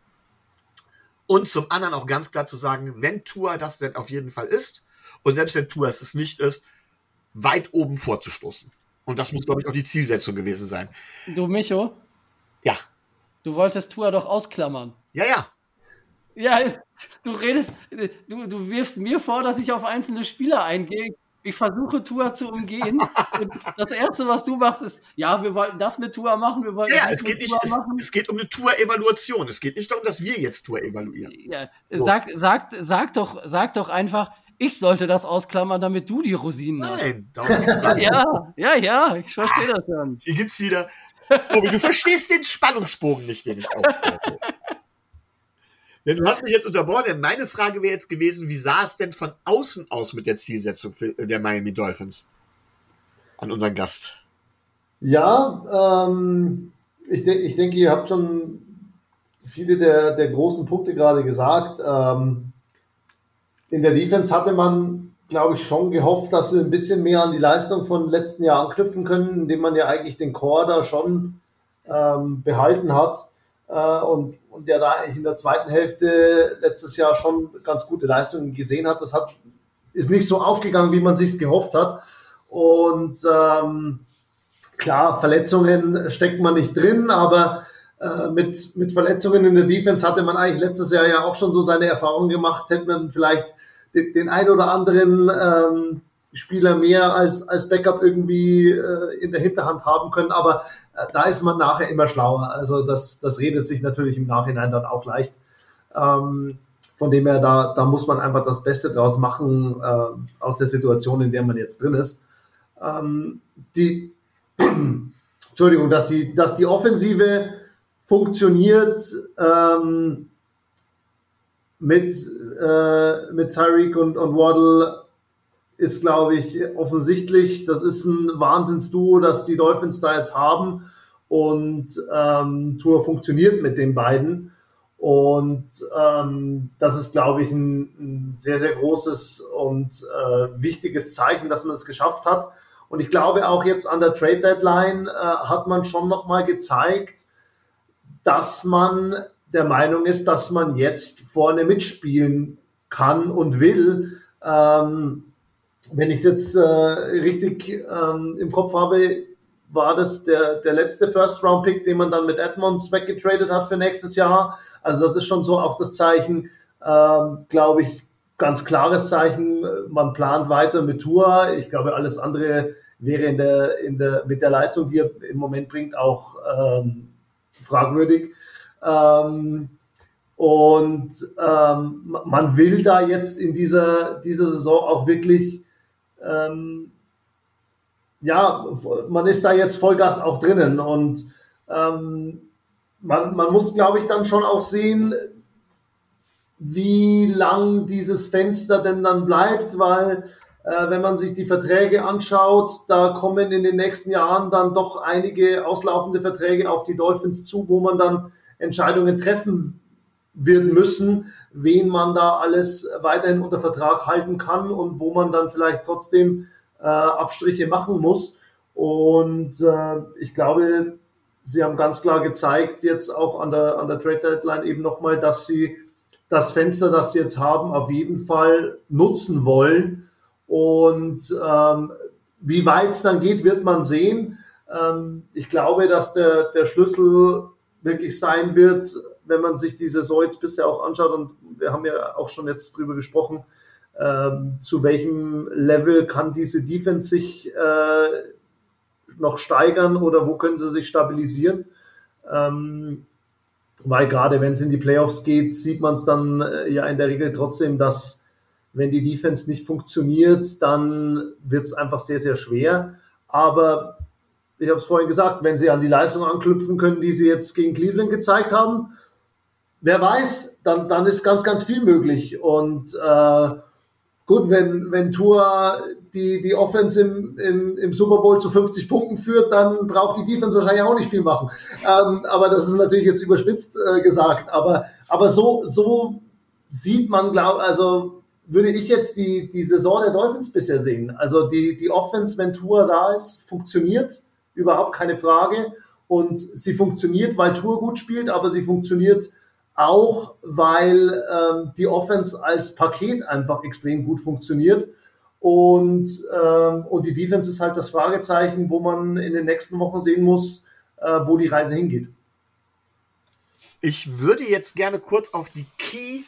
und zum anderen auch ganz klar zu sagen, wenn Tour das denn auf jeden Fall ist und selbst wenn Tour es nicht ist, weit oben vorzustoßen. Und das muss, glaube ich, auch die Zielsetzung gewesen sein. Du, Micho? Ja. Du wolltest Tour doch ausklammern. Ja, ja. Ja, du redest, du, du wirfst mir vor, dass ich auf einzelne Spieler eingehe ich versuche Tour zu umgehen. Und das Erste, was du machst, ist, ja, wir wollten das mit Tour machen, wir wollten ja, das es mit geht nicht, machen. Es, es, geht um eine Tour-Evaluation. Es geht nicht darum, dass wir jetzt Tour evaluieren. Ja, so. sag, sag, sag, doch, sag doch einfach, ich sollte das ausklammern, damit du die Rosinen hast. Nein, darum geht's gar nicht. Ja, ja, ja, ich verstehe das schon. Hier gibt's wieder. Oh, du verstehst den Spannungsbogen nicht, den ich aufbaue. Denn du hast mich jetzt unterbrochen, denn meine Frage wäre jetzt gewesen, wie sah es denn von außen aus mit der Zielsetzung der Miami Dolphins an unseren Gast? Ja, ähm, ich, de ich denke, ihr habt schon viele der, der großen Punkte gerade gesagt. Ähm, in der Defense hatte man, glaube ich, schon gehofft, dass sie ein bisschen mehr an die Leistung von letzten Jahr anknüpfen können, indem man ja eigentlich den Core da schon ähm, behalten hat äh, und, und der da in der zweiten Hälfte letztes Jahr schon ganz gute Leistungen gesehen hat. Das hat, ist nicht so aufgegangen, wie man sich gehofft hat. Und ähm, klar, Verletzungen steckt man nicht drin, aber äh, mit, mit Verletzungen in der Defense hatte man eigentlich letztes Jahr ja auch schon so seine Erfahrungen gemacht, hätte man vielleicht den, den ein oder anderen ähm, Spieler mehr als, als Backup irgendwie äh, in der Hinterhand haben können. Aber da ist man nachher immer schlauer. Also das, das redet sich natürlich im Nachhinein dann auch leicht. Ähm, von dem her, da, da muss man einfach das Beste draus machen äh, aus der Situation, in der man jetzt drin ist. Ähm, die, Entschuldigung, dass die, dass die Offensive funktioniert ähm, mit, äh, mit Tyreek und, und Waddle ist, glaube ich, offensichtlich. Das ist ein Wahnsinnsduo, das die Dolphins da jetzt haben. Und ähm, Tour funktioniert mit den beiden. Und ähm, das ist, glaube ich, ein, ein, sehr, sehr großes und äh, wichtiges Zeichen, dass man es geschafft hat. Und ich glaube, auch jetzt an der Trade Deadline äh, hat man schon nochmal gezeigt, dass man der Meinung ist, dass man jetzt vorne mitspielen kann und will. Ähm, wenn ich es jetzt äh, richtig ähm, im Kopf habe, war das der, der letzte First-Round-Pick, den man dann mit Edmonds weggetradet hat für nächstes Jahr. Also das ist schon so auch das Zeichen, ähm, glaube ich, ganz klares Zeichen. Man plant weiter mit Tour. Ich glaube, alles andere wäre in der, in der, mit der Leistung, die er im Moment bringt, auch ähm, fragwürdig. Ähm, und ähm, man will da jetzt in dieser, dieser Saison auch wirklich ähm, ja, man ist da jetzt Vollgas auch drinnen und ähm, man, man muss, glaube ich, dann schon auch sehen, wie lang dieses Fenster denn dann bleibt, weil äh, wenn man sich die Verträge anschaut, da kommen in den nächsten Jahren dann doch einige auslaufende Verträge auf die Dolphins zu, wo man dann Entscheidungen treffen wird müssen, wen man da alles weiterhin unter Vertrag halten kann und wo man dann vielleicht trotzdem äh, Abstriche machen muss. Und äh, ich glaube, sie haben ganz klar gezeigt, jetzt auch an der, an der Trade Deadline eben nochmal, dass sie das Fenster, das sie jetzt haben, auf jeden Fall nutzen wollen. Und ähm, wie weit es dann geht, wird man sehen. Ähm, ich glaube, dass der, der Schlüssel wirklich sein wird, wenn man sich die Saison jetzt bisher auch anschaut, und wir haben ja auch schon jetzt drüber gesprochen, ähm, zu welchem Level kann diese Defense sich äh, noch steigern oder wo können sie sich stabilisieren? Ähm, weil gerade wenn es in die Playoffs geht, sieht man es dann äh, ja in der Regel trotzdem, dass wenn die Defense nicht funktioniert, dann wird es einfach sehr, sehr schwer. Aber ich habe es vorhin gesagt, wenn sie an die Leistung anknüpfen können, die sie jetzt gegen Cleveland gezeigt haben, wer weiß, dann, dann ist ganz, ganz viel möglich. Und, äh, gut, wenn, wenn Tour die, die Offense im, im, im Super Bowl zu 50 Punkten führt, dann braucht die Defense wahrscheinlich auch nicht viel machen. Ähm, aber das ist natürlich jetzt überspitzt äh, gesagt. Aber, aber so, so sieht man, glaube also würde ich jetzt die, die Saison der Dolphins bisher sehen. Also die, die Offense, wenn Tour da ist, funktioniert, überhaupt keine Frage. Und sie funktioniert, weil Tour gut spielt, aber sie funktioniert auch, weil ähm, die Offense als Paket einfach extrem gut funktioniert. Und, ähm, und die Defense ist halt das Fragezeichen, wo man in den nächsten Wochen sehen muss, äh, wo die Reise hingeht. Ich würde jetzt gerne kurz auf die Key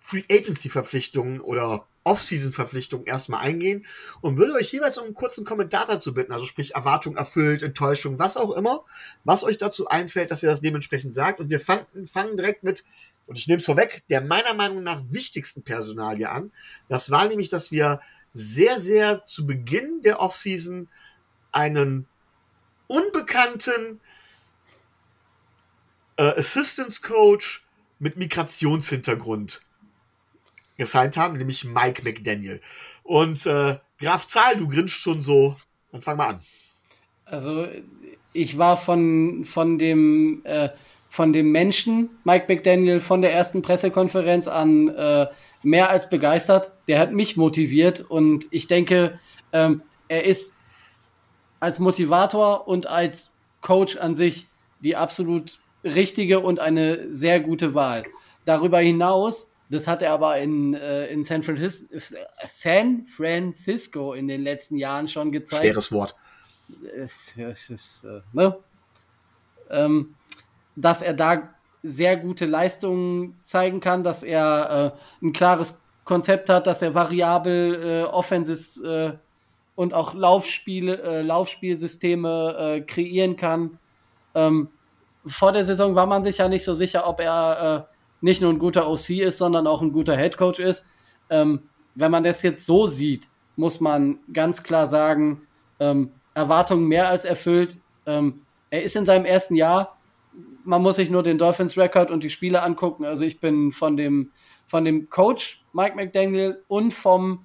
Free Agency Verpflichtungen oder Off-Season-Verpflichtungen erstmal eingehen und würde euch jeweils um einen kurzen Kommentar dazu bitten, also sprich Erwartung erfüllt, Enttäuschung, was auch immer, was euch dazu einfällt, dass ihr das dementsprechend sagt. Und wir fangen, fangen direkt mit, und ich nehme es vorweg, der meiner Meinung nach wichtigsten Personalie an. Das war nämlich, dass wir sehr, sehr zu Beginn der Off-Season einen unbekannten äh, Assistance Coach mit Migrationshintergrund gesigned haben, nämlich Mike McDaniel. Und äh, Graf Zahl, du grinst schon so. Dann fang mal an. Also ich war von, von dem äh, von dem Menschen, Mike McDaniel, von der ersten Pressekonferenz an äh, mehr als begeistert. Der hat mich motiviert und ich denke, ähm, er ist als Motivator und als Coach an sich die absolut richtige und eine sehr gute Wahl. Darüber hinaus das hat er aber in, äh, in San, Francis San Francisco in den letzten Jahren schon gezeigt. Schweres Wort. Es ist, äh, ne? ähm, dass er da sehr gute Leistungen zeigen kann, dass er äh, ein klares Konzept hat, dass er variabel äh, Offenses äh, und auch Laufspiele, äh, Laufspielsysteme äh, kreieren kann. Ähm, vor der Saison war man sich ja nicht so sicher, ob er äh, nicht nur ein guter OC ist, sondern auch ein guter Head Coach ist. Ähm, wenn man das jetzt so sieht, muss man ganz klar sagen, ähm, Erwartungen mehr als erfüllt. Ähm, er ist in seinem ersten Jahr. Man muss sich nur den Dolphins Record und die Spiele angucken. Also ich bin von dem, von dem Coach Mike McDaniel und vom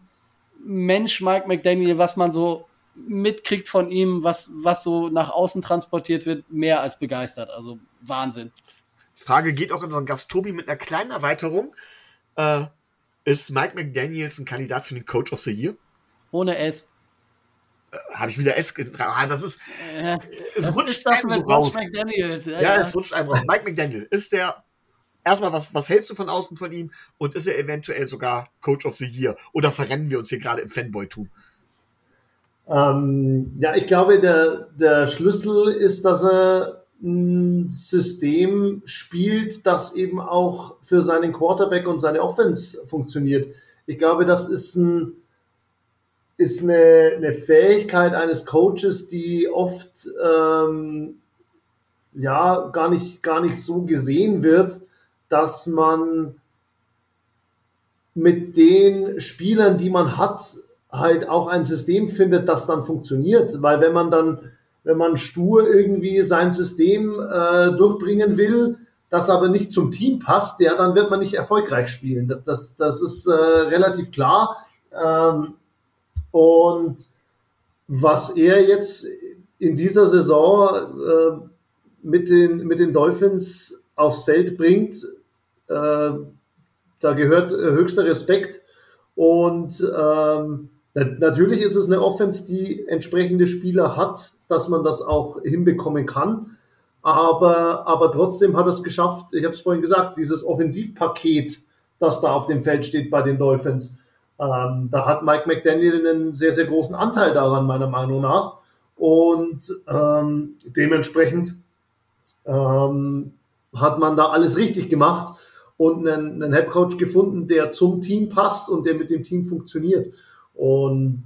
Mensch Mike McDaniel, was man so mitkriegt von ihm, was, was so nach außen transportiert wird, mehr als begeistert. Also Wahnsinn. Frage geht auch an unseren Gast Tobi mit einer kleinen Erweiterung. Äh, ist Mike McDaniels ein Kandidat für den Coach of the Year? Ohne S. Äh, Habe ich wieder S ah, Das ist. Äh, es das rutscht ist das einem mit so raus. McDaniels. Ja, Ja, ja. es rutscht einem raus. Mike McDaniel, ist der. Erstmal, was, was hältst du von außen von ihm? Und ist er eventuell sogar Coach of the Year? Oder verrennen wir uns hier gerade im Fanboy-Tum? Ähm, ja, ich glaube, der, der Schlüssel ist, dass er System spielt, das eben auch für seinen Quarterback und seine Offense funktioniert. Ich glaube, das ist, ein, ist eine, eine Fähigkeit eines Coaches, die oft ähm, ja gar nicht, gar nicht so gesehen wird, dass man mit den Spielern, die man hat, halt auch ein System findet, das dann funktioniert. Weil wenn man dann wenn man stur irgendwie sein System äh, durchbringen will, das aber nicht zum Team passt, ja, dann wird man nicht erfolgreich spielen. Das, das, das ist äh, relativ klar. Ähm, und was er jetzt in dieser Saison äh, mit, den, mit den Dolphins aufs Feld bringt, äh, da gehört äh, höchster Respekt. Und ähm, natürlich ist es eine Offense, die entsprechende Spieler hat, dass man das auch hinbekommen kann. Aber, aber trotzdem hat es geschafft, ich habe es vorhin gesagt, dieses Offensivpaket, das da auf dem Feld steht bei den Dolphins, ähm, da hat Mike McDaniel einen sehr, sehr großen Anteil daran, meiner Meinung nach. Und ähm, dementsprechend ähm, hat man da alles richtig gemacht und einen, einen Headcoach gefunden, der zum Team passt und der mit dem Team funktioniert. Und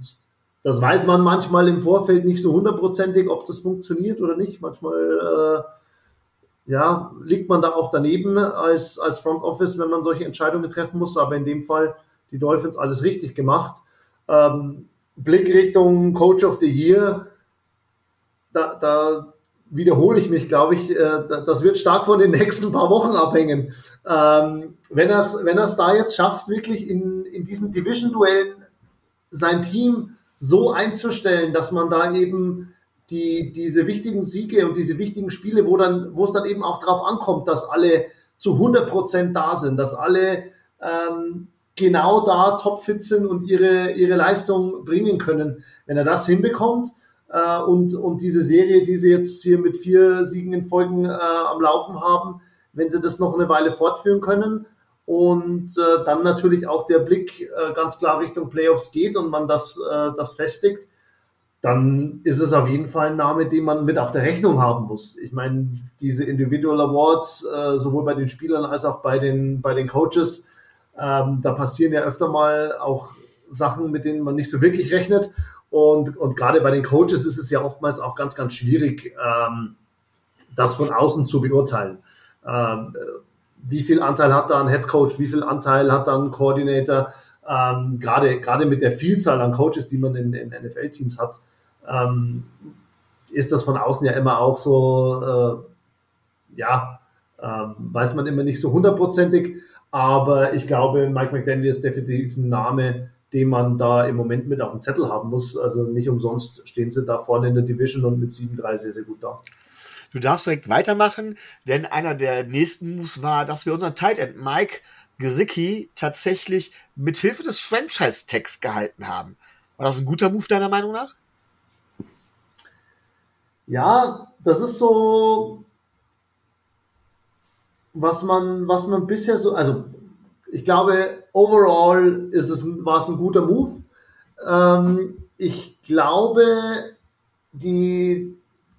das weiß man manchmal im Vorfeld nicht so hundertprozentig, ob das funktioniert oder nicht. Manchmal äh, ja, liegt man da auch daneben als, als Front Office, wenn man solche Entscheidungen treffen muss. Aber in dem Fall die Dolphins alles richtig gemacht. Ähm, Blick Richtung Coach of the Year, da, da wiederhole ich mich, glaube ich, äh, das wird stark von den nächsten paar Wochen abhängen. Ähm, wenn er es wenn da jetzt schafft, wirklich in, in diesen Division-Duellen sein Team so einzustellen, dass man da eben die, diese wichtigen Siege und diese wichtigen Spiele, wo dann, wo es dann eben auch darauf ankommt, dass alle zu 100 Prozent da sind, dass alle ähm, genau da topfit sind und ihre, ihre Leistung bringen können. Wenn er das hinbekommt äh, und, und diese Serie, die sie jetzt hier mit vier Siegen in Folgen äh, am Laufen haben, wenn sie das noch eine Weile fortführen können und äh, dann natürlich auch der Blick äh, ganz klar Richtung Playoffs geht und man das, äh, das festigt, dann ist es auf jeden Fall ein Name, den man mit auf der Rechnung haben muss. Ich meine, diese Individual Awards, äh, sowohl bei den Spielern als auch bei den, bei den Coaches, ähm, da passieren ja öfter mal auch Sachen, mit denen man nicht so wirklich rechnet. Und, und gerade bei den Coaches ist es ja oftmals auch ganz, ganz schwierig, ähm, das von außen zu beurteilen. Ähm, wie viel Anteil hat da ein Head Coach, wie viel Anteil hat da ein Coordinator? Ähm, gerade, gerade mit der Vielzahl an Coaches, die man in, in NFL-Teams hat, ähm, ist das von außen ja immer auch so, äh, ja, ähm, weiß man immer nicht so hundertprozentig. Aber ich glaube, Mike McDaniel ist definitiv ein Name, den man da im Moment mit auf dem Zettel haben muss. Also nicht umsonst stehen sie da vorne in der Division und mit 7-3 sehr, sehr gut da. Du darfst direkt weitermachen, denn einer der nächsten Moves war, dass wir unseren Tight End Mike Gesicki tatsächlich mit Hilfe des Franchise-Tags gehalten haben. War das ein guter Move deiner Meinung nach? Ja, das ist so, was man, was man bisher so, also ich glaube, overall ist es, war es ein guter Move. Ähm, ich glaube, die,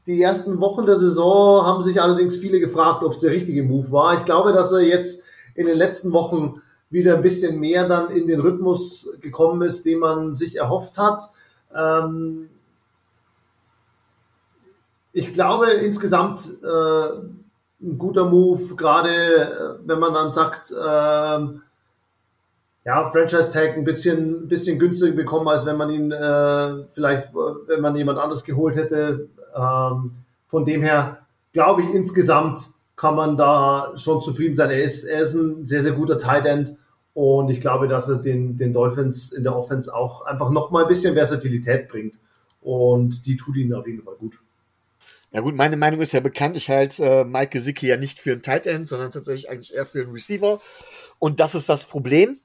die ersten Wochen der Saison haben sich allerdings viele gefragt, ob es der richtige Move war. Ich glaube, dass er jetzt in den letzten Wochen wieder ein bisschen mehr dann in den Rhythmus gekommen ist, den man sich erhofft hat. Ähm, ich glaube insgesamt äh, ein guter Move, gerade äh, wenn man dann sagt, ähm, ja, Franchise Tag ein bisschen, bisschen günstiger bekommen, als wenn man ihn äh, vielleicht, wenn man jemand anderes geholt hätte. Ähm, von dem her glaube ich insgesamt kann man da schon zufrieden sein. Er ist, er ist ein sehr, sehr guter Tight End und ich glaube, dass er den, den Dolphins in der Offense auch einfach noch mal ein bisschen Versatilität bringt und die tut ihnen auf jeden Fall gut. Ja gut, meine Meinung ist ja bekannt. Ich halte äh, Mike Gesicki ja nicht für einen Tight End, sondern tatsächlich eigentlich eher für einen Receiver. Und das ist das Problem.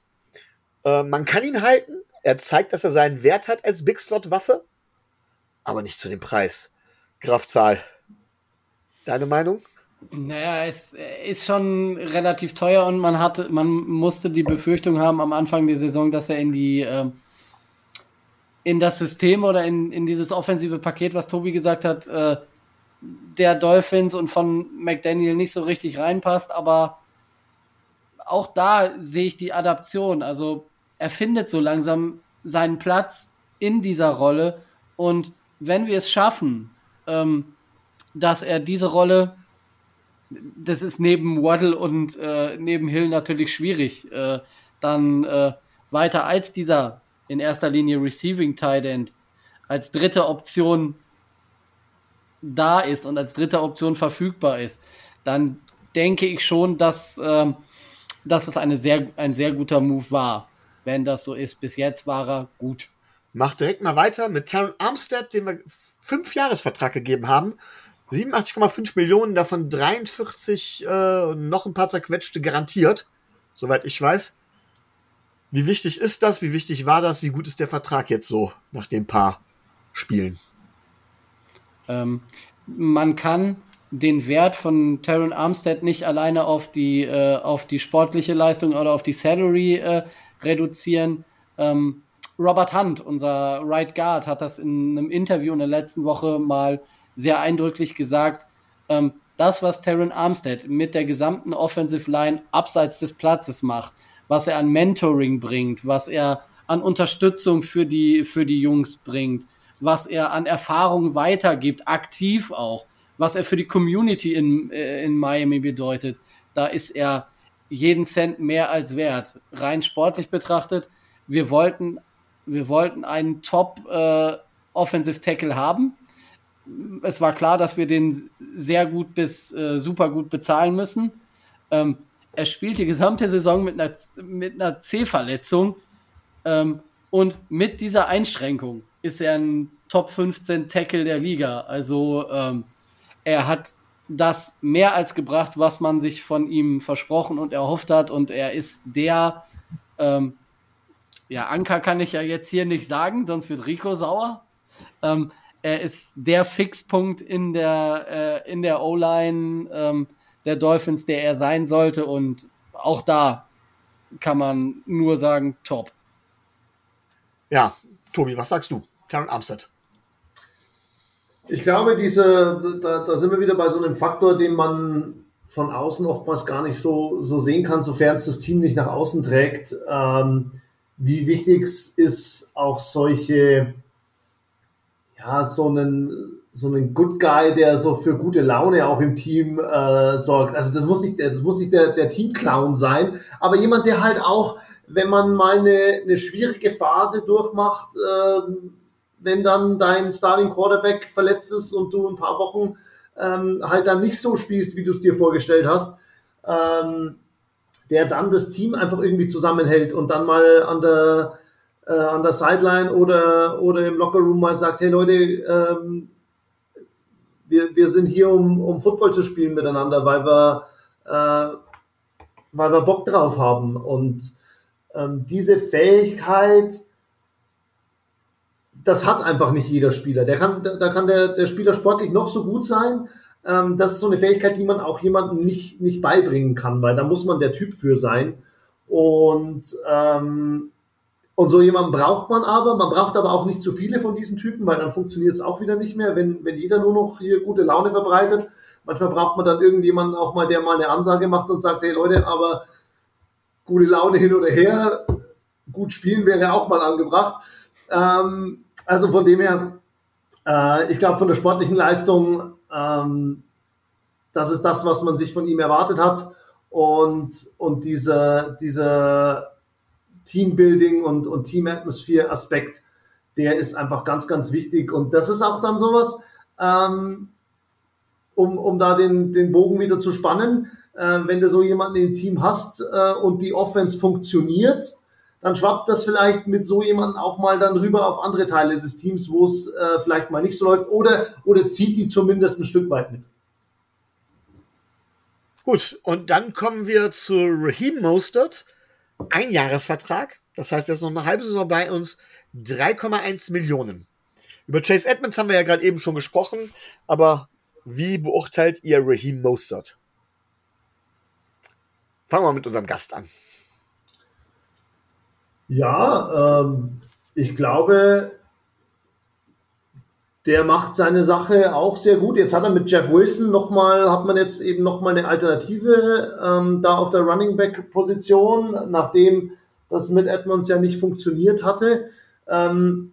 Äh, man kann ihn halten. Er zeigt, dass er seinen Wert hat als Big Slot Waffe, aber nicht zu dem Preis. Grafzahl. Deine Meinung? Naja, es ist schon relativ teuer und man hatte, man musste die Befürchtung haben am Anfang der Saison, dass er in die äh, in das System oder in, in dieses offensive Paket, was Tobi gesagt hat, äh, der Dolphins und von McDaniel nicht so richtig reinpasst, aber auch da sehe ich die Adaption. Also er findet so langsam seinen Platz in dieser Rolle und wenn wir es schaffen, ähm, dass er diese Rolle, das ist neben Waddle und äh, neben Hill natürlich schwierig, äh, dann äh, weiter als dieser in erster Linie Receiving Tight End als dritte Option da ist und als dritte Option verfügbar ist, dann denke ich schon, dass, ähm, dass es eine sehr, ein sehr guter Move war. Wenn das so ist, bis jetzt war er gut. Mach direkt mal weiter mit Taron Armstead, dem wir fünf Jahresvertrag gegeben haben. 87,5 Millionen, davon 43 äh, noch ein paar zerquetschte garantiert, soweit ich weiß. Wie wichtig ist das? Wie wichtig war das? Wie gut ist der Vertrag jetzt so nach den paar Spielen? Ähm, man kann den Wert von Taron Armstead nicht alleine auf die, äh, auf die sportliche Leistung oder auf die Salary äh, reduzieren. Ähm, Robert Hunt, unser Right Guard, hat das in einem Interview in der letzten Woche mal sehr eindrücklich gesagt. Ähm, das, was Taron Armstead mit der gesamten Offensive Line abseits des Platzes macht, was er an Mentoring bringt, was er an Unterstützung für die, für die Jungs bringt, was er an Erfahrung weitergibt, aktiv auch, was er für die Community in, äh, in Miami bedeutet. Da ist er jeden Cent mehr als wert. Rein sportlich betrachtet, wir wollten, wir wollten einen Top äh, Offensive Tackle haben. es war klar, dass wir den sehr gut bis äh, super gut bezahlen müssen. Ähm, er spielt die gesamte Saison mit einer, mit einer C-Verletzung ähm, und mit dieser Einschränkung ist er ein Top 15 Tackle der Liga. Also ähm, er hat das mehr als gebracht, was man sich von ihm versprochen und erhofft hat. Und er ist der, ähm, ja, Anker kann ich ja jetzt hier nicht sagen, sonst wird Rico sauer. Ähm, er ist der Fixpunkt in der, äh, in der O-Line ähm, der Dolphins, der er sein sollte. Und auch da kann man nur sagen, top. Ja, Tobi, was sagst du? Terran Armstead. Ich glaube, diese, da, da sind wir wieder bei so einem Faktor, den man von außen oftmals gar nicht so, so sehen kann, sofern es das Team nicht nach außen trägt. Ähm, wie wichtig es ist, auch solche, ja, so einen, so einen Good Guy, der so für gute Laune auch im Team äh, sorgt. Also das muss nicht, das muss nicht der, der Team-Clown sein, aber jemand, der halt auch, wenn man mal eine, eine schwierige Phase durchmacht, äh, wenn dann dein Starting Quarterback verletzt ist und du ein paar Wochen ähm, halt dann nicht so spielst, wie du es dir vorgestellt hast, ähm, der dann das Team einfach irgendwie zusammenhält und dann mal an der, äh, an der Sideline oder, oder im Lockerroom mal sagt, hey Leute, ähm, wir, wir sind hier, um, um Football zu spielen miteinander, weil wir, äh, weil wir Bock drauf haben. Und ähm, diese Fähigkeit, das hat einfach nicht jeder Spieler. Der kann, da kann der, der Spieler sportlich noch so gut sein. Ähm, das ist so eine Fähigkeit, die man auch jemandem nicht, nicht beibringen kann, weil da muss man der Typ für sein. Und, ähm, und so jemanden braucht man aber. Man braucht aber auch nicht zu viele von diesen Typen, weil dann funktioniert es auch wieder nicht mehr, wenn, wenn jeder nur noch hier gute Laune verbreitet. Manchmal braucht man dann irgendjemanden auch mal, der mal eine Ansage macht und sagt, hey Leute, aber gute Laune hin oder her, gut spielen wäre auch mal angebracht. Ähm, also von dem her, äh, ich glaube, von der sportlichen Leistung, ähm, das ist das, was man sich von ihm erwartet hat. Und, und dieser, dieser Teambuilding und, und Teamatmosphäre-Aspekt, der ist einfach ganz, ganz wichtig. Und das ist auch dann sowas, ähm, um, um da den, den Bogen wieder zu spannen, äh, wenn du so jemanden im Team hast äh, und die Offense funktioniert, dann schwappt das vielleicht mit so jemandem auch mal dann rüber auf andere Teile des Teams, wo es äh, vielleicht mal nicht so läuft oder, oder zieht die zumindest ein Stück weit mit. Gut, und dann kommen wir zu Raheem Mostert. Ein Jahresvertrag, das heißt, er ist noch eine halbe Saison bei uns, 3,1 Millionen. Über Chase Edmonds haben wir ja gerade eben schon gesprochen, aber wie beurteilt ihr Raheem Mostert? Fangen wir mit unserem Gast an. Ja, ähm, ich glaube, der macht seine Sache auch sehr gut. Jetzt hat er mit Jeff Wilson nochmal, hat man jetzt eben nochmal eine Alternative ähm, da auf der Running Back Position, nachdem das mit Edmonds ja nicht funktioniert hatte. Ähm,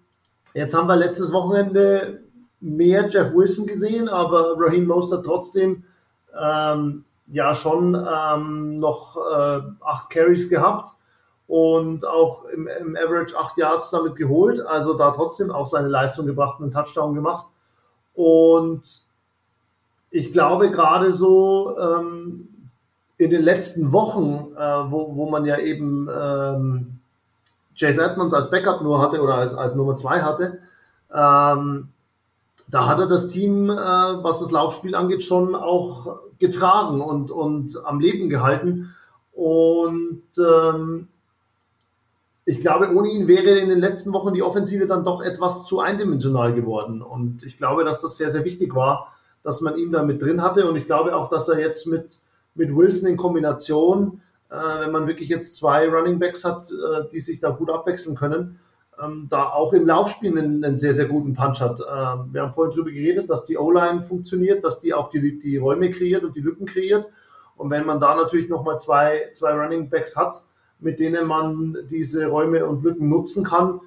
jetzt haben wir letztes Wochenende mehr Jeff Wilson gesehen, aber Raheem Mostert trotzdem ähm, ja schon ähm, noch äh, acht Carries gehabt und auch im, im Average 8 Yards damit geholt. Also da trotzdem auch seine Leistung gebracht und einen Touchdown gemacht. Und ich glaube gerade so ähm, in den letzten Wochen, äh, wo, wo man ja eben ähm, Chase Edmonds als Backup nur hatte oder als, als Nummer 2 hatte, ähm, da hat er das Team, äh, was das Laufspiel angeht, schon auch getragen und, und am Leben gehalten. Und ähm, ich glaube, ohne ihn wäre in den letzten Wochen die Offensive dann doch etwas zu eindimensional geworden. Und ich glaube, dass das sehr, sehr wichtig war, dass man ihn da mit drin hatte. Und ich glaube auch, dass er jetzt mit, mit Wilson in Kombination, äh, wenn man wirklich jetzt zwei Running Backs hat, äh, die sich da gut abwechseln können, ähm, da auch im Laufspiel einen, einen, sehr, sehr guten Punch hat. Äh, wir haben vorhin darüber geredet, dass die O-Line funktioniert, dass die auch die, die Räume kreiert und die Lücken kreiert. Und wenn man da natürlich nochmal zwei, zwei Running Backs hat, mit denen man diese Räume und Lücken nutzen kann,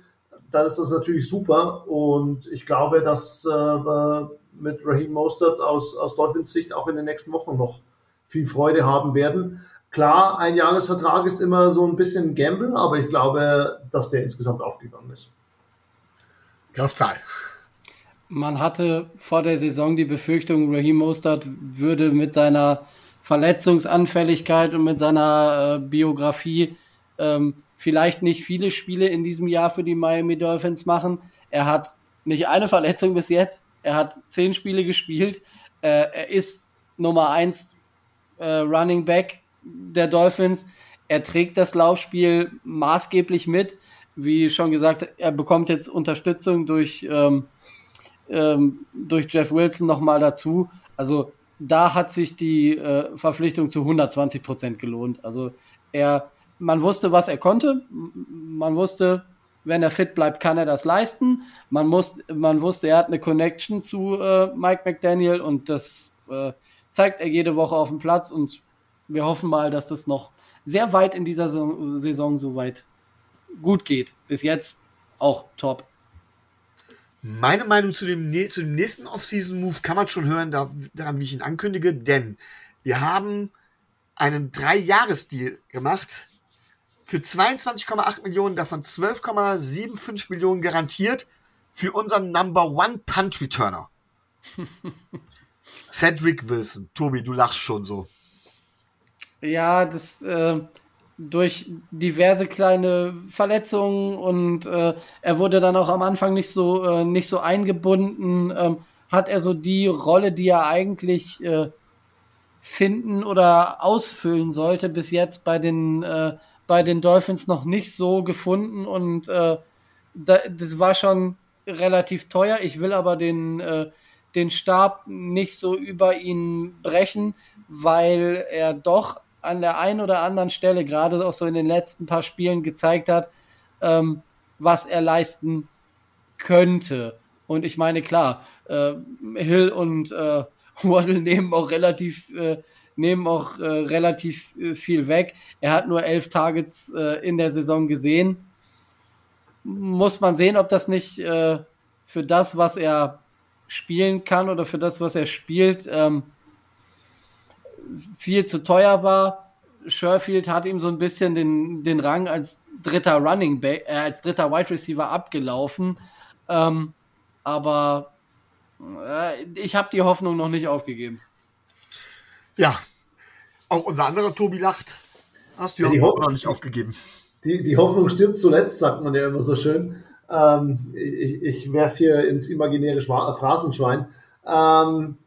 dann ist das natürlich super. Und ich glaube, dass äh, wir mit Raheem Mostert aus, aus Dolphins Sicht auch in den nächsten Wochen noch viel Freude haben werden. Klar, ein Jahresvertrag ist immer so ein bisschen Gamble, aber ich glaube, dass der insgesamt aufgegangen ist. Graf Zahl. Man hatte vor der Saison die Befürchtung, Raheem Mostert würde mit seiner Verletzungsanfälligkeit und mit seiner äh, Biografie ähm, vielleicht nicht viele Spiele in diesem Jahr für die Miami Dolphins machen. Er hat nicht eine Verletzung bis jetzt. Er hat zehn Spiele gespielt. Äh, er ist Nummer eins äh, Running Back der Dolphins. Er trägt das Laufspiel maßgeblich mit. Wie schon gesagt, er bekommt jetzt Unterstützung durch, ähm, ähm, durch Jeff Wilson nochmal dazu. Also da hat sich die äh, Verpflichtung zu 120 Prozent gelohnt. Also er, man wusste, was er konnte. Man wusste, wenn er fit bleibt, kann er das leisten. Man, muss, man wusste, er hat eine Connection zu äh, Mike McDaniel und das äh, zeigt er jede Woche auf dem Platz und wir hoffen mal, dass das noch sehr weit in dieser Saison so weit gut geht. Bis jetzt auch top. Meine Meinung zu dem, zu dem nächsten Off-Season-Move kann man schon hören, da, daran, wie ich ihn ankündige, denn wir haben einen Drei-Jahres-Deal gemacht für 22,8 Millionen, davon 12,75 Millionen garantiert für unseren Number One Punt Returner. Cedric Wilson. Tobi, du lachst schon so. Ja, das äh, durch diverse kleine Verletzungen und äh, er wurde dann auch am Anfang nicht so äh, nicht so eingebunden. Ähm, hat er so die Rolle, die er eigentlich äh, finden oder ausfüllen sollte, bis jetzt bei den äh, bei den Dolphins noch nicht so gefunden und äh, da, das war schon relativ teuer. Ich will aber den äh, den Stab nicht so über ihn brechen, weil er doch an der einen oder anderen Stelle, gerade auch so in den letzten paar Spielen, gezeigt hat, ähm, was er leisten könnte. Und ich meine, klar, äh, Hill und äh, Waddle nehmen auch relativ, äh, nehmen auch äh, relativ äh, viel weg. Er hat nur elf Targets äh, in der Saison gesehen. Muss man sehen, ob das nicht äh, für das, was er spielen kann oder für das, was er spielt, ähm, viel zu teuer war. Sherfield hat ihm so ein bisschen den, den Rang als dritter Running Back, äh, als dritter Wide Receiver abgelaufen. Ähm, aber äh, ich habe die Hoffnung noch nicht aufgegeben. Ja, auch unser anderer Tobi lacht. Hast du ja, die Hoffnung noch nicht aufgegeben. Die, die Hoffnung stirbt zuletzt, sagt man ja immer so schön. Ähm, ich, ich werfe hier ins imaginäre Schwa Phrasenschwein. Ähm,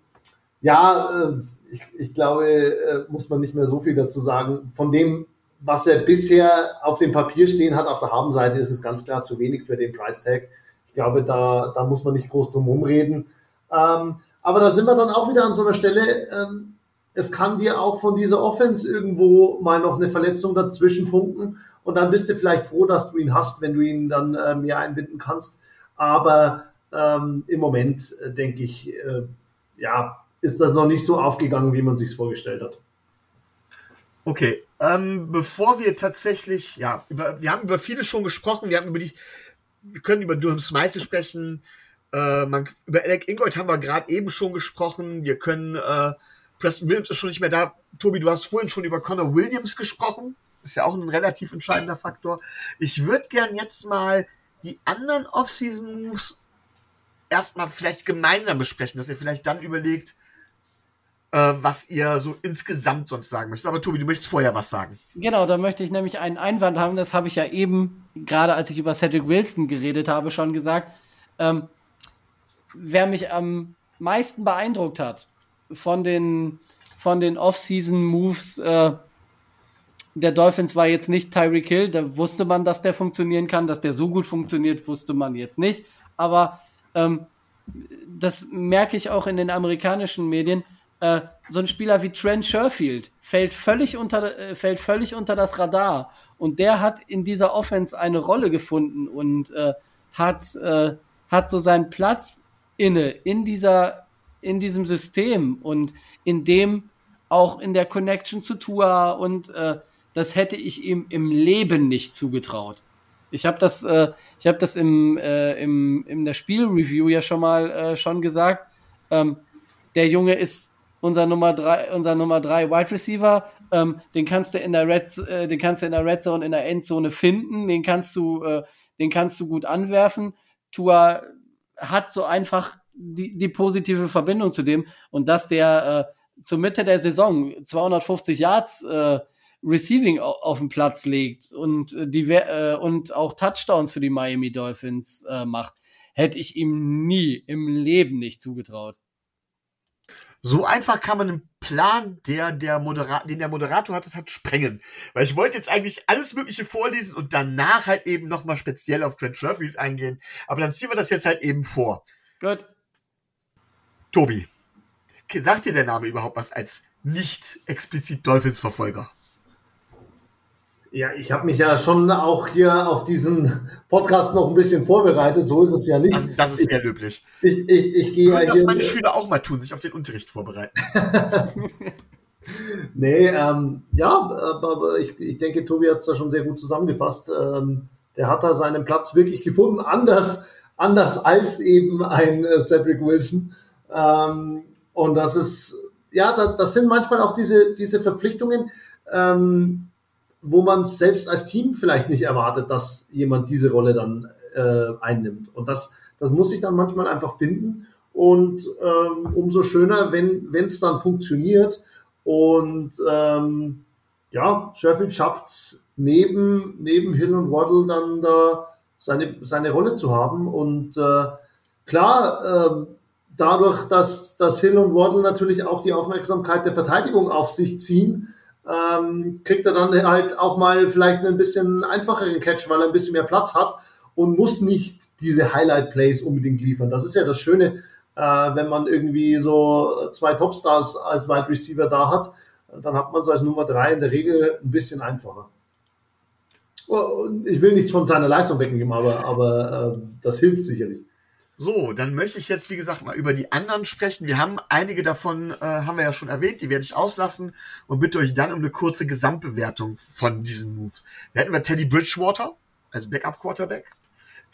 ja, äh, ich, ich glaube, äh, muss man nicht mehr so viel dazu sagen. Von dem, was er bisher auf dem Papier stehen hat, auf der Habenseite, ist es ganz klar zu wenig für den Price Tag. Ich glaube, da, da muss man nicht groß drum rumreden. Ähm, aber da sind wir dann auch wieder an so einer Stelle. Ähm, es kann dir auch von dieser Offense irgendwo mal noch eine Verletzung dazwischen funken. Und dann bist du vielleicht froh, dass du ihn hast, wenn du ihn dann äh, mehr einbinden kannst. Aber ähm, im Moment äh, denke ich, äh, ja, ist das noch nicht so aufgegangen, wie man sich vorgestellt hat. Okay, ähm, bevor wir tatsächlich, ja, über, wir haben über viele schon gesprochen, wir haben über die, wir können über Durham Smythe sprechen, äh, man, über Alec Ingold haben wir gerade eben schon gesprochen, wir können, äh, Preston Williams ist schon nicht mehr da. Tobi, du hast vorhin schon über Connor Williams gesprochen, ist ja auch ein relativ entscheidender Faktor. Ich würde gern jetzt mal die anderen Off-Season-Moves erstmal vielleicht gemeinsam besprechen, dass ihr vielleicht dann überlegt, äh, was ihr so insgesamt sonst sagen möchtet. Aber Tobi, du möchtest vorher was sagen. Genau, da möchte ich nämlich einen Einwand haben. Das habe ich ja eben, gerade als ich über Cedric Wilson geredet habe, schon gesagt. Ähm, wer mich am meisten beeindruckt hat von den, von den Off-Season-Moves äh, der Dolphins war jetzt nicht Tyreek Hill. Da wusste man, dass der funktionieren kann. Dass der so gut funktioniert, wusste man jetzt nicht. Aber ähm, das merke ich auch in den amerikanischen Medien äh, so ein Spieler wie Trent Sherfield fällt völlig unter, äh, fällt völlig unter das Radar. Und der hat in dieser Offense eine Rolle gefunden und äh, hat, äh, hat so seinen Platz inne in dieser, in diesem System und in dem auch in der Connection zu Tua und äh, das hätte ich ihm im Leben nicht zugetraut. Ich habe das, äh, ich habe das im, äh, im in der Spielreview ja schon mal äh, schon gesagt. Ähm, der Junge ist unser Nummer drei, unser Nummer drei Wide Receiver. Ähm, den kannst du in der Red, äh, den kannst du in der Red Zone in der Endzone finden. Den kannst du, äh, den kannst du gut anwerfen. Tua hat so einfach die, die positive Verbindung zu dem und dass der äh, zur Mitte der Saison 250 Yards äh, Receiving auf den Platz legt und äh, die äh, und auch Touchdowns für die Miami Dolphins äh, macht, hätte ich ihm nie im Leben nicht zugetraut. So einfach kann man einen Plan, der der Moderator, den der Moderator hat, hat sprengen. Weil ich wollte jetzt eigentlich alles Mögliche vorlesen und danach halt eben nochmal speziell auf Trent Sherfield eingehen. Aber dann ziehen wir das jetzt halt eben vor. Gut. Tobi, sagt dir der Name überhaupt was als nicht explizit Dolphins-Verfolger? Ja, ich habe mich ja schon auch hier auf diesen Podcast noch ein bisschen vorbereitet. So ist es ja nicht. Das, das ist sehr löblich. Ich, ich, ich gehe ja das meine Schüler auch mal tun, sich auf den Unterricht vorbereiten. nee, ähm, ja, aber ich, ich denke, Tobi hat es da schon sehr gut zusammengefasst. Ähm, der hat da seinen Platz wirklich gefunden, anders, anders als eben ein äh, Cedric Wilson. Ähm, und das ist, ja, das, das sind manchmal auch diese, diese Verpflichtungen. Ähm, wo man selbst als Team vielleicht nicht erwartet, dass jemand diese Rolle dann äh, einnimmt. Und das, das muss ich dann manchmal einfach finden. Und ähm, umso schöner, wenn es dann funktioniert. Und ähm, ja, Sheffield schafft es neben, neben Hill und Waddle dann da seine, seine Rolle zu haben. Und äh, klar, äh, dadurch, dass, dass Hill und Waddle natürlich auch die Aufmerksamkeit der Verteidigung auf sich ziehen, ähm, kriegt er dann halt auch mal vielleicht einen bisschen einfacheren Catch, weil er ein bisschen mehr Platz hat und muss nicht diese Highlight-Plays unbedingt liefern. Das ist ja das Schöne, äh, wenn man irgendwie so zwei Topstars als Wide Receiver da hat, dann hat man es als Nummer drei in der Regel ein bisschen einfacher. Ich will nichts von seiner Leistung wegnehmen, aber, aber äh, das hilft sicherlich. So, dann möchte ich jetzt, wie gesagt, mal über die anderen sprechen. Wir haben einige davon, äh, haben wir ja schon erwähnt, die werde ich auslassen und bitte euch dann um eine kurze Gesamtbewertung von diesen Moves. Da hätten wir Teddy Bridgewater als Backup-Quarterback.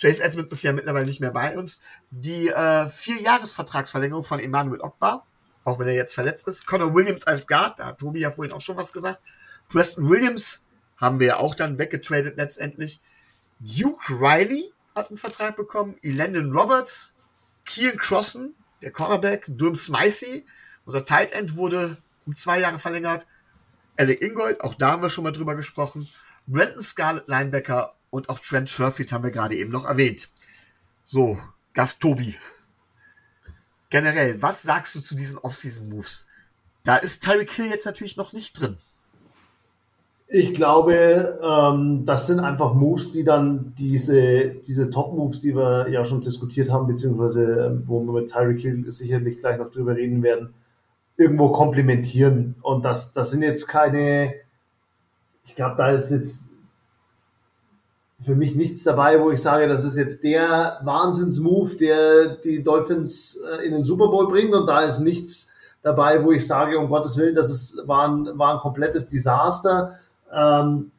Chase Edmonds ist ja mittlerweile nicht mehr bei uns. Die äh, vier Jahresvertragsverlängerung von Emmanuel Ogbar, auch wenn er jetzt verletzt ist. Connor Williams als Guard, da hat Tobi ja vorhin auch schon was gesagt. Preston Williams haben wir ja auch dann weggetradet letztendlich. Duke Riley hat einen Vertrag bekommen, Elandon Roberts, Kian Crossen, der Cornerback, Durham Smicey, unser Tight End wurde um zwei Jahre verlängert, Alec Ingold, auch da haben wir schon mal drüber gesprochen, Brandon Scarlett Linebacker und auch Trent Sherfield haben wir gerade eben noch erwähnt. So, Gast Tobi. Generell, was sagst du zu diesen Offseason-Moves? Da ist Tyreek Hill jetzt natürlich noch nicht drin. Ich glaube, ähm, das sind einfach Moves, die dann diese, diese Top-Moves, die wir ja schon diskutiert haben, beziehungsweise ähm, wo wir mit Tyreek Hill sicherlich gleich noch drüber reden werden, irgendwo komplementieren. Und das, das sind jetzt keine, ich glaube, da ist jetzt für mich nichts dabei, wo ich sage, das ist jetzt der Wahnsinns-Move, der die Dolphins äh, in den Super Bowl bringt. Und da ist nichts dabei, wo ich sage, um Gottes Willen, das ist, war, ein, war ein komplettes Desaster ähm,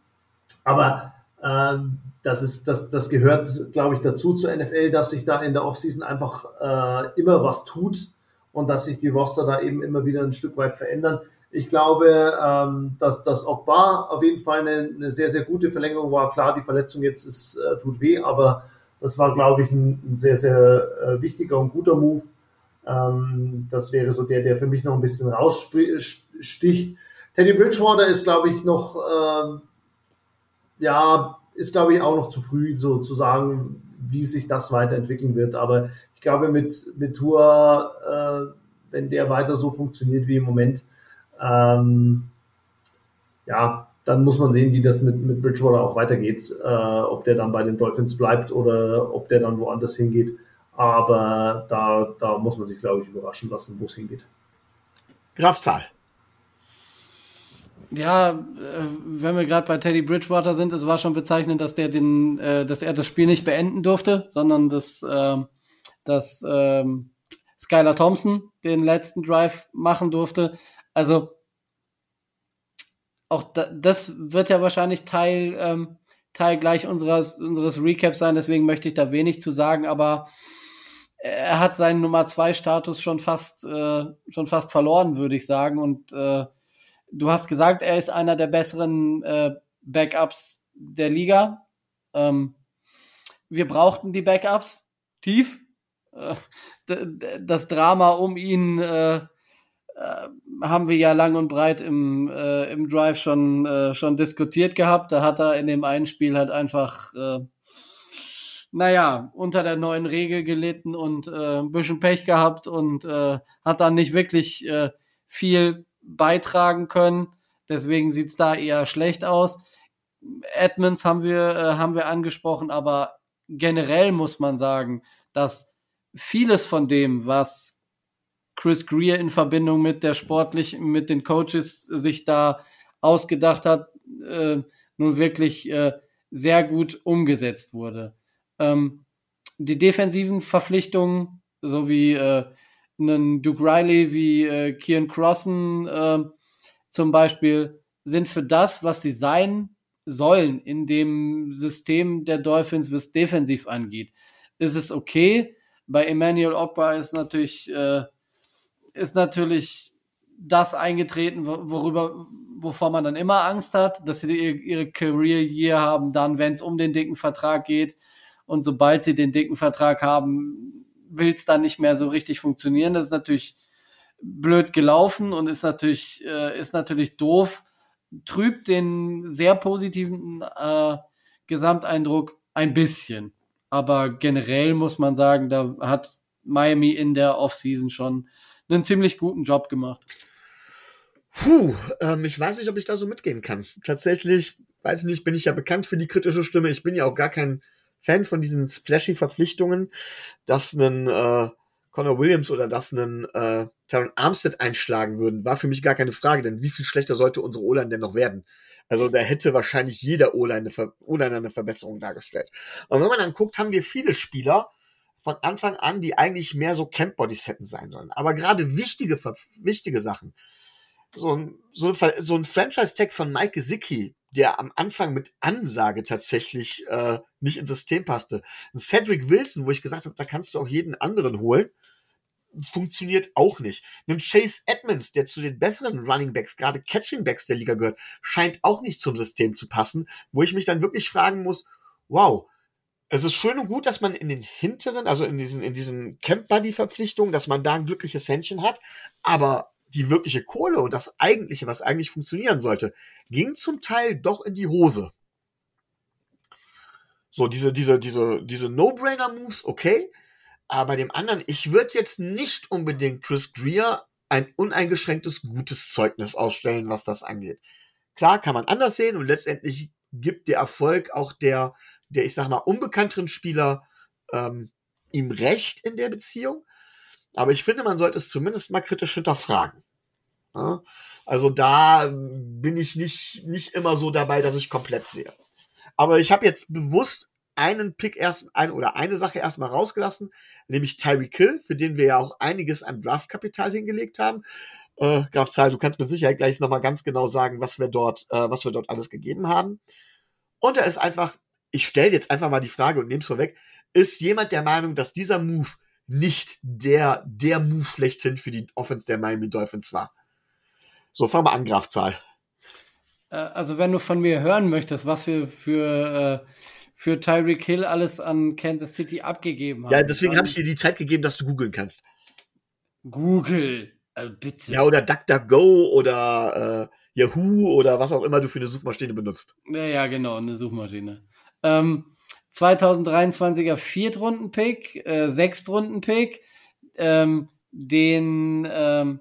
aber ähm, das, ist, das, das gehört, glaube ich, dazu zur NFL, dass sich da in der Offseason einfach äh, immer was tut und dass sich die Roster da eben immer wieder ein Stück weit verändern. Ich glaube, ähm, dass, dass Ogbar auf jeden Fall eine, eine sehr, sehr gute Verlängerung war. Klar, die Verletzung jetzt ist, äh, tut weh, aber das war, glaube ich, ein, ein sehr, sehr äh, wichtiger und guter Move. Ähm, das wäre so der, der für mich noch ein bisschen raussticht. Teddy Bridgewater ist, glaube ich, noch, äh, ja, ist, glaube ich, auch noch zu früh, so zu sagen, wie sich das weiterentwickeln wird. Aber ich glaube, mit, mit Tour, äh, wenn der weiter so funktioniert wie im Moment, ähm, ja, dann muss man sehen, wie das mit, mit Bridgewater auch weitergeht. Äh, ob der dann bei den Dolphins bleibt oder ob der dann woanders hingeht. Aber da, da muss man sich, glaube ich, überraschen lassen, wo es hingeht. Grafzahl. Ja, äh, wenn wir gerade bei Teddy Bridgewater sind, es war schon bezeichnend, dass der den, äh, dass er das Spiel nicht beenden durfte, sondern dass, äh, dass ähm, Skylar Thompson den letzten Drive machen durfte. Also auch da, das wird ja wahrscheinlich Teil, ähm, Teil gleich unseres, unseres Recaps sein, deswegen möchte ich da wenig zu sagen, aber er hat seinen Nummer zwei Status schon fast, äh, schon fast verloren, würde ich sagen. Und äh, Du hast gesagt, er ist einer der besseren äh, Backups der Liga. Ähm, wir brauchten die Backups tief. äh, das Drama um ihn äh, äh, haben wir ja lang und breit im, äh, im Drive schon, äh, schon diskutiert gehabt. Da hat er in dem einen Spiel halt einfach, naja, unter der neuen Regel gelitten und äh, ein bisschen Pech gehabt und äh, hat dann nicht wirklich äh, viel beitragen können. Deswegen sieht's da eher schlecht aus. Edmonds haben wir, äh, haben wir angesprochen, aber generell muss man sagen, dass vieles von dem, was Chris Greer in Verbindung mit der sportlichen, mit den Coaches sich da ausgedacht hat, äh, nun wirklich äh, sehr gut umgesetzt wurde. Ähm, die defensiven Verpflichtungen, so wie äh, einen Duke Riley, wie äh, Kian Crossen äh, zum Beispiel, sind für das, was sie sein sollen in dem System der Dolphins, was defensiv angeht, ist es okay. Bei Emmanuel Ogba ist natürlich äh, ist natürlich das eingetreten, worüber, wovor man dann immer Angst hat, dass sie ihre Career Year haben, dann, wenn es um den dicken Vertrag geht. Und sobald sie den dicken Vertrag haben, will es dann nicht mehr so richtig funktionieren. Das ist natürlich blöd gelaufen und ist natürlich, äh, ist natürlich doof, trübt den sehr positiven äh, Gesamteindruck ein bisschen. Aber generell muss man sagen, da hat Miami in der Offseason schon einen ziemlich guten Job gemacht. Puh, ähm, ich weiß nicht, ob ich da so mitgehen kann. Tatsächlich, weiß ich nicht, bin ich ja bekannt für die kritische Stimme. Ich bin ja auch gar kein Fan von diesen splashy Verpflichtungen, dass ein äh, Connor Williams oder dass ein äh, Taron Armstead einschlagen würden, war für mich gar keine Frage, denn wie viel schlechter sollte unsere O-Line denn noch werden? Also da hätte wahrscheinlich jeder O-Line eine, eine Verbesserung dargestellt. Und wenn man dann guckt, haben wir viele Spieler, von Anfang an, die eigentlich mehr so Camp-Bodies hätten sein sollen. Aber gerade wichtige, wichtige Sachen. So ein, so ein, so ein Franchise-Tag von Mike Gesicki, der am Anfang mit Ansage tatsächlich äh, nicht ins System passte. Ein Cedric Wilson, wo ich gesagt habe, da kannst du auch jeden anderen holen, funktioniert auch nicht. Ein Chase Edmonds, der zu den besseren Running Backs, gerade Catching Backs der Liga gehört, scheint auch nicht zum System zu passen, wo ich mich dann wirklich fragen muss, wow, es ist schön und gut, dass man in den hinteren, also in diesen, in diesen Camp-Buddy-Verpflichtungen, dass man da ein glückliches Händchen hat, aber die wirkliche Kohle und das eigentliche, was eigentlich funktionieren sollte, ging zum Teil doch in die Hose. So, diese, diese, diese, diese No-Brainer-Moves, okay. Aber dem anderen, ich würde jetzt nicht unbedingt Chris Greer ein uneingeschränktes gutes Zeugnis ausstellen, was das angeht. Klar kann man anders sehen und letztendlich gibt der Erfolg auch der, der, ich sag mal, unbekannteren Spieler ähm, ihm recht in der Beziehung. Aber ich finde, man sollte es zumindest mal kritisch hinterfragen. Ja? Also da bin ich nicht, nicht immer so dabei, dass ich komplett sehe. Aber ich habe jetzt bewusst einen Pick erst ein oder eine Sache erstmal rausgelassen, nämlich Tyreek Kill, für den wir ja auch einiges an Draftkapital hingelegt haben. Äh, Graf Zahl, du kannst mit Sicherheit gleich nochmal ganz genau sagen, was wir dort, äh, was wir dort alles gegeben haben. Und er ist einfach ich stelle jetzt einfach mal die Frage und nehme es vorweg, ist jemand der Meinung, dass dieser Move nicht der, der Move schlechthin für die Offense der Miami Dolphins war? So, fangen wir an, Grafzahl. Äh, also, wenn du von mir hören möchtest, was wir für, äh, für Tyreek Hill alles an Kansas City abgegeben haben. Ja, deswegen habe ich dir die Zeit gegeben, dass du googeln kannst. Google, also bitte. Ja, oder DuckDuckGo oder äh, Yahoo oder was auch immer du für eine Suchmaschine benutzt. Ja, ja, genau, eine Suchmaschine. Ähm, 2023er Viertrunden-Pick, äh, Sechstrunden-Pick, ähm, den ähm,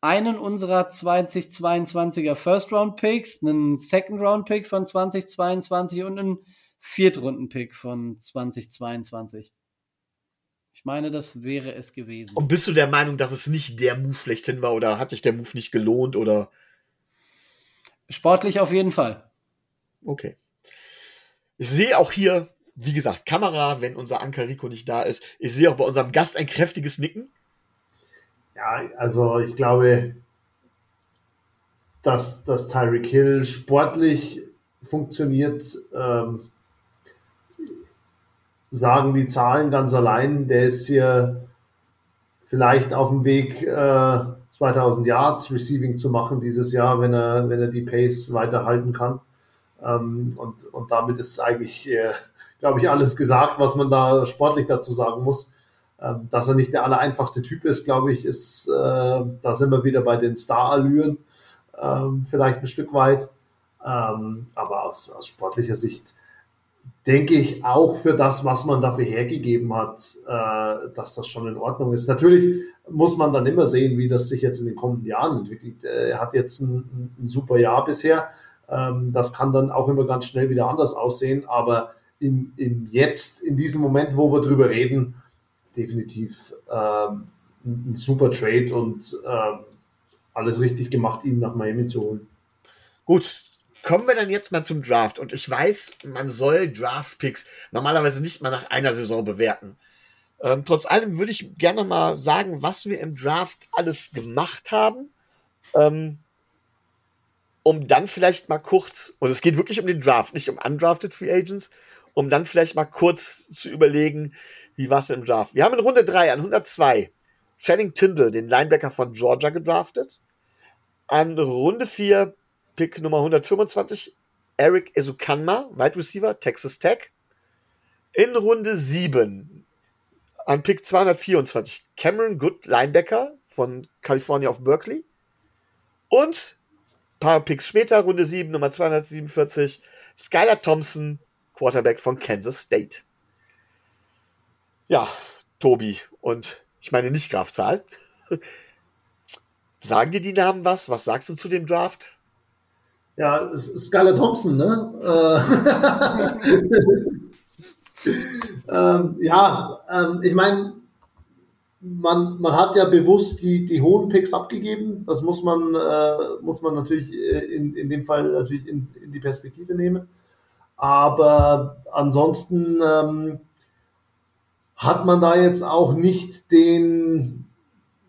einen unserer 2022er First-Round-Picks, einen Second-Round-Pick von 2022 und einen Viertrunden-Pick von 2022. Ich meine, das wäre es gewesen. Und bist du der Meinung, dass es nicht der Move schlechthin war oder hat sich der Move nicht gelohnt oder? Sportlich auf jeden Fall. Okay. Ich sehe auch hier, wie gesagt, Kamera, wenn unser Anker Rico nicht da ist. Ich sehe auch bei unserem Gast ein kräftiges Nicken. Ja, also ich glaube, dass, dass Tyreek Hill sportlich funktioniert, ähm, sagen die Zahlen ganz allein. Der ist hier vielleicht auf dem Weg, äh, 2000 Yards Receiving zu machen dieses Jahr, wenn er, wenn er die Pace weiterhalten kann. Ähm, und, und damit ist eigentlich, äh, glaube ich, alles gesagt, was man da sportlich dazu sagen muss. Ähm, dass er nicht der allereinfachste Typ ist, glaube ich, ist, äh, da sind wir wieder bei den Star-Allüren, ähm, vielleicht ein Stück weit. Ähm, aber aus, aus sportlicher Sicht denke ich auch für das, was man dafür hergegeben hat, äh, dass das schon in Ordnung ist. Natürlich muss man dann immer sehen, wie das sich jetzt in den kommenden Jahren entwickelt. Äh, er hat jetzt ein, ein super Jahr bisher. Ähm, das kann dann auch immer ganz schnell wieder anders aussehen, aber im, im Jetzt, in diesem Moment, wo wir drüber reden, definitiv ähm, ein super Trade und ähm, alles richtig gemacht, ihn nach Miami zu holen. Gut, kommen wir dann jetzt mal zum Draft. Und ich weiß, man soll Draft-Picks normalerweise nicht mal nach einer Saison bewerten. Ähm, trotz allem würde ich gerne mal sagen, was wir im Draft alles gemacht haben. Ähm, um dann vielleicht mal kurz, und es geht wirklich um den Draft, nicht um undrafted Free Agents, um dann vielleicht mal kurz zu überlegen, wie war es im Draft. Wir haben in Runde 3 an 102 Channing Tindall, den Linebacker von Georgia, gedraftet. An Runde 4 Pick Nummer 125 Eric Ezukanma, Wide Receiver, Texas Tech. In Runde 7 an Pick 224 Cameron Good, Linebacker von California of Berkeley. Und ein paar Picks später, Runde 7, Nummer 247, Skylar Thompson, Quarterback von Kansas State. Ja, Tobi und ich meine nicht Grafzahl. Sagen dir die Namen was? Was sagst du zu dem Draft? Ja, Skylar Thompson, ne? Äh, ähm, ja, ähm, ich meine, man, man hat ja bewusst die, die hohen Picks abgegeben. Das muss man, äh, muss man natürlich äh, in, in dem Fall natürlich in, in die Perspektive nehmen. Aber ansonsten ähm, hat man da jetzt auch nicht den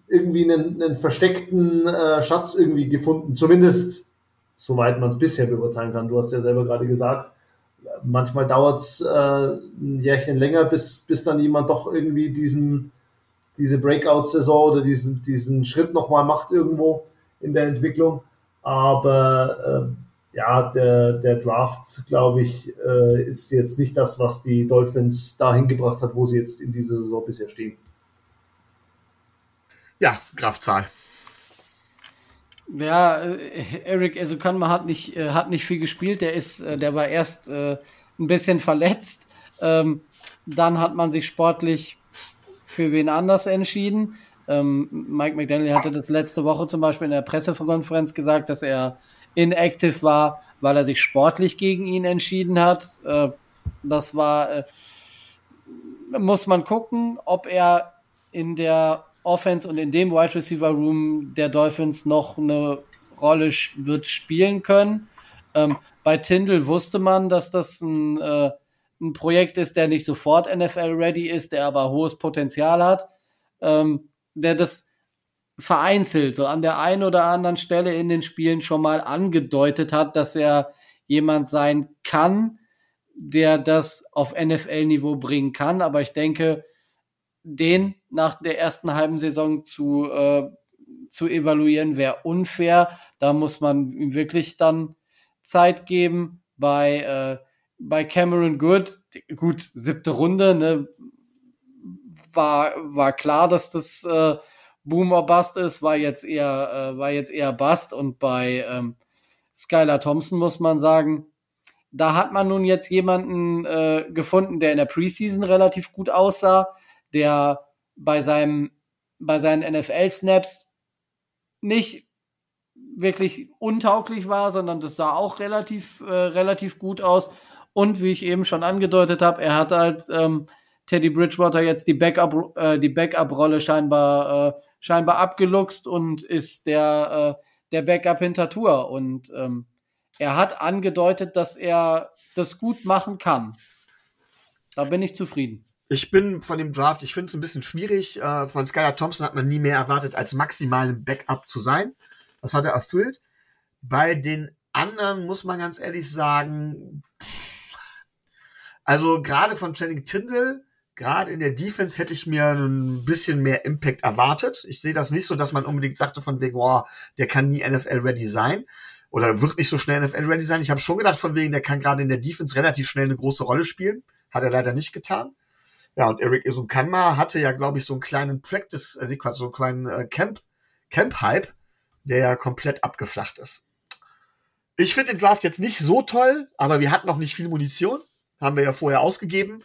irgendwie einen, einen versteckten äh, Schatz irgendwie gefunden. Zumindest soweit man es bisher beurteilen kann. Du hast ja selber gerade gesagt, manchmal dauert es äh, ein Jährchen länger, bis, bis dann jemand doch irgendwie diesen, diese Breakout-Saison oder diesen, diesen Schritt nochmal macht irgendwo in der Entwicklung. Aber äh, ja, der, der Draft, glaube ich, äh, ist jetzt nicht das, was die Dolphins dahin gebracht hat, wo sie jetzt in dieser Saison bisher stehen. Ja, Kraftzahl. Ja, äh, Eric Esukanma hat nicht, äh, hat nicht viel gespielt. Der ist, äh, der war erst ein bisschen verletzt. Ähm, dann hat man sich sportlich für wen anders entschieden. Ähm, Mike McDaniel hatte das letzte Woche zum Beispiel in der Pressekonferenz gesagt, dass er inactive war, weil er sich sportlich gegen ihn entschieden hat. das war, muss man gucken, ob er in der Offense und in dem Wide Receiver Room der Dolphins noch eine Rolle wird spielen können. Ähm, bei Tindall wusste man, dass das ein, äh, ein Projekt ist, der nicht sofort NFL-ready ist, der aber hohes Potenzial hat, ähm, der das vereinzelt, so an der einen oder anderen Stelle in den Spielen schon mal angedeutet hat, dass er jemand sein kann, der das auf NFL-Niveau bringen kann. Aber ich denke, den nach der ersten halben Saison zu, äh, zu evaluieren, wäre unfair. Da muss man ihm wirklich dann Zeit geben. Bei, äh, bei Cameron Good, gut, siebte Runde, ne, war, war klar, dass das äh, Boom or Bust ist, war jetzt eher, äh, war jetzt eher Bust. Und bei ähm, Skylar Thompson muss man sagen, da hat man nun jetzt jemanden äh, gefunden, der in der Preseason relativ gut aussah der bei seinem, bei seinen NFL-Snaps nicht wirklich untauglich war, sondern das sah auch relativ, äh, relativ gut aus. Und wie ich eben schon angedeutet habe, er hat halt ähm, Teddy Bridgewater jetzt die Backup, äh, die Backup-Rolle scheinbar, äh, scheinbar abgeluchst und ist der, äh, der Backup hinter Tour. Und ähm, er hat angedeutet, dass er das gut machen kann. Da bin ich zufrieden. Ich bin von dem Draft, ich finde es ein bisschen schwierig. Äh, von Skylar Thompson hat man nie mehr erwartet, als maximalen Backup zu sein. Das hat er erfüllt. Bei den anderen muss man ganz ehrlich sagen, also gerade von Channing Tindall, gerade in der Defense hätte ich mir ein bisschen mehr Impact erwartet. Ich sehe das nicht so, dass man unbedingt sagte von wegen, oh, der kann nie NFL-ready sein oder wird nicht so schnell NFL-ready sein. Ich habe schon gedacht von wegen, der kann gerade in der Defense relativ schnell eine große Rolle spielen. Hat er leider nicht getan. Ja, und Eric Isukanma hatte ja, glaube ich, so einen kleinen Practice, äh, so einen kleinen äh, Camp, Camp-Hype, der ja komplett abgeflacht ist. Ich finde den Draft jetzt nicht so toll, aber wir hatten noch nicht viel Munition. Haben wir ja vorher ausgegeben.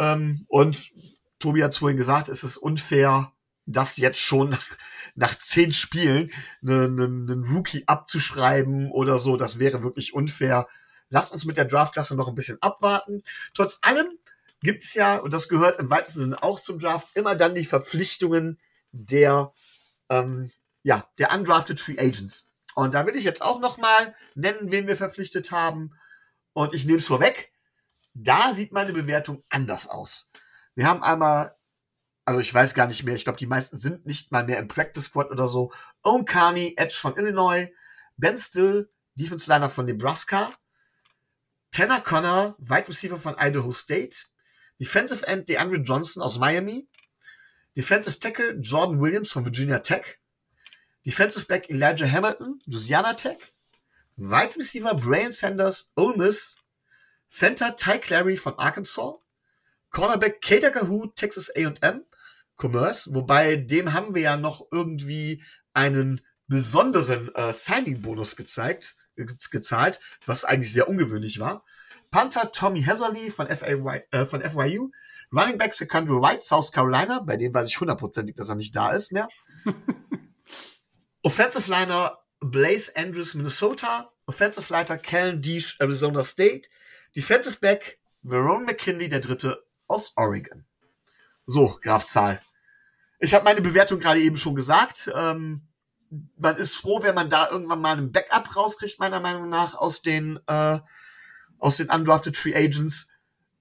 Ähm, und Tobi hat vorhin gesagt, es ist unfair, das jetzt schon nach, nach zehn Spielen einen, einen Rookie abzuschreiben oder so. Das wäre wirklich unfair. Lasst uns mit der Draftklasse noch ein bisschen abwarten. Trotz allem gibt es ja, und das gehört im weitesten Sinne auch zum Draft, immer dann die Verpflichtungen der, ähm, ja, der undrafted Free Agents. Und da will ich jetzt auch noch mal nennen, wen wir verpflichtet haben. Und ich nehme es vorweg. Da sieht meine Bewertung anders aus. Wir haben einmal, also ich weiß gar nicht mehr, ich glaube, die meisten sind nicht mal mehr im Practice Squad oder so. Owen Carney, Edge von Illinois, Ben Still, Defense Liner von Nebraska, Tanner Connor, Wide Receiver von Idaho State, Defensive End DeAndre Johnson aus Miami, Defensive Tackle Jordan Williams von Virginia Tech, Defensive Back Elijah Hamilton, Louisiana Tech, Wide Receiver Brian Sanders, Ole Miss, Center Ty Clary von Arkansas, Cornerback Kater Kahoo, Texas A&M, Commerce, wobei dem haben wir ja noch irgendwie einen besonderen äh, Signing-Bonus gezeigt, gezahlt, was eigentlich sehr ungewöhnlich war. Panther Tommy Hazerly von, FAY, äh, von FYU, Running Back Secondary White, South Carolina, bei dem weiß ich hundertprozentig, dass er nicht da ist mehr. Offensive Liner Blaze Andrews, Minnesota. Offensive Liner Kellen Deesh, Arizona State. Defensive Back Verone McKinley, der dritte aus Oregon. So, Graf Zahl. Ich habe meine Bewertung gerade eben schon gesagt. Ähm, man ist froh, wenn man da irgendwann mal einen Backup rauskriegt, meiner Meinung nach, aus den, äh, aus den Undrafted Free Agents.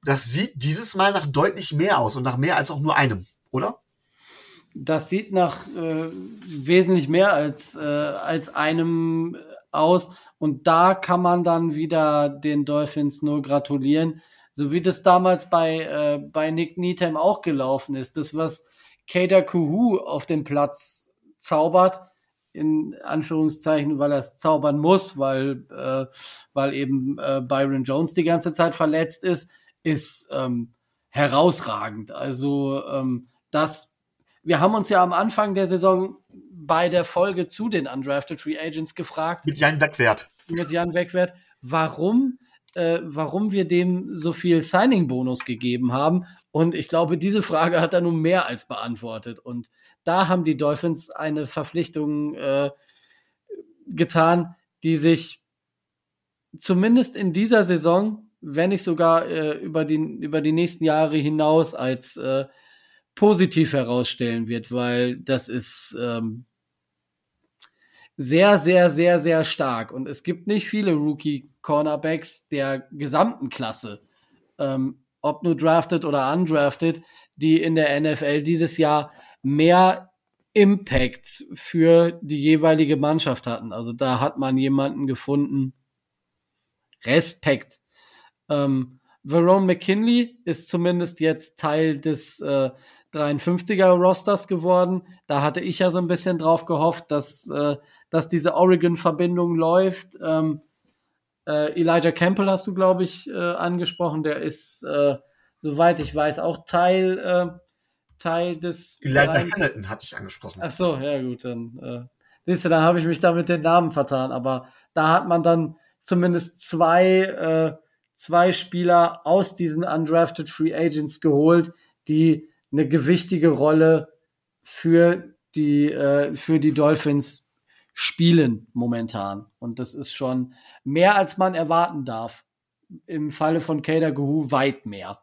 Das sieht dieses Mal nach deutlich mehr aus und nach mehr als auch nur einem, oder? Das sieht nach äh, wesentlich mehr als, äh, als einem aus. Und da kann man dann wieder den Dolphins nur gratulieren. So wie das damals bei, äh, bei Nick Needham auch gelaufen ist. Das, was Kader Kuhu auf dem Platz zaubert, in Anführungszeichen, weil er es zaubern muss, weil, äh, weil eben äh, Byron Jones die ganze Zeit verletzt ist, ist ähm, herausragend. Also ähm, das, wir haben uns ja am Anfang der Saison bei der Folge zu den Undrafted Free Agents gefragt. Mit Jan Wegwert. Mit Jan Wegwert, warum, äh, warum wir dem so viel Signing-Bonus gegeben haben. Und ich glaube, diese Frage hat er nun mehr als beantwortet. Und da haben die Dolphins eine Verpflichtung äh, getan, die sich zumindest in dieser Saison, wenn nicht sogar äh, über, die, über die nächsten Jahre hinaus als äh, positiv herausstellen wird, weil das ist ähm, sehr, sehr, sehr, sehr stark. Und es gibt nicht viele Rookie-Cornerbacks der gesamten Klasse, ähm, ob nur drafted oder undrafted, die in der NFL dieses Jahr mehr Impact für die jeweilige Mannschaft hatten. Also da hat man jemanden gefunden. Respekt. Ähm, Verone McKinley ist zumindest jetzt Teil des äh, 53er Rosters geworden. Da hatte ich ja so ein bisschen drauf gehofft, dass, äh, dass diese Oregon-Verbindung läuft. Ähm, äh, Elijah Campbell hast du, glaube ich, äh, angesprochen. Der ist, äh, soweit ich weiß, auch Teil äh, Teil des. Elijah Hamilton hatte ich angesprochen. Ach so, ja gut, dann äh, siehst du, dann habe ich mich da mit den Namen vertan. Aber da hat man dann zumindest zwei, äh, zwei Spieler aus diesen undrafted Free Agents geholt, die eine gewichtige Rolle für die, äh, für die Dolphins spielen momentan. Und das ist schon mehr, als man erwarten darf. Im Falle von Kader Gehu weit mehr.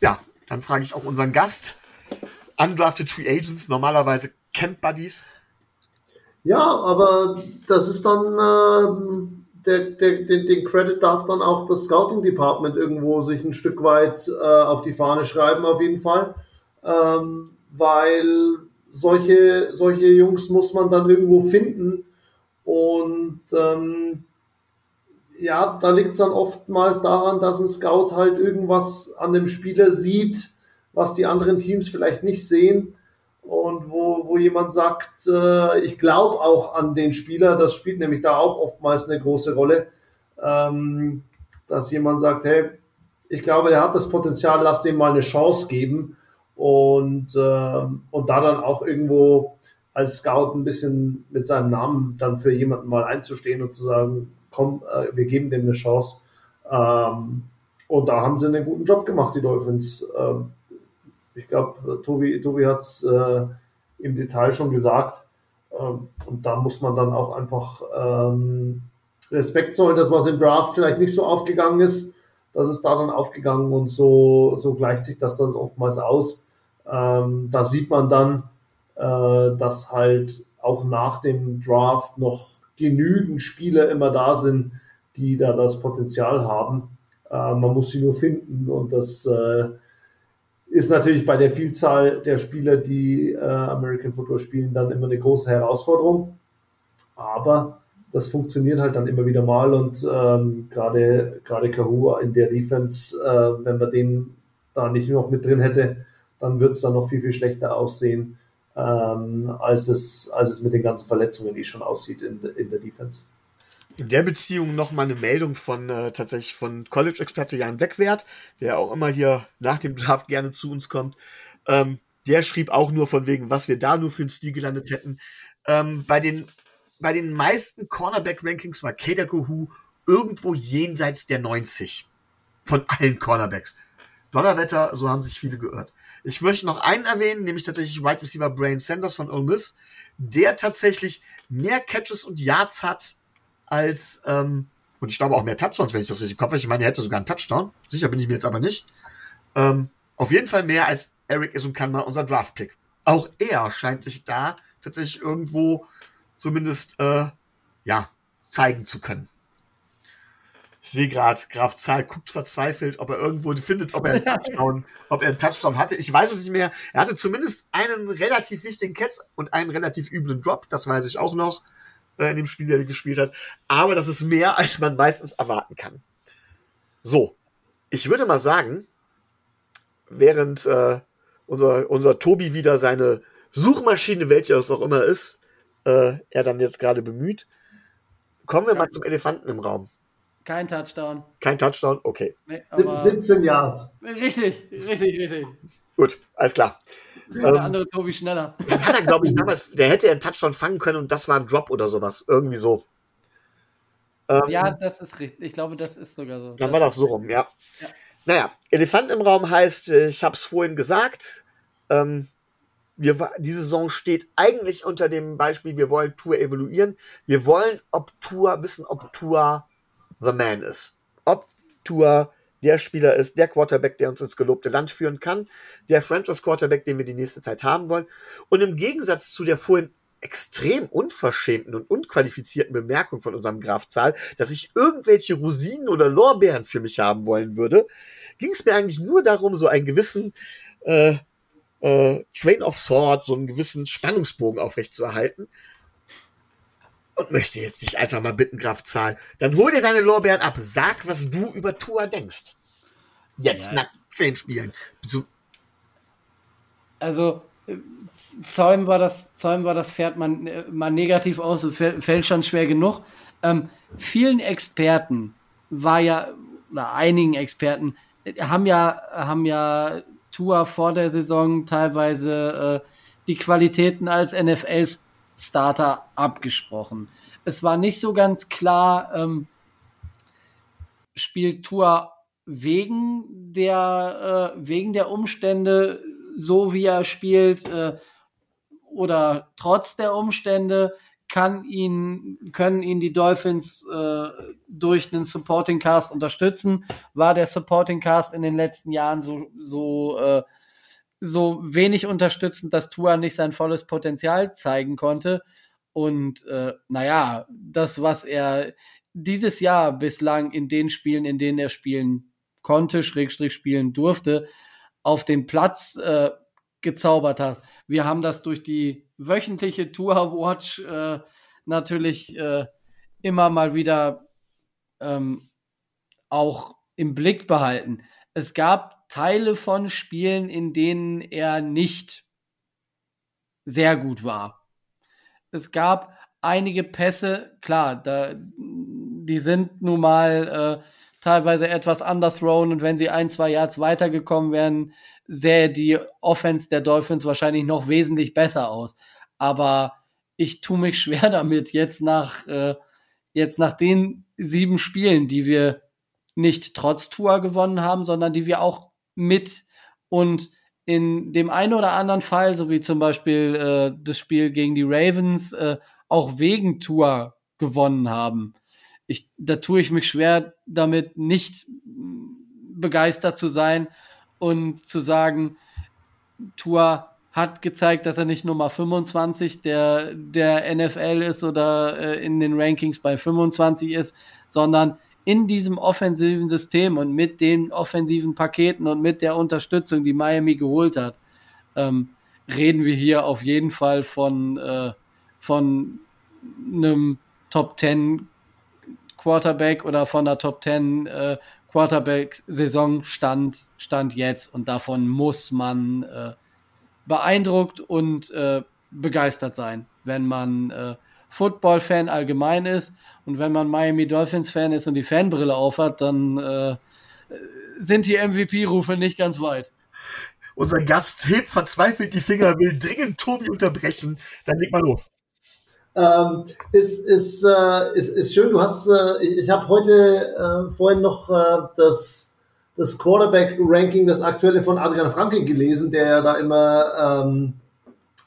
Ja, dann frage ich auch unseren Gast. Undrafted Free Agents, normalerweise Camp Buddies. Ja, aber das ist dann, äh, der, der, den, den Credit darf dann auch das Scouting Department irgendwo sich ein Stück weit äh, auf die Fahne schreiben, auf jeden Fall. Ähm, weil solche, solche Jungs muss man dann irgendwo finden. Und ähm, ja, da liegt es dann oftmals daran, dass ein Scout halt irgendwas an dem Spieler sieht, was die anderen Teams vielleicht nicht sehen. Und wo, wo jemand sagt, äh, ich glaube auch an den Spieler, das spielt nämlich da auch oftmals eine große Rolle, ähm, dass jemand sagt, hey, ich glaube, der hat das Potenzial, lass dem mal eine Chance geben und, äh, und da dann auch irgendwo als Scout ein bisschen mit seinem Namen dann für jemanden mal einzustehen und zu sagen, komm, äh, wir geben dem eine Chance. Ähm, und da haben sie einen guten Job gemacht, die Dolphins. Ähm, ich glaube, Tobi, Tobi hat es äh, im Detail schon gesagt. Ähm, und da muss man dann auch einfach ähm, Respekt zollen, dass was im Draft vielleicht nicht so aufgegangen ist. Das ist da dann aufgegangen und so, so gleicht sich das dann oftmals aus. Ähm, da sieht man dann, äh, dass halt auch nach dem Draft noch genügend Spieler immer da sind, die da das Potenzial haben. Äh, man muss sie nur finden und das äh, ist natürlich bei der Vielzahl der Spieler, die äh, American Football spielen, dann immer eine große Herausforderung. Aber das funktioniert halt dann immer wieder mal und ähm, gerade gerade Kahua in der Defense, äh, wenn man den da nicht noch mit drin hätte, dann wird es dann noch viel, viel schlechter aussehen, ähm, als, es, als es mit den ganzen Verletzungen, die schon aussieht in, in der Defense. In der Beziehung nochmal eine Meldung von äh, tatsächlich von College-Experte Jan Beckwert, der auch immer hier nach dem Draft gerne zu uns kommt. Ähm, der schrieb auch nur von wegen, was wir da nur für einen Stil gelandet hätten. Ähm, bei, den, bei den meisten Cornerback-Rankings war Kader Kohu irgendwo jenseits der 90 von allen Cornerbacks. Donnerwetter, so haben sich viele geirrt. Ich möchte noch einen erwähnen, nämlich tatsächlich Wide Receiver Brain Sanders von Ole Miss, der tatsächlich mehr Catches und Yards hat als, ähm, und ich glaube auch mehr Touchdowns, wenn ich das richtig im Kopf habe. Ich meine, er hätte sogar einen Touchdown. Sicher bin ich mir jetzt aber nicht. Ähm, auf jeden Fall mehr als Eric ist und kann mal unser Draft-Pick. Auch er scheint sich da tatsächlich irgendwo zumindest, äh, ja, zeigen zu können. Ich sehe gerade, Graf Zahl guckt verzweifelt, ob er irgendwo findet, ob er einen Touchdown, ob er einen Touchdown hatte. Ich weiß es nicht mehr. Er hatte zumindest einen relativ wichtigen Catch und einen relativ üblen Drop. Das weiß ich auch noch äh, in dem Spiel, der er gespielt hat. Aber das ist mehr, als man meistens erwarten kann. So, ich würde mal sagen, während äh, unser, unser Tobi wieder seine Suchmaschine, welche es auch immer ist, äh, er dann jetzt gerade bemüht, kommen wir mal zum Elefanten im Raum. Kein Touchdown. Kein Touchdown, okay. Nee, 17 Yards. Richtig, richtig, richtig. Gut, alles klar. Der ähm, andere Tobi schneller. Der hat er, glaube ich, damals, der hätte einen Touchdown fangen können und das war ein Drop oder sowas. Irgendwie so. Ähm, ja, das ist richtig. Ich glaube, das ist sogar so. Dann war das so rum, ja. ja. Naja, Elefant im Raum heißt, ich habe es vorhin gesagt, ähm, wir, diese Saison steht eigentlich unter dem Beispiel, wir wollen Tour evaluieren. Wir wollen, ob Tour, wissen, ob Tour the man ist. Ob Tour der Spieler ist, der Quarterback, der uns ins gelobte Land führen kann, der Franchise Quarterback, den wir die nächste Zeit haben wollen. Und im Gegensatz zu der vorhin extrem unverschämten und unqualifizierten Bemerkung von unserem Graf Zahl, dass ich irgendwelche Rosinen oder Lorbeeren für mich haben wollen würde, ging es mir eigentlich nur darum, so einen gewissen äh, äh, Train of Sword, so einen gewissen Spannungsbogen aufrechtzuerhalten und möchte jetzt dich einfach mal bitten, Graf Zahl. Dann hol dir deine Lorbeeren ab. Sag, was du über Tua denkst. Jetzt ja. nach zehn Spielen. Also, Zäumen war das, Zäumen war das Pferd man, mal negativ aus, fällt schon schwer genug. Ähm, vielen Experten war ja, oder einigen Experten, haben ja, haben ja Tua vor der Saison teilweise äh, die Qualitäten als NFL Starter abgesprochen. Es war nicht so ganz klar, ähm, spielt Tua wegen der, äh, wegen der Umstände so, wie er spielt, äh, oder trotz der Umstände kann ihn, können ihn die Dolphins äh, durch einen Supporting Cast unterstützen. War der Supporting Cast in den letzten Jahren so, so äh, so wenig unterstützend, dass Tua nicht sein volles Potenzial zeigen konnte. Und äh, naja, das, was er dieses Jahr bislang in den Spielen, in denen er spielen konnte, Schrägstrich spielen durfte, auf den Platz äh, gezaubert hat. Wir haben das durch die wöchentliche Tour Watch äh, natürlich äh, immer mal wieder ähm, auch im Blick behalten. Es gab Teile von Spielen, in denen er nicht sehr gut war. Es gab einige Pässe, klar, da, die sind nun mal, äh, teilweise etwas underthrown und wenn sie ein, zwei Yards weitergekommen wären, sähe die Offense der Dolphins wahrscheinlich noch wesentlich besser aus. Aber ich tue mich schwer damit, jetzt nach, äh, jetzt nach den sieben Spielen, die wir nicht trotz Tour gewonnen haben, sondern die wir auch mit und in dem einen oder anderen Fall, so wie zum Beispiel äh, das Spiel gegen die Ravens, äh, auch wegen Tour gewonnen haben. Ich, da tue ich mich schwer damit, nicht begeistert zu sein und zu sagen, Tour hat gezeigt, dass er nicht Nummer 25 der, der NFL ist oder äh, in den Rankings bei 25 ist, sondern in diesem offensiven System und mit den offensiven Paketen und mit der Unterstützung, die Miami geholt hat, ähm, reden wir hier auf jeden Fall von, äh, von einem Top 10 Quarterback oder von der Top 10 äh, Quarterback-Saison stand, stand jetzt. Und davon muss man äh, beeindruckt und äh, begeistert sein, wenn man äh, Football-Fan allgemein ist und wenn man Miami Dolphins-Fan ist und die Fanbrille aufhat, dann äh, sind die MVP-Rufe nicht ganz weit. Unser Gast hebt verzweifelt die Finger, will dringend Tobi unterbrechen. Dann leg mal los. Ähm, ist, ist, äh, ist, ist schön. Du hast, äh, ich, ich habe heute äh, vorhin noch äh, das, das Quarterback-Ranking, das aktuelle von Adrian Franke gelesen, der ja da immer ähm,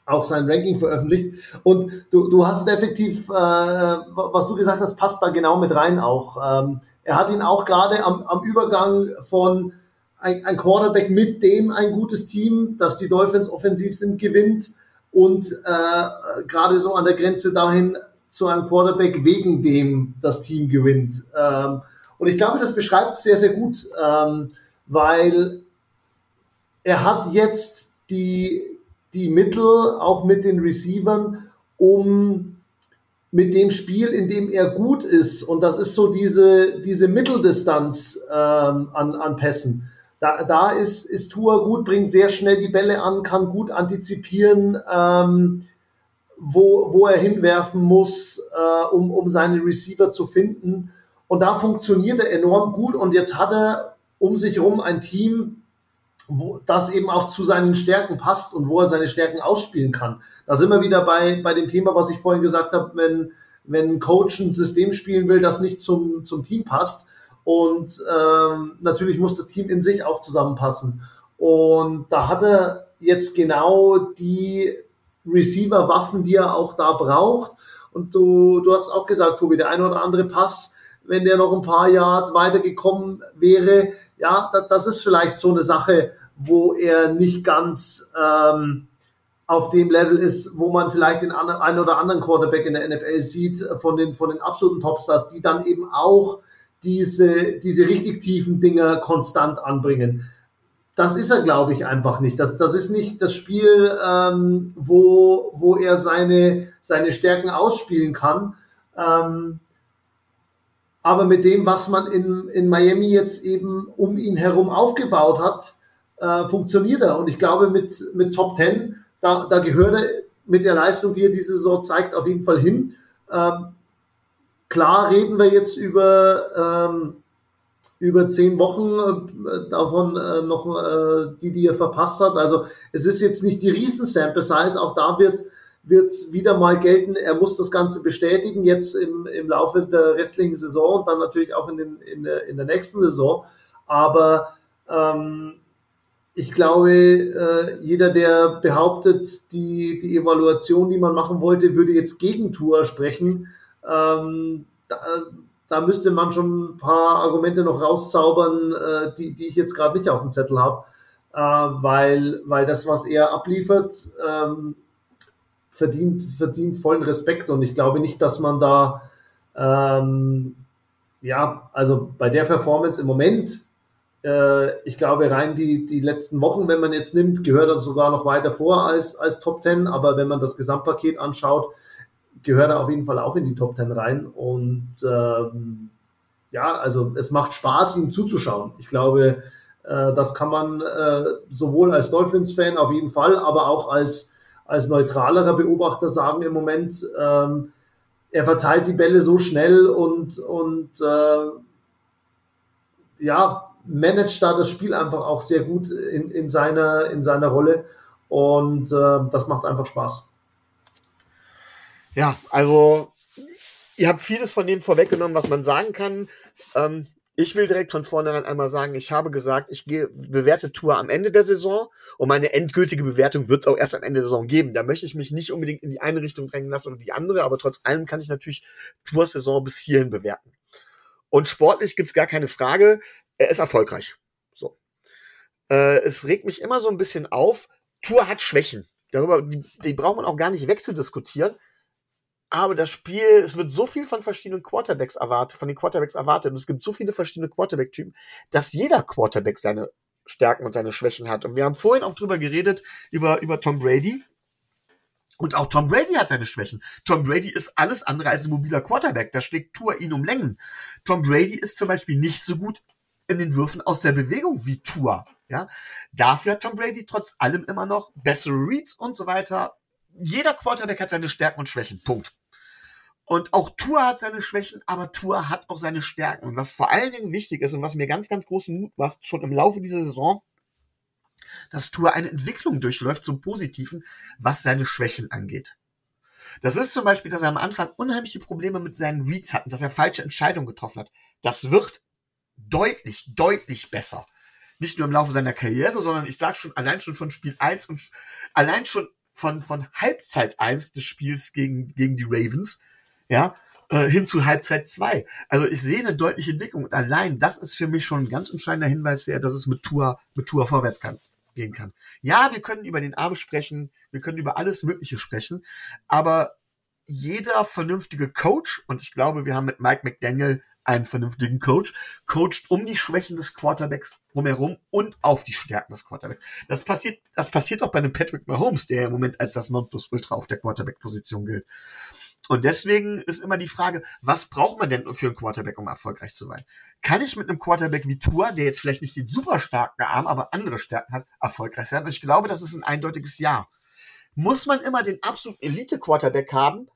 auch sein Ranking veröffentlicht. Und du, du hast effektiv, äh, was du gesagt hast, passt da genau mit rein auch. Ähm, er hat ihn auch gerade am, am Übergang von ein, ein Quarterback, mit dem ein gutes Team, das die Dolphins offensiv sind, gewinnt und äh, gerade so an der Grenze dahin zu einem Quarterback, wegen dem das Team gewinnt. Ähm, und ich glaube, das beschreibt es sehr, sehr gut, ähm, weil er hat jetzt die, die Mittel, auch mit den Receivern, um mit dem Spiel, in dem er gut ist, und das ist so diese, diese Mitteldistanz ähm, an, an Pässen, da, da ist, ist Tua gut, bringt sehr schnell die Bälle an, kann gut antizipieren, ähm, wo, wo er hinwerfen muss, äh, um, um seine Receiver zu finden. Und da funktioniert er enorm gut. Und jetzt hat er um sich herum ein Team, wo das eben auch zu seinen Stärken passt und wo er seine Stärken ausspielen kann. Da sind wir wieder bei, bei dem Thema, was ich vorhin gesagt habe, wenn, wenn ein Coach ein System spielen will, das nicht zum, zum Team passt. Und ähm, natürlich muss das Team in sich auch zusammenpassen. Und da hat er jetzt genau die Receiver-Waffen, die er auch da braucht. Und du, du hast auch gesagt, Tobi, der eine oder andere Pass, wenn der noch ein paar Jahre weitergekommen wäre, ja, das, das ist vielleicht so eine Sache, wo er nicht ganz ähm, auf dem Level ist, wo man vielleicht den einen oder anderen Quarterback in der NFL sieht, von den, von den absoluten Topstars, die dann eben auch diese, diese richtig tiefen Dinger konstant anbringen. Das ist er, glaube ich, einfach nicht. Das, das ist nicht das Spiel, ähm, wo, wo er seine, seine Stärken ausspielen kann. Ähm, aber mit dem, was man in, in Miami jetzt eben um ihn herum aufgebaut hat, äh, funktioniert er. Und ich glaube, mit, mit Top 10, da, da gehört er mit der Leistung, die er diese Saison zeigt, auf jeden Fall hin. Ähm, klar reden wir jetzt über, ähm, über zehn Wochen, äh, davon äh, noch äh, die, die er verpasst hat. Also es ist jetzt nicht die Riesen-Sample-Size, auch da wird wird es wieder mal gelten, er muss das Ganze bestätigen, jetzt im, im Laufe der restlichen Saison und dann natürlich auch in, den, in, der, in der nächsten Saison. Aber ähm, ich glaube, äh, jeder, der behauptet, die, die Evaluation, die man machen wollte, würde jetzt gegen Tour sprechen, ähm, da, da, müsste man schon ein paar Argumente noch rauszaubern, äh, die, die ich jetzt gerade nicht auf dem Zettel habe. Äh, weil, weil das, was er abliefert, ähm, verdient, verdient vollen Respekt und ich glaube nicht, dass man da, ähm, ja, also bei der Performance im Moment, äh, ich glaube rein die, die letzten Wochen, wenn man jetzt nimmt, gehört er sogar noch weiter vor als, als Top 10, aber wenn man das Gesamtpaket anschaut, gehört er auf jeden Fall auch in die Top 10 rein und ähm, ja, also es macht Spaß, ihm zuzuschauen. Ich glaube, äh, das kann man äh, sowohl als Dolphins-Fan auf jeden Fall, aber auch als als neutralerer Beobachter sagen im Moment, ähm, er verteilt die Bälle so schnell und, und äh, ja, managt da das Spiel einfach auch sehr gut in, in, seiner, in seiner Rolle. Und äh, das macht einfach Spaß. Ja, also ihr habt vieles von dem vorweggenommen, was man sagen kann. Ähm, ich will direkt von vornherein einmal sagen, ich habe gesagt, ich bewerte Tour am Ende der Saison und meine endgültige Bewertung wird es auch erst am Ende der Saison geben. Da möchte ich mich nicht unbedingt in die eine Richtung drängen lassen oder die andere, aber trotz allem kann ich natürlich Tours Saison bis hierhin bewerten. Und sportlich gibt's gar keine Frage, er ist erfolgreich. So. Äh, es regt mich immer so ein bisschen auf, Tour hat Schwächen. Darüber, die, die braucht man auch gar nicht wegzudiskutieren. Aber das Spiel, es wird so viel von verschiedenen Quarterbacks erwartet, von den Quarterbacks erwartet, und es gibt so viele verschiedene Quarterback-Typen, dass jeder Quarterback seine Stärken und seine Schwächen hat. Und wir haben vorhin auch drüber geredet, über, über Tom Brady. Und auch Tom Brady hat seine Schwächen. Tom Brady ist alles andere als ein mobiler Quarterback. Da schlägt Tour ihn um Längen. Tom Brady ist zum Beispiel nicht so gut in den Würfen aus der Bewegung wie Tour. Ja, dafür hat Tom Brady trotz allem immer noch bessere Reads und so weiter. Jeder Quarterback hat seine Stärken und Schwächen. Punkt. Und auch Tour hat seine Schwächen, aber Tour hat auch seine Stärken. Und was vor allen Dingen wichtig ist und was mir ganz, ganz großen Mut macht, schon im Laufe dieser Saison, dass Tour eine Entwicklung durchläuft zum Positiven, was seine Schwächen angeht. Das ist zum Beispiel, dass er am Anfang unheimliche Probleme mit seinen Reads hat, dass er falsche Entscheidungen getroffen hat. Das wird deutlich, deutlich besser. Nicht nur im Laufe seiner Karriere, sondern ich sag schon allein schon von Spiel 1 und allein schon von, von Halbzeit 1 des Spiels gegen, gegen die Ravens, ja, äh, hin zu Halbzeit 2. Also ich sehe eine deutliche Entwicklung und allein das ist für mich schon ein ganz entscheidender Hinweis her, dass es mit Tour, mit Tour vorwärts kann, gehen kann. Ja, wir können über den Arm sprechen, wir können über alles Mögliche sprechen, aber jeder vernünftige Coach, und ich glaube, wir haben mit Mike McDaniel einen vernünftigen Coach, coacht um die Schwächen des Quarterbacks drumherum und auf die Stärken des Quarterbacks. Das passiert, das passiert auch bei einem Patrick Mahomes, der im Moment als das Nonplusultra auf der Quarterback-Position gilt. Und deswegen ist immer die Frage, was braucht man denn für einen Quarterback, um erfolgreich zu sein? Kann ich mit einem Quarterback wie Tour, der jetzt vielleicht nicht den super starken Arm, aber andere Stärken hat, erfolgreich sein? Und ich glaube, das ist ein eindeutiges Ja. Muss man immer den absoluten Elite-Quarterback haben,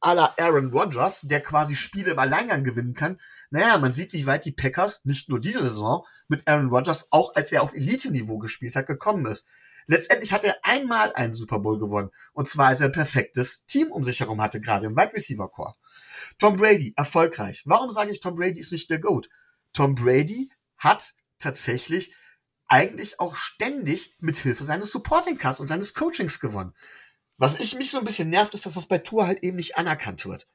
à la Aaron Rodgers, der quasi Spiele im Alleingang gewinnen kann? Naja, man sieht, wie weit die Packers, nicht nur diese Saison, mit Aaron Rodgers, auch als er auf Elite-Niveau gespielt hat, gekommen ist. Letztendlich hat er einmal einen Super Bowl gewonnen. Und zwar, als er ein perfektes Team um sich herum hatte, gerade im Wide Receiver Core. Tom Brady, erfolgreich. Warum sage ich, Tom Brady ist nicht der GOAT? Tom Brady hat tatsächlich eigentlich auch ständig mit Hilfe seines Supporting Casts und seines Coachings gewonnen. Was ich mich so ein bisschen nervt, ist, dass das bei Tour halt eben nicht anerkannt wird.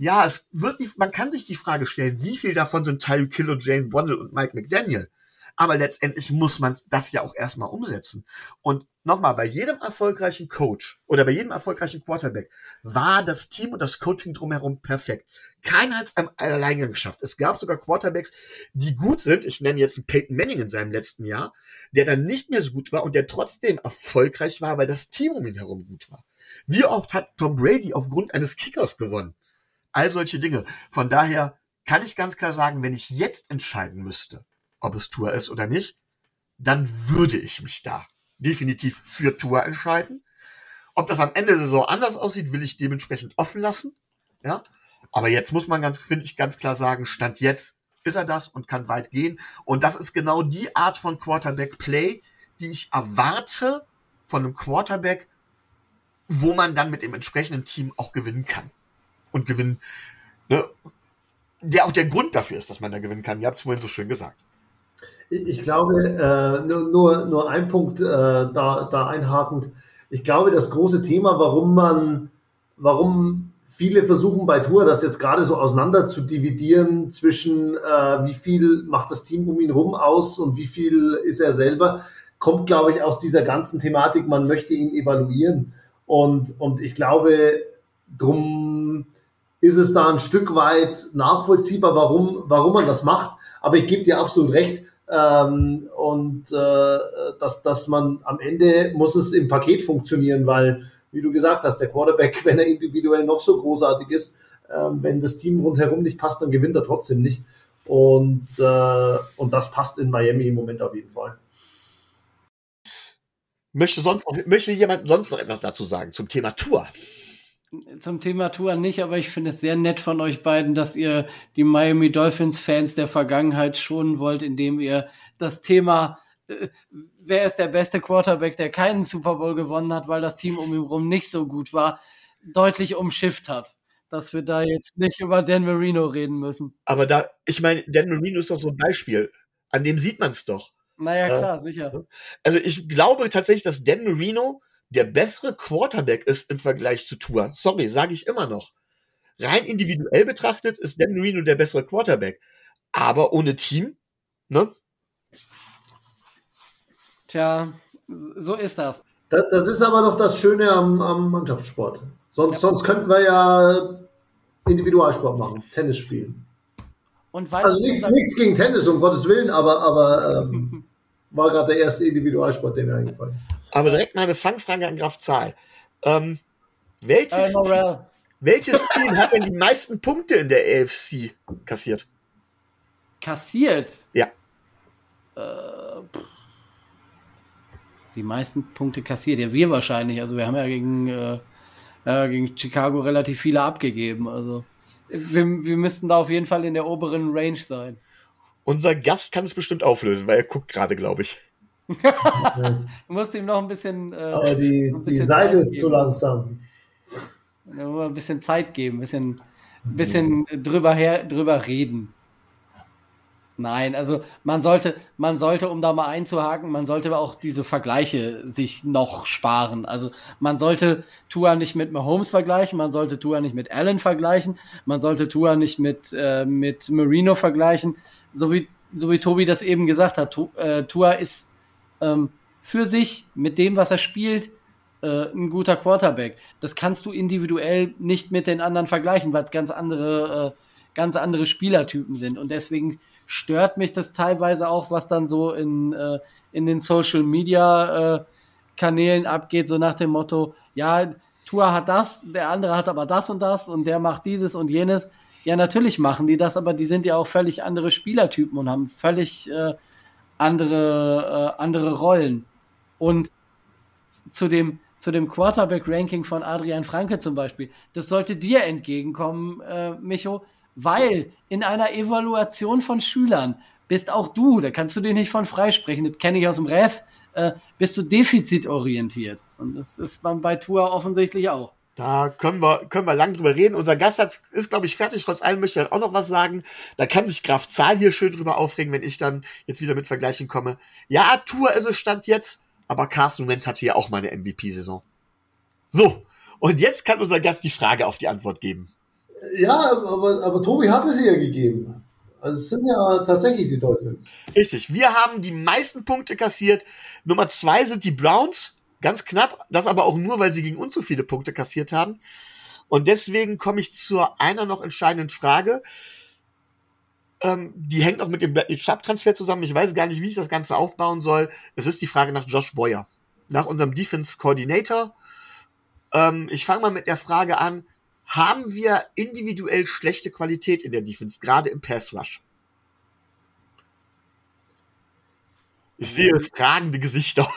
Ja, es wird die, man kann sich die Frage stellen, wie viel davon sind Tyreek Hill und Jane Wondell und Mike McDaniel? Aber letztendlich muss man das ja auch erstmal umsetzen. Und nochmal, bei jedem erfolgreichen Coach oder bei jedem erfolgreichen Quarterback war das Team und das Coaching drumherum perfekt. Keiner hat es am Alleingang geschafft. Es gab sogar Quarterbacks, die gut sind. Ich nenne jetzt einen Peyton Manning in seinem letzten Jahr, der dann nicht mehr so gut war und der trotzdem erfolgreich war, weil das Team um ihn herum gut war. Wie oft hat Tom Brady aufgrund eines Kickers gewonnen? All solche Dinge. Von daher kann ich ganz klar sagen, wenn ich jetzt entscheiden müsste, ob es Tour ist oder nicht, dann würde ich mich da definitiv für Tour entscheiden. Ob das am Ende der Saison anders aussieht, will ich dementsprechend offen lassen. Ja. Aber jetzt muss man ganz, finde ich, ganz klar sagen, Stand jetzt ist er das und kann weit gehen. Und das ist genau die Art von Quarterback Play, die ich erwarte von einem Quarterback, wo man dann mit dem entsprechenden Team auch gewinnen kann. Und gewinnen, ne, der auch der Grund dafür ist, dass man da gewinnen kann. Ihr habt es vorhin so schön gesagt. Ich glaube, äh, nur, nur ein Punkt äh, da, da einhakend. Ich glaube, das große Thema, warum man, warum viele versuchen bei Tour das jetzt gerade so auseinander zu dividieren zwischen äh, wie viel macht das Team um ihn rum aus und wie viel ist er selber, kommt, glaube ich, aus dieser ganzen Thematik, man möchte ihn evaluieren. Und, und ich glaube, drum ist es da ein Stück weit nachvollziehbar, warum, warum man das macht. Aber ich gebe dir absolut recht, ähm, und äh, dass, dass man am Ende muss es im Paket funktionieren, weil, wie du gesagt hast, der Quarterback, wenn er individuell noch so großartig ist, ähm, wenn das Team rundherum nicht passt, dann gewinnt er trotzdem nicht. Und, äh, und das passt in Miami im Moment auf jeden Fall. Möchte, sonst noch, möchte jemand sonst noch etwas dazu sagen zum Thema Tour? Zum Thema Tour nicht, aber ich finde es sehr nett von euch beiden, dass ihr die Miami Dolphins Fans der Vergangenheit schonen wollt, indem ihr das Thema äh, wer ist der beste Quarterback, der keinen Super Bowl gewonnen hat, weil das Team um ihn herum nicht so gut war, deutlich umschifft hat. Dass wir da jetzt nicht über Dan Marino reden müssen. Aber da, ich meine, Dan Marino ist doch so ein Beispiel. An dem sieht man es doch. Naja, klar, äh, sicher. Also ich glaube tatsächlich, dass Dan Marino der bessere Quarterback ist im Vergleich zu Tua. Sorry, sage ich immer noch. Rein individuell betrachtet ist Dan Marino der bessere Quarterback. Aber ohne Team, ne? Tja, so ist das. Das, das ist aber noch das Schöne am, am Mannschaftssport. Sonst, ja. sonst könnten wir ja Individualsport machen, Tennis spielen. Und weil also nicht, nichts gegen Tennis, um Gottes Willen, aber, aber ähm, war gerade der erste Individualsport, der mir eingefallen ist. Aber direkt mal eine Fangfrage an Graf Zahl. Ähm, welches, äh, Team, welches Team hat denn die meisten Punkte in der AFC kassiert? Kassiert? Ja. Äh, die meisten Punkte kassiert. Ja, wir wahrscheinlich. Also wir haben ja gegen, äh, äh, gegen Chicago relativ viele abgegeben. Also wir, wir müssten da auf jeden Fall in der oberen Range sein. Unser Gast kann es bestimmt auflösen, weil er guckt gerade, glaube ich. du musst ihm noch ein bisschen. Äh, Aber die, bisschen die Seite Zeit ist geben. zu langsam. Ein bisschen Zeit geben, ein bisschen, ein bisschen drüber, her, drüber reden. Nein, also man sollte, man sollte, um da mal einzuhaken, man sollte auch diese Vergleiche sich noch sparen. Also man sollte Tua nicht mit Mahomes vergleichen, man sollte Tua nicht mit Allen vergleichen, man sollte Tua nicht mit, äh, mit Marino vergleichen. So wie, so wie Tobi das eben gesagt hat, äh, Tua ist ähm, für sich mit dem, was er spielt, äh, ein guter Quarterback. Das kannst du individuell nicht mit den anderen vergleichen, weil es ganz andere, äh, ganz andere Spielertypen sind. Und deswegen stört mich das teilweise auch, was dann so in, äh, in den Social Media äh, Kanälen abgeht, so nach dem Motto, ja, Tua hat das, der andere hat aber das und das und der macht dieses und jenes. Ja, natürlich machen die das, aber die sind ja auch völlig andere Spielertypen und haben völlig äh, andere, äh, andere Rollen. Und zu dem, zu dem Quarterback-Ranking von Adrian Franke zum Beispiel, das sollte dir entgegenkommen, äh, Micho, weil in einer Evaluation von Schülern bist auch du, da kannst du dir nicht von freisprechen, das kenne ich aus dem Ref, äh, bist du defizitorientiert. Und das ist man bei Tour offensichtlich auch. Da können wir, können wir lang drüber reden. Unser Gast hat, ist, glaube ich, fertig. Trotz allem möchte er auch noch was sagen. Da kann sich Graf Zahl hier schön drüber aufregen, wenn ich dann jetzt wieder mit Vergleichen komme. Ja, Tour ist es Stand jetzt, aber Carsten Wentz hatte ja auch mal eine MVP-Saison. So, und jetzt kann unser Gast die Frage auf die Antwort geben. Ja, aber, aber Tobi hatte sie ja gegeben. Also es sind ja tatsächlich die Dolphins. Richtig. Wir haben die meisten Punkte kassiert. Nummer zwei sind die Browns Ganz knapp, das aber auch nur, weil sie gegen uns so viele Punkte kassiert haben. Und deswegen komme ich zu einer noch entscheidenden Frage. Ähm, die hängt auch mit dem Chubb-Transfer zusammen. Ich weiß gar nicht, wie ich das Ganze aufbauen soll. Es ist die Frage nach Josh Boyer, nach unserem Defense Coordinator. Ähm, ich fange mal mit der Frage an. Haben wir individuell schlechte Qualität in der Defense, gerade im Pass Rush? Ich sehe fragende Gesichter.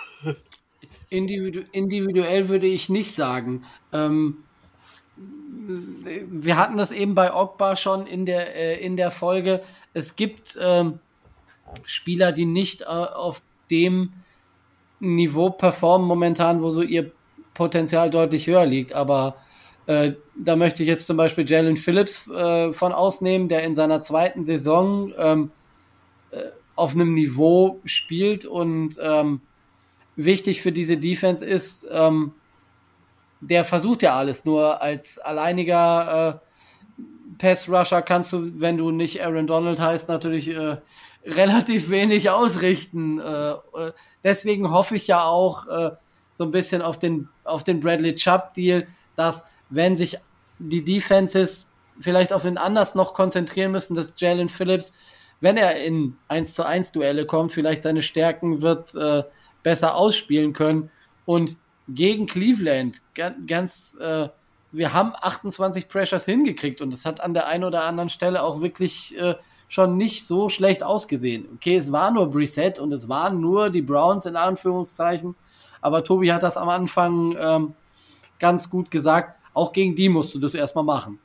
Individu individuell würde ich nicht sagen. Ähm, wir hatten das eben bei Ogba schon in der, äh, in der Folge. Es gibt ähm, Spieler, die nicht äh, auf dem Niveau performen momentan, wo so ihr Potenzial deutlich höher liegt. Aber äh, da möchte ich jetzt zum Beispiel Jalen Phillips äh, von ausnehmen, der in seiner zweiten Saison ähm, äh, auf einem Niveau spielt und ähm, wichtig für diese Defense ist, ähm, der versucht ja alles. Nur als alleiniger äh, Pass-Rusher kannst du, wenn du nicht Aaron Donald heißt, natürlich äh, relativ wenig ausrichten. Äh, äh deswegen hoffe ich ja auch äh, so ein bisschen auf den, auf den Bradley Chubb-Deal, dass wenn sich die Defenses vielleicht auf den anders noch konzentrieren müssen, dass Jalen Phillips, wenn er in 1 zu 1 Duelle kommt, vielleicht seine Stärken wird äh, besser ausspielen können. Und gegen Cleveland, ganz, äh, wir haben 28 Pressures hingekriegt und das hat an der einen oder anderen Stelle auch wirklich äh, schon nicht so schlecht ausgesehen. Okay, es war nur Brissett und es waren nur die Browns in Anführungszeichen, aber Tobi hat das am Anfang ähm, ganz gut gesagt. auch gegen die musst du das erstmal machen.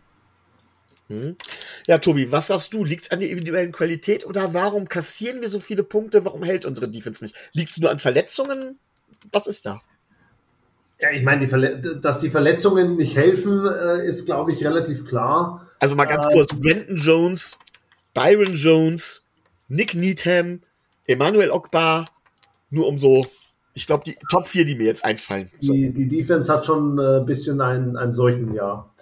Hm. Ja, Tobi, was sagst du? Liegt es an der individuellen Qualität oder warum kassieren wir so viele Punkte? Warum hält unsere Defense nicht? Liegt es nur an Verletzungen? Was ist da? Ja, ich meine, die dass die Verletzungen nicht helfen, äh, ist, glaube ich, relativ klar. Also mal ganz äh, kurz: Brandon Jones, Byron Jones, Nick Needham, Emmanuel Ogbar, nur um so, ich glaube, die Top 4, die mir jetzt einfallen. Die, die Defense hat schon ein äh, bisschen ein, ein solchen Jahr.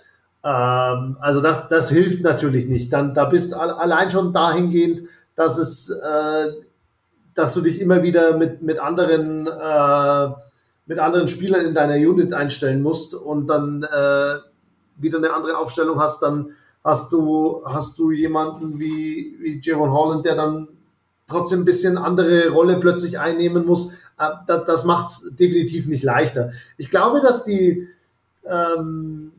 Ähm, also das, das hilft natürlich nicht. Dann, da bist allein schon dahingehend, dass es, äh, dass du dich immer wieder mit, mit anderen, äh, mit anderen Spielern in deiner Unit einstellen musst und dann äh, wieder eine andere Aufstellung hast, dann hast du, hast du jemanden wie, wie Jaron Holland, der dann trotzdem ein bisschen andere Rolle plötzlich einnehmen muss. Äh, das, das macht es definitiv nicht leichter. Ich glaube, dass die ähm,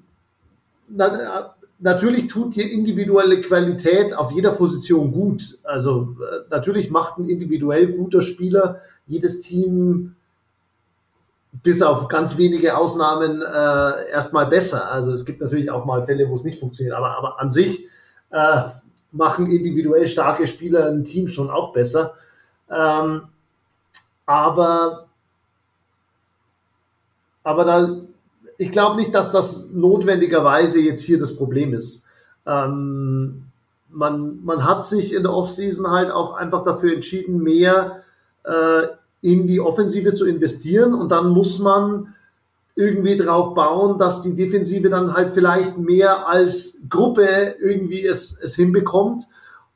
natürlich tut dir individuelle Qualität auf jeder Position gut. Also äh, natürlich macht ein individuell guter Spieler jedes Team bis auf ganz wenige Ausnahmen äh, erstmal besser. Also es gibt natürlich auch mal Fälle, wo es nicht funktioniert, aber, aber an sich äh, machen individuell starke Spieler ein Team schon auch besser. Ähm, aber, aber da ich glaube nicht, dass das notwendigerweise jetzt hier das Problem ist. Ähm, man, man hat sich in der Offseason halt auch einfach dafür entschieden, mehr äh, in die Offensive zu investieren und dann muss man irgendwie drauf bauen, dass die Defensive dann halt vielleicht mehr als Gruppe irgendwie es, es hinbekommt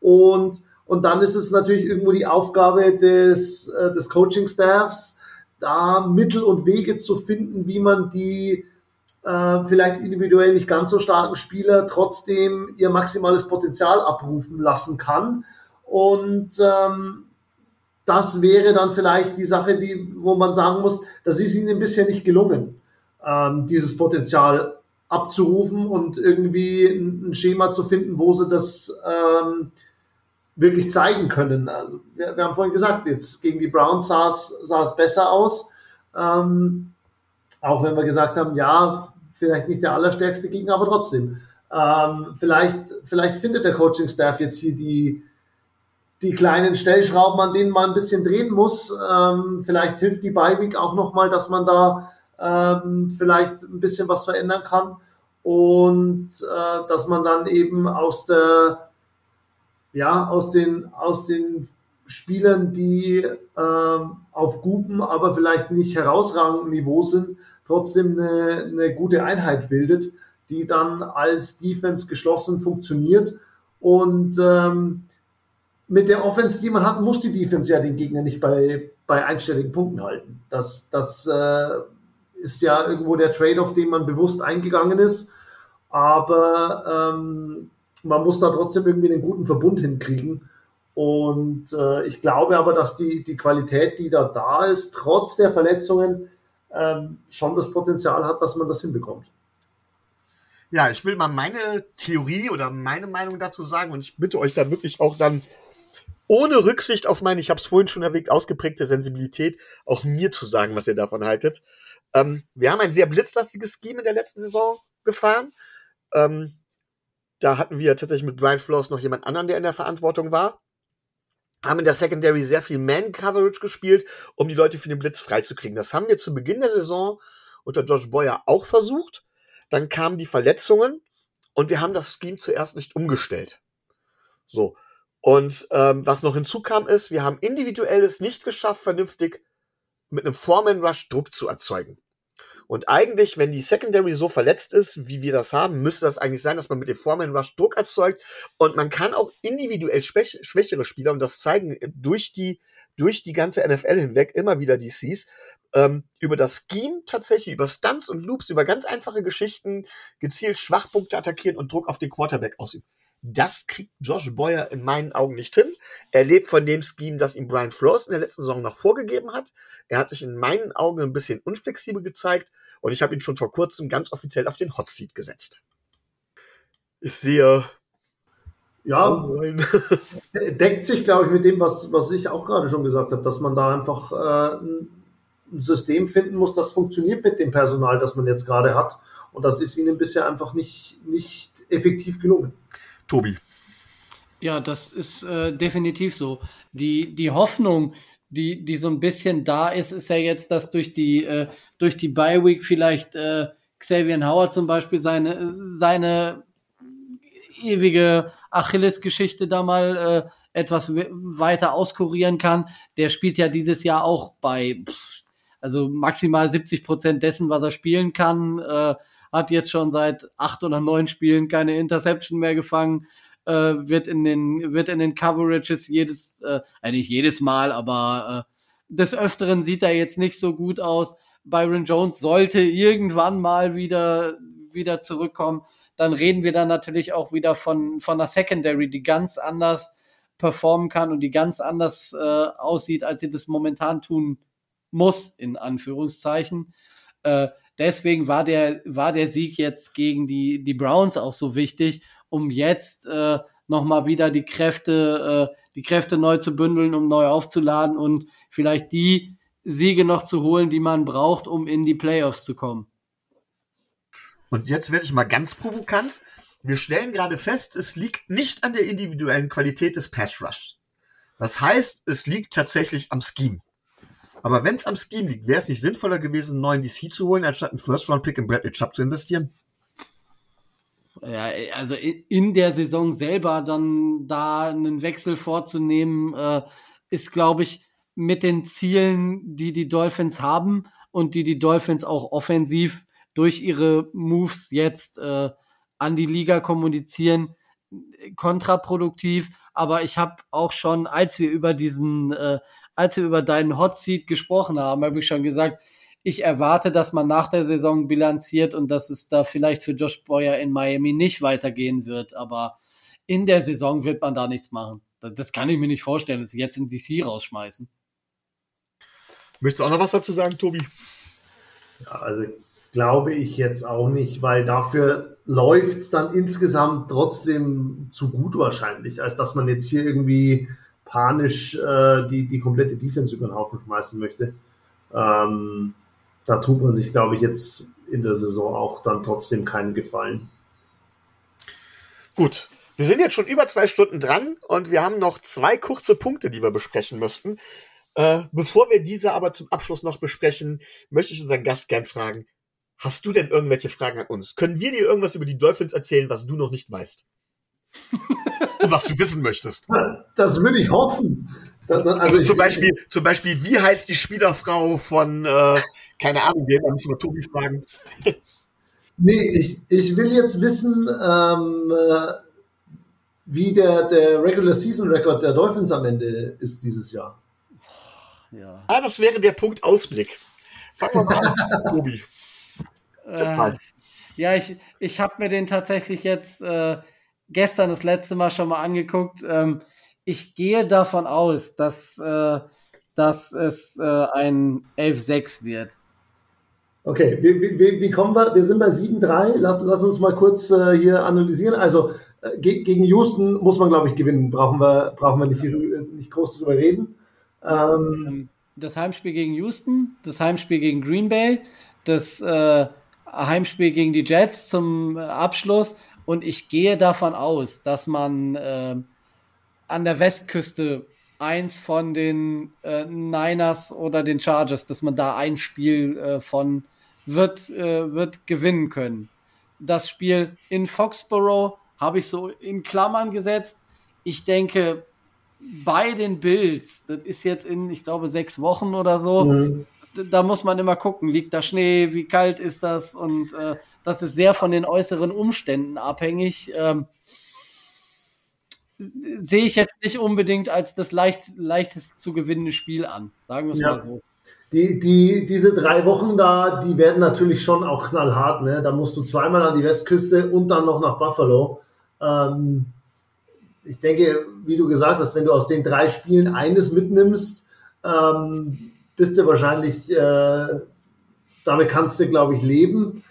und, und dann ist es natürlich irgendwo die Aufgabe des, äh, des Coaching-Staffs, da Mittel und Wege zu finden, wie man die äh, vielleicht individuell nicht ganz so starken Spieler trotzdem ihr maximales Potenzial abrufen lassen kann. Und ähm, das wäre dann vielleicht die Sache, die, wo man sagen muss, das ist ihnen bisschen nicht gelungen, ähm, dieses Potenzial abzurufen und irgendwie ein, Schema zu finden, wo sie das ähm, wirklich zeigen können. Also wir, wir, haben vorhin gesagt, jetzt gegen die Browns sah es besser aus. Ähm, auch wenn wir gesagt haben, ja, vielleicht nicht der allerstärkste Gegner, aber trotzdem. Ähm, vielleicht, vielleicht findet der Coaching-Staff jetzt hier die, die kleinen Stellschrauben, an denen man ein bisschen drehen muss. Ähm, vielleicht hilft die Bye-Week auch nochmal, dass man da ähm, vielleicht ein bisschen was verändern kann und äh, dass man dann eben aus der ja aus den aus den Spielern, die ähm, auf gutem, aber vielleicht nicht herausragenden Niveau sind, trotzdem eine, eine gute Einheit bildet, die dann als Defense geschlossen funktioniert. Und ähm, mit der Offense, die man hat, muss die Defense ja den Gegner nicht bei, bei einstelligen Punkten halten. Das, das äh, ist ja irgendwo der Trade-off, den man bewusst eingegangen ist. Aber ähm, man muss da trotzdem irgendwie einen guten Verbund hinkriegen. Und äh, ich glaube aber, dass die, die Qualität, die da da ist, trotz der Verletzungen, ähm, schon das Potenzial hat, dass man das hinbekommt. Ja, ich will mal meine Theorie oder meine Meinung dazu sagen und ich bitte euch da wirklich auch dann ohne Rücksicht auf meine, ich habe es vorhin schon erwähnt, ausgeprägte Sensibilität, auch mir zu sagen, was ihr davon haltet. Ähm, wir haben ein sehr blitzlastiges Scheme in der letzten Saison gefahren. Ähm, da hatten wir tatsächlich mit Brian Flores noch jemand anderen, der in der Verantwortung war haben in der Secondary sehr viel Man-Coverage gespielt, um die Leute für den Blitz freizukriegen. Das haben wir zu Beginn der Saison unter Josh Boyer auch versucht. Dann kamen die Verletzungen und wir haben das Scheme zuerst nicht umgestellt. So. Und ähm, was noch hinzukam ist, wir haben individuelles nicht geschafft, vernünftig mit einem Foreman Rush Druck zu erzeugen. Und eigentlich, wenn die Secondary so verletzt ist, wie wir das haben, müsste das eigentlich sein, dass man mit dem Foreman Rush Druck erzeugt. Und man kann auch individuell schwäch schwächere Spieler, und das zeigen durch die, durch die ganze NFL hinweg immer wieder DCs, ähm, über das Scheme tatsächlich, über Stunts und Loops, über ganz einfache Geschichten gezielt Schwachpunkte attackieren und Druck auf den Quarterback ausüben. Das kriegt Josh Boyer in meinen Augen nicht hin. Er lebt von dem Scheme, das ihm Brian Flores in der letzten Saison noch vorgegeben hat. Er hat sich in meinen Augen ein bisschen unflexibel gezeigt und ich habe ihn schon vor kurzem ganz offiziell auf den Hot Seat gesetzt. Ich sehe. Ja, oh deckt sich, glaube ich, mit dem, was, was ich auch gerade schon gesagt habe, dass man da einfach äh, ein System finden muss, das funktioniert mit dem Personal, das man jetzt gerade hat. Und das ist ihnen bisher einfach nicht, nicht effektiv gelungen. Tobi. Ja, das ist äh, definitiv so. Die, die Hoffnung, die, die so ein bisschen da ist, ist ja jetzt, dass durch die, äh, durch die Bye Week vielleicht äh, Xavier Howard zum Beispiel seine, seine ewige Achilles-Geschichte da mal äh, etwas weiter auskurieren kann. Der spielt ja dieses Jahr auch bei, pff, also maximal 70 Prozent dessen, was er spielen kann. Äh, hat jetzt schon seit acht oder neun Spielen keine Interception mehr gefangen. Äh, wird in den wird in den Coverages jedes äh, äh, nicht jedes Mal, aber äh, des öfteren sieht er jetzt nicht so gut aus. Byron Jones sollte irgendwann mal wieder wieder zurückkommen, dann reden wir dann natürlich auch wieder von von einer Secondary, die ganz anders performen kann und die ganz anders äh, aussieht, als sie das momentan tun muss in Anführungszeichen. Äh, deswegen war der, war der Sieg jetzt gegen die, die Browns auch so wichtig, um jetzt äh, nochmal wieder die Kräfte, äh, die Kräfte neu zu bündeln, um neu aufzuladen und vielleicht die Siege noch zu holen, die man braucht, um in die Playoffs zu kommen. Und jetzt werde ich mal ganz provokant. Wir stellen gerade fest, es liegt nicht an der individuellen Qualität des Pass Rush. Das heißt, es liegt tatsächlich am Scheme. Aber wenn es am Scheme liegt, wäre es nicht sinnvoller gewesen, einen neuen DC zu holen, anstatt einen First-Round-Pick in Bradley Chubb zu investieren? Ja, also in der Saison selber dann da einen Wechsel vorzunehmen, äh, ist, glaube ich, mit den Zielen, die die Dolphins haben und die die Dolphins auch offensiv durch ihre Moves jetzt äh, an die Liga kommunizieren, kontraproduktiv. Aber ich habe auch schon, als wir über diesen äh, als wir über deinen Hot Seat gesprochen haben, habe ich schon gesagt, ich erwarte, dass man nach der Saison bilanziert und dass es da vielleicht für Josh Boyer in Miami nicht weitergehen wird. Aber in der Saison wird man da nichts machen. Das kann ich mir nicht vorstellen, dass sie jetzt in DC rausschmeißen. Möchtest du auch noch was dazu sagen, Tobi? Ja, also glaube ich jetzt auch nicht, weil dafür läuft es dann insgesamt trotzdem zu gut wahrscheinlich, als dass man jetzt hier irgendwie panisch äh, die, die komplette Defense über den Haufen schmeißen möchte. Ähm, da tut man sich, glaube ich, jetzt in der Saison auch dann trotzdem keinen Gefallen. Gut, wir sind jetzt schon über zwei Stunden dran und wir haben noch zwei kurze Punkte, die wir besprechen müssten. Äh, bevor wir diese aber zum Abschluss noch besprechen, möchte ich unseren Gast gern fragen, hast du denn irgendwelche Fragen an uns? Können wir dir irgendwas über die Dolphins erzählen, was du noch nicht weißt? was du wissen möchtest. Das will ich hoffen. Also zum, Beispiel, zum Beispiel, wie heißt die Spielerfrau von, äh, keine Ahnung, da müssen wir Tobi fragen. Nee, ich, ich will jetzt wissen, ähm, äh, wie der, der Regular Season Record der Dolphins am Ende ist dieses Jahr. Ja. Ah, das wäre der Punkt Ausblick. Fangen wir mal an, Tobi. Äh, ja, ich, ich habe mir den tatsächlich jetzt äh, gestern das letzte Mal schon mal angeguckt. Ähm, ich gehe davon aus, dass, äh, dass es äh, ein 11-6 wird. Okay, wie, wie, wie, kommen wir? Wir sind bei 7-3. Lass, lass uns mal kurz äh, hier analysieren. Also äh, ge gegen Houston muss man, glaube ich, gewinnen. Brauchen wir, brauchen wir nicht, nicht groß drüber reden. Ähm, ähm, das Heimspiel gegen Houston, das Heimspiel gegen Green Bay, das äh, Heimspiel gegen die Jets zum äh, Abschluss und ich gehe davon aus, dass man äh, an der Westküste eins von den äh, Niners oder den Chargers, dass man da ein Spiel äh, von wird, äh, wird gewinnen können. Das Spiel in Foxborough habe ich so in Klammern gesetzt. Ich denke, bei den Bills, das ist jetzt in, ich glaube, sechs Wochen oder so, mhm. da muss man immer gucken, liegt da Schnee, wie kalt ist das und äh, das ist sehr von den äußeren Umständen abhängig. Ähm, sehe ich jetzt nicht unbedingt als das leicht, leichtest zu gewinnende Spiel an. Sagen wir es ja. mal so. Die, die, diese drei Wochen da, die werden natürlich schon auch knallhart. Ne? Da musst du zweimal an die Westküste und dann noch nach Buffalo. Ähm, ich denke, wie du gesagt hast, wenn du aus den drei Spielen eines mitnimmst, ähm, bist du wahrscheinlich, äh, damit kannst du, glaube ich, leben.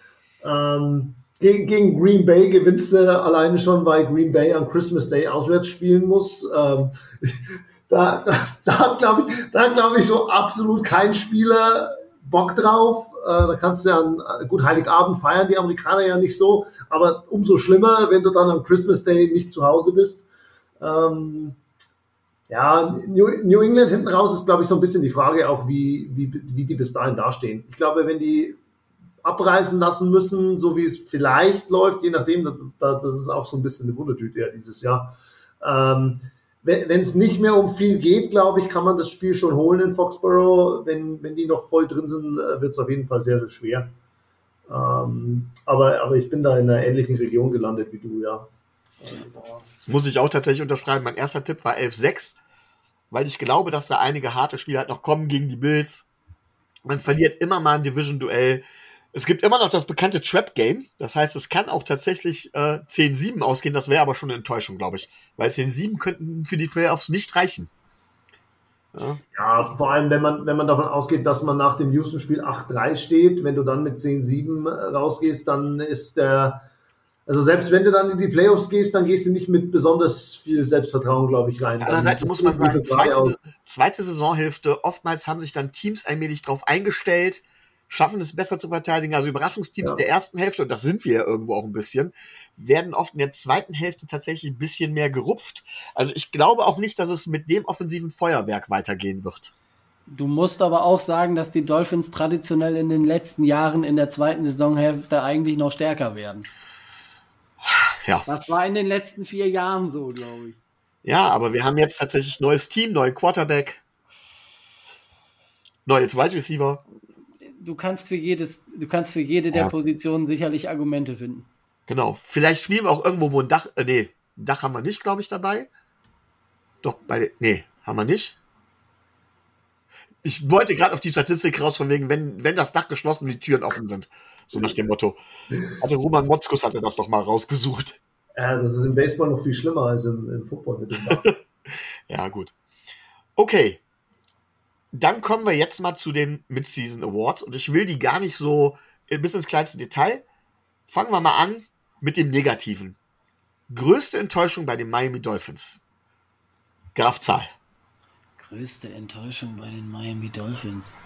Ähm, gegen, gegen, Green Bay gewinnst du alleine schon, weil Green Bay am Christmas Day auswärts spielen muss. Ähm, da, da, da hat, glaube ich, da ich, so absolut kein Spieler Bock drauf. Äh, da kannst du ja an, gut Heiligabend feiern die Amerikaner ja nicht so, aber umso schlimmer, wenn du dann am Christmas Day nicht zu Hause bist. Ähm, ja, New, New, England hinten raus ist, glaube ich, so ein bisschen die Frage auch, wie, wie, wie die bis dahin dastehen. Ich glaube, wenn die abreißen lassen müssen, so wie es vielleicht läuft, je nachdem, das, ist auch so ein bisschen eine Wundertüte ja, dieses Jahr. Ähm, wenn es nicht mehr um viel geht, glaube ich, kann man das Spiel schon holen in Foxborough. Wenn, wenn die noch voll drin sind, äh, wird es auf jeden Fall sehr, sehr schwer. Ähm, aber, aber ich bin da in einer ähnlichen Region gelandet wie du, ja. Muss ich auch tatsächlich unterschreiben. Mein erster Tipp war 11-6, weil ich glaube, dass da einige harte Spiele halt noch kommen gegen die Bills. Man verliert immer mal ein Division-Duell. Es gibt immer noch das bekannte Trap-Game. Das heißt, es kann auch tatsächlich äh, 10-7 ausgehen. Das wäre aber schon eine Enttäuschung, glaube ich. Weil 10-7 könnten für die Playoffs nicht reichen. Ja. ja, vor allem, wenn man, wenn man davon ausgeht, dass man nach dem Houston-Spiel 8-3 steht, wenn du dann mit 10-7 äh, rausgehst, dann ist der, also selbst wenn du dann in die Playoffs gehst, dann gehst du nicht mit besonders viel Selbstvertrauen, glaube ich, rein. Andererseits muss man sagen, zweite, zweite Saisonhälfte, oftmals haben sich dann Teams allmählich darauf eingestellt, schaffen es besser zu verteidigen. Also Überraschungsteams ja. der ersten Hälfte, und das sind wir ja irgendwo auch ein bisschen, werden oft in der zweiten Hälfte tatsächlich ein bisschen mehr gerupft. Also ich glaube auch nicht, dass es mit dem offensiven Feuerwerk weitergehen wird. Du musst aber auch sagen, dass die Dolphins traditionell in den letzten Jahren in der zweiten Saisonhälfte eigentlich noch stärker werden. Ja. Das war in den letzten vier Jahren so, glaube ich. Ja, aber wir haben jetzt tatsächlich neues Team, neuen Quarterback, neue Wide Receiver du kannst für jedes, du kannst für jede der Positionen sicherlich Argumente finden. Genau. Vielleicht spielen wir auch irgendwo, wo ein Dach, äh, nee, ein Dach haben wir nicht, glaube ich, dabei. Doch, bei, nee, haben wir nicht. Ich wollte gerade auf die Statistik raus, von wegen, wenn, wenn das Dach geschlossen und die Türen offen sind. So nach dem Motto. Also Roman Motzkus hatte das doch mal rausgesucht. Ja, das ist im Baseball noch viel schlimmer als im, im Football mit dem Dach. ja, gut. Okay, dann kommen wir jetzt mal zu den Mid-Season Awards und ich will die gar nicht so bis ins kleinste Detail. Fangen wir mal an mit dem Negativen. Größte Enttäuschung bei den Miami Dolphins. Graf Zahl. Größte Enttäuschung bei den Miami Dolphins.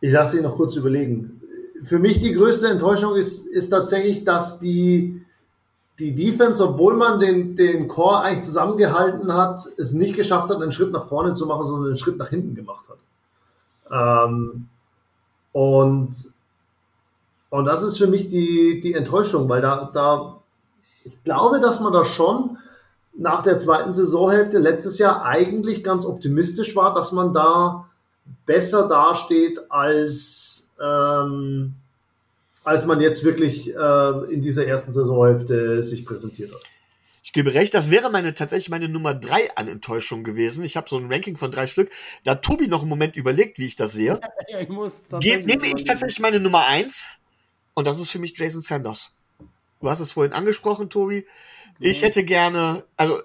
Ich lasse ihn noch kurz überlegen. Für mich die größte Enttäuschung ist, ist tatsächlich, dass die die Defense, obwohl man den, den Core eigentlich zusammengehalten hat, es nicht geschafft hat, einen Schritt nach vorne zu machen, sondern einen Schritt nach hinten gemacht hat. Ähm, und, und das ist für mich die, die Enttäuschung, weil da, da, ich glaube, dass man da schon nach der zweiten Saisonhälfte letztes Jahr eigentlich ganz optimistisch war, dass man da besser dasteht als, ähm, als man jetzt wirklich äh, in dieser ersten Saisonhälfte sich präsentiert hat. Ich gebe recht, das wäre meine tatsächlich meine Nummer drei an Enttäuschung gewesen. Ich habe so ein Ranking von drei Stück. Da hat Tobi noch einen Moment überlegt, wie ich das sehe. Ja, ich muss Ge nehme ich tatsächlich meine Nummer eins und das ist für mich Jason Sanders. Du hast es vorhin angesprochen, Tobi. Ich hätte gerne, also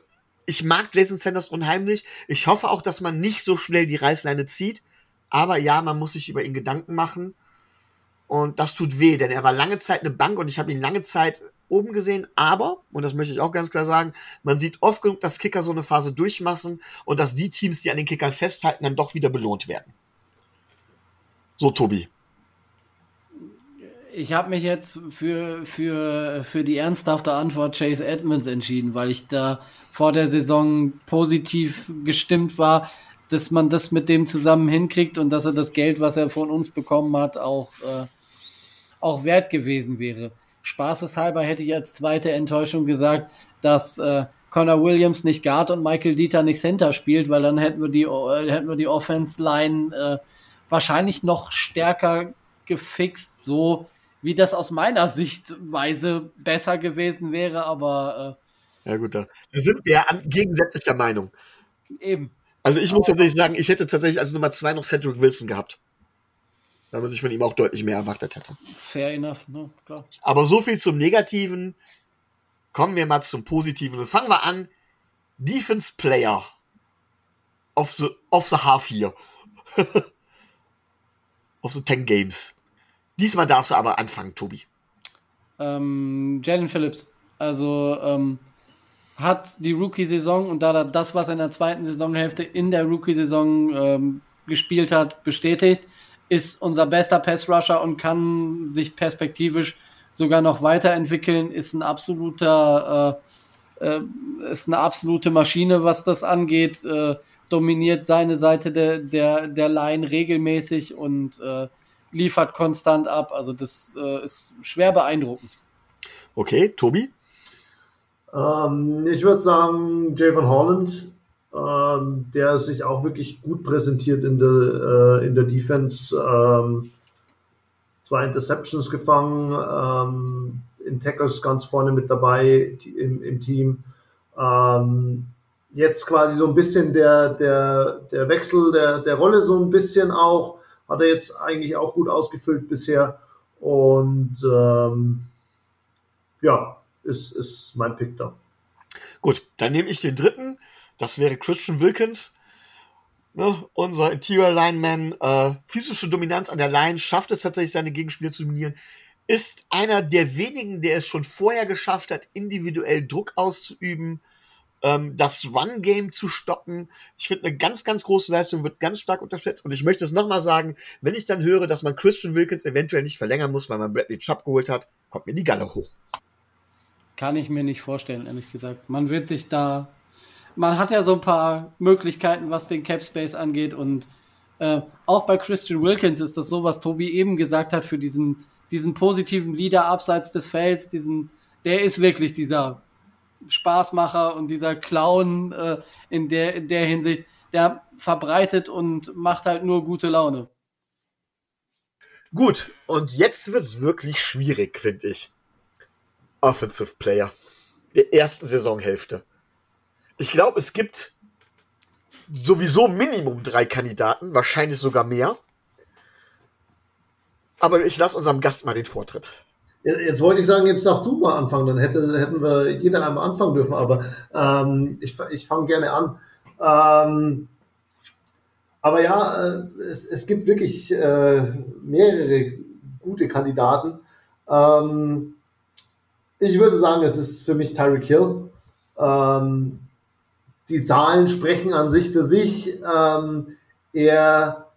ich mag Jason Sanders unheimlich. Ich hoffe auch, dass man nicht so schnell die Reißleine zieht. Aber ja, man muss sich über ihn Gedanken machen. Und das tut weh, denn er war lange Zeit eine Bank und ich habe ihn lange Zeit oben gesehen. Aber, und das möchte ich auch ganz klar sagen, man sieht oft genug, dass Kicker so eine Phase durchmachen und dass die Teams, die an den Kickern festhalten, dann doch wieder belohnt werden. So, Tobi. Ich habe mich jetzt für, für, für die ernsthafte Antwort Chase Edmonds entschieden, weil ich da vor der Saison positiv gestimmt war, dass man das mit dem zusammen hinkriegt und dass er das Geld, was er von uns bekommen hat, auch äh, auch wert gewesen wäre. Spaßeshalber hätte ich als zweite Enttäuschung gesagt, dass äh, Connor Williams nicht Guard und Michael Dieter nicht Center spielt, weil dann hätten wir die, äh, hätten wir die Offense-Line äh, wahrscheinlich noch stärker gefixt, so wie das aus meiner Sichtweise besser gewesen wäre, aber äh, ja gut, da sind wir ja gegensätzlicher Meinung. Eben. Also ich muss tatsächlich sagen, ich hätte tatsächlich als Nummer zwei noch Cedric Wilson gehabt weil man sich von ihm auch deutlich mehr erwartet hätte. Fair enough, ne? Klar. Aber so viel zum Negativen. Kommen wir mal zum Positiven und fangen wir an. Defense Player of the, of the Half Year. of the 10 Games. Diesmal darfst du aber anfangen, Tobi. Ähm, Jalen Phillips. Also, ähm, hat die Rookie-Saison und da das, was er in der zweiten Saisonhälfte in der Rookie-Saison ähm, gespielt hat, bestätigt, ist unser bester Pass-Rusher und kann sich perspektivisch sogar noch weiterentwickeln, ist ein absoluter, äh, äh, ist eine absolute Maschine, was das angeht, äh, dominiert seine Seite der, der, der Line regelmäßig und äh, liefert konstant ab. Also das äh, ist schwer beeindruckend. Okay, Tobi? Ähm, ich würde sagen, Javon Holland, ähm, der sich auch wirklich gut präsentiert in der, äh, in der Defense. Ähm, zwei Interceptions gefangen, ähm, in Tackles ganz vorne mit dabei im, im Team. Ähm, jetzt quasi so ein bisschen der, der, der Wechsel der, der Rolle so ein bisschen auch, hat er jetzt eigentlich auch gut ausgefüllt bisher. Und ähm, ja, ist, ist mein Pick da. Gut, dann nehme ich den dritten. Das wäre Christian Wilkins. Ne, unser Interior Lineman, äh, physische Dominanz an der Line, schafft es tatsächlich, seine Gegenspieler zu dominieren. Ist einer der wenigen, der es schon vorher geschafft hat, individuell Druck auszuüben, ähm, das Run-Game zu stoppen. Ich finde, eine ganz, ganz große Leistung wird ganz stark unterschätzt. Und ich möchte es nochmal sagen, wenn ich dann höre, dass man Christian Wilkins eventuell nicht verlängern muss, weil man Bradley Chubb geholt hat, kommt mir die Galle hoch. Kann ich mir nicht vorstellen, ehrlich gesagt. Man wird sich da. Man hat ja so ein paar Möglichkeiten, was den Cap Space angeht. Und äh, auch bei Christian Wilkins ist das so, was Tobi eben gesagt hat, für diesen, diesen positiven Leader abseits des Felds, diesen, der ist wirklich dieser Spaßmacher und dieser Clown äh, in, der, in der Hinsicht, der verbreitet und macht halt nur gute Laune. Gut, und jetzt wird es wirklich schwierig, finde ich. Offensive Player der ersten Saisonhälfte. Ich glaube, es gibt sowieso Minimum drei Kandidaten, wahrscheinlich sogar mehr. Aber ich lasse unserem Gast mal den Vortritt. Jetzt wollte ich sagen, jetzt darf du mal anfangen, dann hätte, hätten wir jeder einmal anfangen dürfen, aber ähm, ich, ich fange gerne an. Ähm, aber ja, äh, es, es gibt wirklich äh, mehrere gute Kandidaten. Ähm, ich würde sagen, es ist für mich Tyreek Hill. Ähm, die Zahlen sprechen an sich für sich. Ähm, er,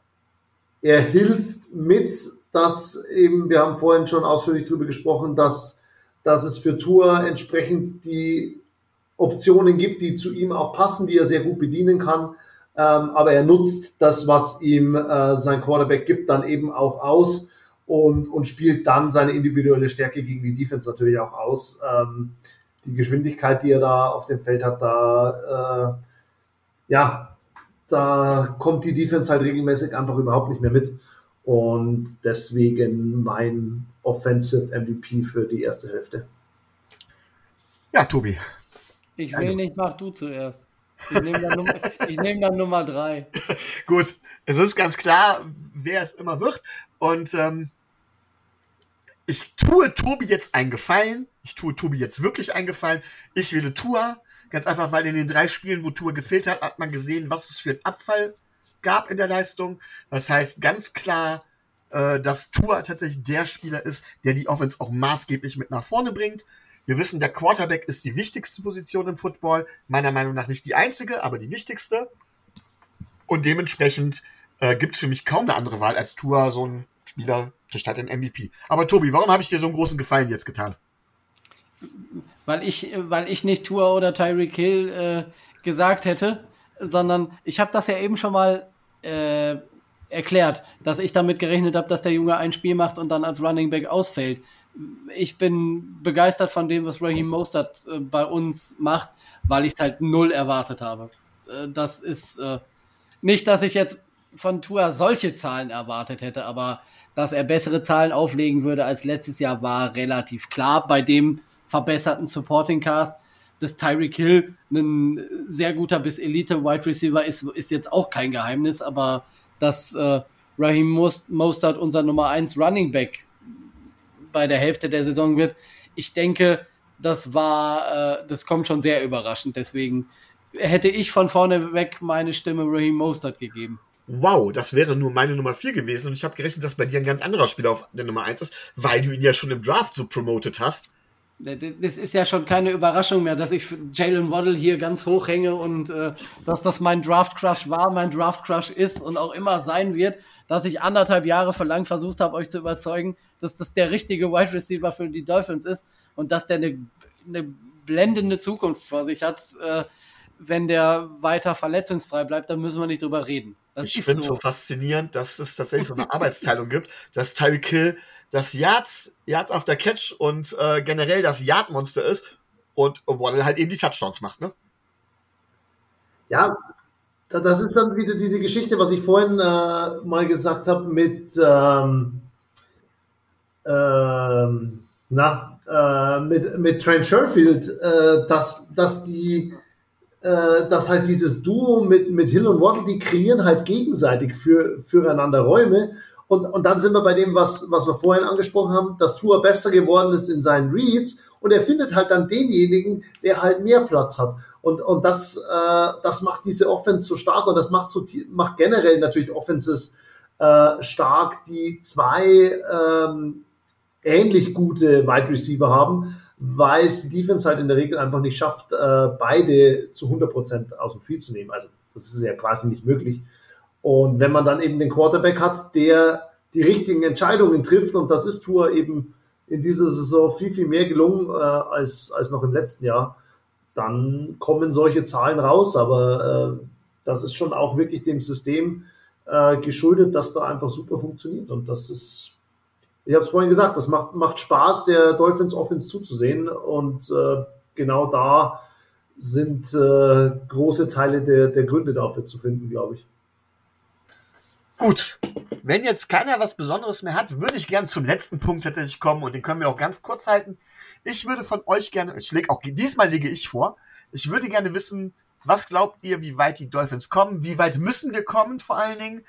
er hilft mit, dass eben, wir haben vorhin schon ausführlich darüber gesprochen, dass, dass es für Tour entsprechend die Optionen gibt, die zu ihm auch passen, die er sehr gut bedienen kann. Ähm, aber er nutzt das, was ihm äh, sein Quarterback gibt, dann eben auch aus und, und spielt dann seine individuelle Stärke gegen die Defense natürlich auch aus. Ähm, die Geschwindigkeit, die er da auf dem Feld hat, da, äh, ja, da kommt die Defense halt regelmäßig einfach überhaupt nicht mehr mit. Und deswegen mein Offensive MVP für die erste Hälfte. Ja, Tobi. Ich will nicht, mach du zuerst. Ich nehme dann, Nummer, nehm dann Nummer drei. Gut, es ist ganz klar, wer es immer wird. Und ähm, ich tue Tobi jetzt einen Gefallen. Ich tue Tobi jetzt wirklich einen Gefallen. Ich wähle Tua. Ganz einfach, weil in den drei Spielen, wo Tua gefehlt hat, hat man gesehen, was es für einen Abfall gab in der Leistung. Das heißt ganz klar, äh, dass Tua tatsächlich der Spieler ist, der die Offense auch maßgeblich mit nach vorne bringt. Wir wissen, der Quarterback ist die wichtigste Position im Football. Meiner Meinung nach nicht die einzige, aber die wichtigste. Und dementsprechend äh, gibt es für mich kaum eine andere Wahl als Tua, so ein Spieler kriegt halt den MVP. Aber Tobi, warum habe ich dir so einen großen Gefallen jetzt getan? Weil ich, weil ich nicht Tua oder Tyreek Hill äh, gesagt hätte, sondern ich habe das ja eben schon mal äh, erklärt, dass ich damit gerechnet habe, dass der Junge ein Spiel macht und dann als Running Back ausfällt. Ich bin begeistert von dem, was Raheem Mostert äh, bei uns macht, weil ich es halt null erwartet habe. Äh, das ist äh, nicht, dass ich jetzt von Tua solche Zahlen erwartet hätte, aber dass er bessere Zahlen auflegen würde als letztes Jahr, war relativ klar bei dem verbesserten Supporting Cast. Dass Tyreek Hill ein sehr guter bis Elite Wide Receiver ist, ist jetzt auch kein Geheimnis, aber dass äh, Raheem Mostert unser Nummer 1 Running Back bei der Hälfte der Saison wird, ich denke, das war, äh, das kommt schon sehr überraschend. Deswegen hätte ich von vorne weg meine Stimme Raheem Mostert gegeben wow, das wäre nur meine Nummer 4 gewesen und ich habe gerechnet, dass bei dir ein ganz anderer Spieler auf der Nummer 1 ist, weil du ihn ja schon im Draft so promotet hast. das ist ja schon keine Überraschung mehr, dass ich Jalen Waddle hier ganz hoch hänge und äh, dass das mein Draft Crush war, mein Draft Crush ist und auch immer sein wird, dass ich anderthalb Jahre verlang versucht habe, euch zu überzeugen, dass das der richtige Wide Receiver für die Dolphins ist und dass der eine, eine blendende Zukunft vor sich hat. Äh, wenn der weiter verletzungsfrei bleibt, dann müssen wir nicht drüber reden. Das ich finde es so. so faszinierend, dass es tatsächlich so eine Arbeitsteilung gibt, dass Tyreek Hill das Yards, Yards auf der Catch und äh, generell das Yard-Monster ist und Waddle halt eben die Touchdowns macht, ne? Ja, das ist dann wieder diese Geschichte, was ich vorhin äh, mal gesagt habe mit ähm, ähm, na, äh, mit, mit Trent Sherfield, äh, dass, dass die äh, dass halt dieses Duo mit, mit Hill und Waddle, die kreieren halt gegenseitig für, füreinander Räume und, und dann sind wir bei dem, was, was wir vorhin angesprochen haben, dass Tour besser geworden ist in seinen Reads und er findet halt dann denjenigen, der halt mehr Platz hat. Und, und das, äh, das macht diese Offense so stark und das macht, so, macht generell natürlich Offenses äh, stark, die zwei ähm, ähnlich gute Wide Receiver haben, weil es die Defense halt in der Regel einfach nicht schafft, äh, beide zu 100% aus dem Spiel zu nehmen. Also das ist ja quasi nicht möglich. Und wenn man dann eben den Quarterback hat, der die richtigen Entscheidungen trifft, und das ist Tour eben in dieser Saison viel, viel mehr gelungen äh, als, als noch im letzten Jahr, dann kommen solche Zahlen raus. Aber äh, das ist schon auch wirklich dem System äh, geschuldet, dass da einfach super funktioniert. Und das ist, ich habe es vorhin gesagt, das macht, macht Spaß, der Dolphins Offense zuzusehen. Und äh, genau da sind äh, große Teile der, der Gründe dafür zu finden, glaube ich. Gut, wenn jetzt keiner was Besonderes mehr hat, würde ich gerne zum letzten Punkt tatsächlich kommen und den können wir auch ganz kurz halten. Ich würde von euch gerne, ich lege auch diesmal lege ich vor, ich würde gerne wissen, was glaubt ihr, wie weit die Dolphins kommen? Wie weit müssen wir kommen, vor allen Dingen,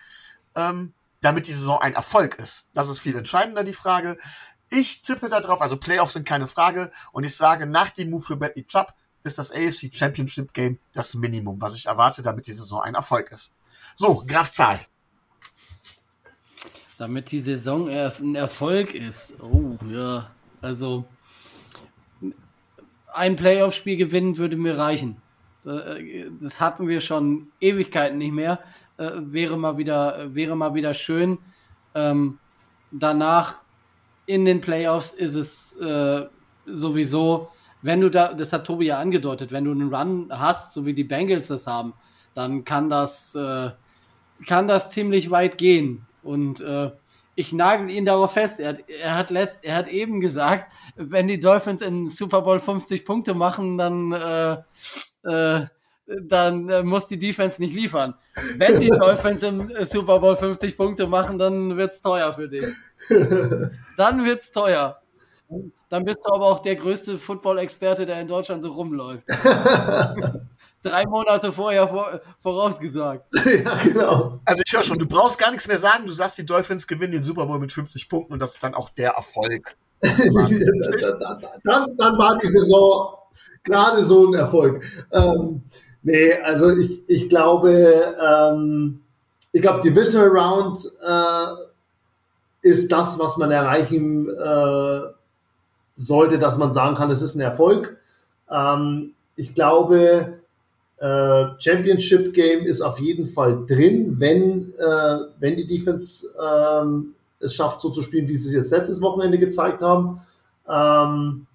ähm, damit die Saison ein Erfolg ist? Das ist viel entscheidender, die Frage. Ich tippe da drauf, also Playoffs sind keine Frage, und ich sage, nach dem Move für Bradley Chubb ist das AFC Championship Game das Minimum, was ich erwarte, damit die Saison ein Erfolg ist. So, Graf Zahl damit die Saison ein Erfolg ist. Oh, ja. Also, ein Playoff-Spiel gewinnen würde mir reichen. Äh, das hatten wir schon Ewigkeiten nicht mehr. Äh, wäre mal wieder, wäre mal wieder schön. Ähm, danach in den Playoffs ist es äh, sowieso, wenn du da, das hat Tobi ja angedeutet, wenn du einen Run hast, so wie die Bengals das haben, dann kann das, äh, kann das ziemlich weit gehen. Und äh, ich nagel ihn darauf fest. Er, er, hat er hat eben gesagt, wenn die Dolphins im Super Bowl 50 Punkte machen, dann, äh, äh, dann äh, muss die Defense nicht liefern. Wenn die Dolphins im Super Bowl 50 Punkte machen, dann wird's teuer für dich. Dann wird's teuer. Dann bist du aber auch der größte Football-Experte, der in Deutschland so rumläuft. drei Monate vorher vor, vorausgesagt. ja, genau. Also ich höre schon, du brauchst gar nichts mehr sagen. Du sagst, die Dolphins gewinnen den Super Bowl mit 50 Punkten und das ist dann auch der Erfolg. dann, dann, war die Saison gerade so ein Erfolg. Ähm, nee, also ich, ich glaube, ähm, ich glaube, Divisional Round äh, ist das, was man erreichen äh, sollte, dass man sagen kann, es ist ein Erfolg. Ähm, ich glaube, äh, Championship Game ist auf jeden Fall drin, wenn, äh, wenn die Defense ähm, es schafft, so zu spielen, wie sie es jetzt letztes Wochenende gezeigt haben. Ähm,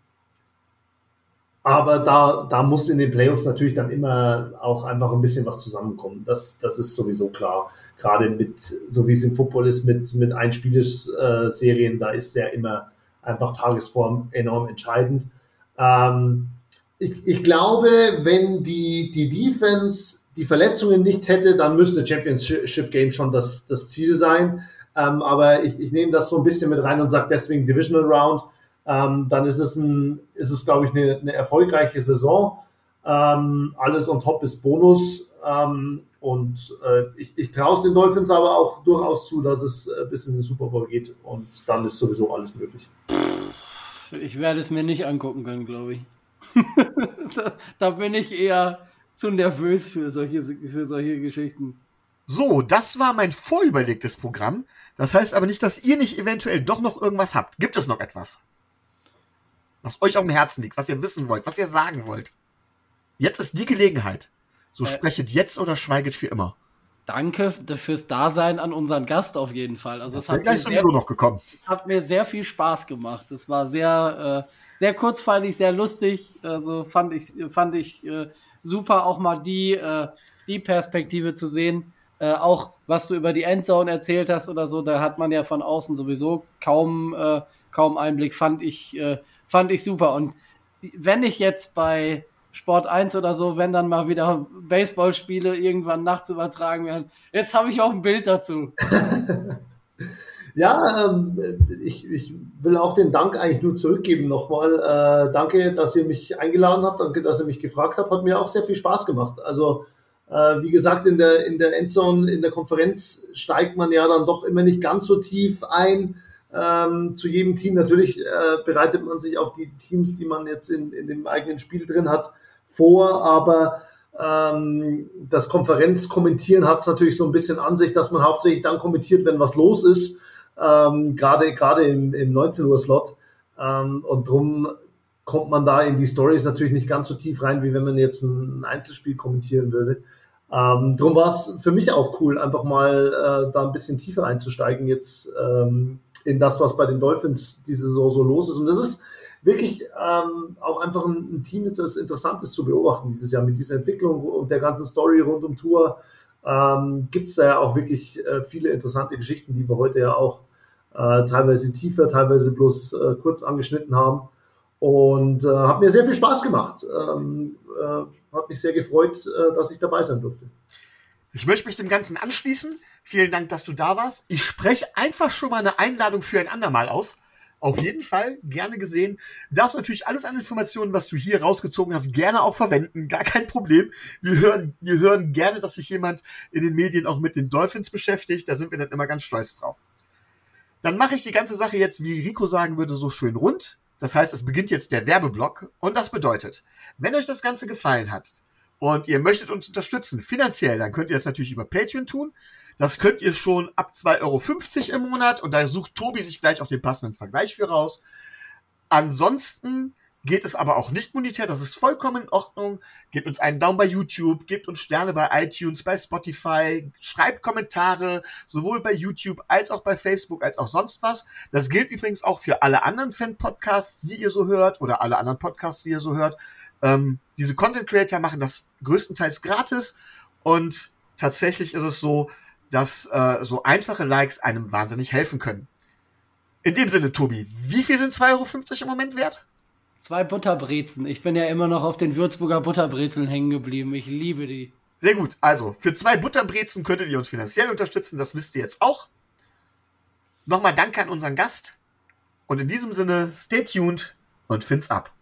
aber da, da muss in den Playoffs natürlich dann immer auch einfach ein bisschen was zusammenkommen. Das, das ist sowieso klar. Gerade mit, so wie es im Football ist, mit, mit Einspielserien, da ist ja immer einfach Tagesform enorm entscheidend. Ähm, ich, ich glaube, wenn die, die Defense die Verletzungen nicht hätte, dann müsste Championship Game schon das, das Ziel sein. Ähm, aber ich, ich nehme das so ein bisschen mit rein und sage deswegen Divisional Round. Ähm, dann ist es, ein, ist es glaube ich, eine, eine erfolgreiche Saison. Ähm, alles on top ist Bonus. Ähm, und äh, ich, ich traue es den Dolphins aber auch durchaus zu, dass es äh, bis in den Super Bowl geht. Und dann ist sowieso alles möglich. Ich werde es mir nicht angucken können, glaube ich. da, da, bin ich eher zu nervös für solche, für solche Geschichten. So, das war mein vorüberlegtes Programm. Das heißt aber nicht, dass ihr nicht eventuell doch noch irgendwas habt. Gibt es noch etwas? Was euch auf dem Herzen liegt, was ihr wissen wollt, was ihr sagen wollt. Jetzt ist die Gelegenheit. So äh, sprechet jetzt oder schweiget für immer. Danke fürs Dasein an unseren Gast auf jeden Fall. Also das es hat gleich sowieso noch gekommen. Es hat mir sehr viel Spaß gemacht. Es war sehr, äh, sehr kurzweilig, sehr lustig. Also fand ich, fand ich äh, super, auch mal die, äh, die Perspektive zu sehen. Äh, auch was du über die Endzone erzählt hast oder so, da hat man ja von außen sowieso kaum, äh, kaum Einblick. Fand ich, fand ich super. Und wenn ich jetzt bei Sport 1 oder so, wenn dann mal wieder Baseballspiele irgendwann nachts übertragen werden. Jetzt habe ich auch ein Bild dazu. ja, ähm, ich, ich, will auch den Dank eigentlich nur zurückgeben nochmal. Äh, danke, dass ihr mich eingeladen habt, danke, dass ihr mich gefragt habt. Hat mir auch sehr viel Spaß gemacht. Also, äh, wie gesagt, in der, in der Endzone, in der Konferenz steigt man ja dann doch immer nicht ganz so tief ein. Ähm, zu jedem Team. Natürlich äh, bereitet man sich auf die Teams, die man jetzt in, in dem eigenen Spiel drin hat, vor, aber ähm, das Konferenzkommentieren hat es natürlich so ein bisschen an sich, dass man hauptsächlich dann kommentiert, wenn was los ist, ähm, gerade im, im 19 Uhr Slot ähm, und drum kommt man da in die Stories natürlich nicht ganz so tief rein, wie wenn man jetzt ein Einzelspiel kommentieren würde. Ähm, drum war es für mich auch cool, einfach mal äh, da ein bisschen tiefer einzusteigen jetzt ähm, in das, was bei den Dolphins diese Saison so los ist. Und das ist wirklich ähm, auch einfach ein, ein, Team, das interessant ist zu beobachten dieses Jahr mit dieser Entwicklung und der ganzen Story rund um Tour. Ähm, Gibt es da ja auch wirklich äh, viele interessante Geschichten, die wir heute ja auch äh, teilweise tiefer, teilweise bloß äh, kurz angeschnitten haben. Und äh, hat mir sehr viel Spaß gemacht. Ähm, äh, hat mich sehr gefreut, äh, dass ich dabei sein durfte. Ich möchte mich dem Ganzen anschließen. Vielen Dank, dass du da warst. Ich spreche einfach schon mal eine Einladung für ein andermal aus. Auf jeden Fall gerne gesehen. Darfst natürlich alles an Informationen, was du hier rausgezogen hast, gerne auch verwenden. Gar kein Problem. Wir hören, wir hören gerne, dass sich jemand in den Medien auch mit den Dolphins beschäftigt. Da sind wir dann immer ganz stolz drauf. Dann mache ich die ganze Sache jetzt, wie Rico sagen würde, so schön rund. Das heißt, es beginnt jetzt der Werbeblock und das bedeutet, wenn euch das Ganze gefallen hat und ihr möchtet uns unterstützen finanziell, dann könnt ihr das natürlich über Patreon tun. Das könnt ihr schon ab 2,50 Euro im Monat und da sucht Tobi sich gleich auch den passenden Vergleich für raus. Ansonsten geht es aber auch nicht monetär, das ist vollkommen in Ordnung. Gebt uns einen Daumen bei YouTube, gebt uns Sterne bei iTunes, bei Spotify, schreibt Kommentare, sowohl bei YouTube als auch bei Facebook, als auch sonst was. Das gilt übrigens auch für alle anderen Fan-Podcasts, die ihr so hört, oder alle anderen Podcasts, die ihr so hört. Ähm, diese Content Creator machen das größtenteils gratis und tatsächlich ist es so, dass äh, so einfache Likes einem wahnsinnig helfen können. In dem Sinne, Tobi, wie viel sind 2,50 Euro im Moment wert? Zwei Butterbrezen. Ich bin ja immer noch auf den Würzburger Butterbrezeln hängen geblieben. Ich liebe die. Sehr gut. Also, für zwei Butterbrezen könntet ihr uns finanziell unterstützen. Das wisst ihr jetzt auch. Nochmal Danke an unseren Gast. Und in diesem Sinne, stay tuned und find's ab.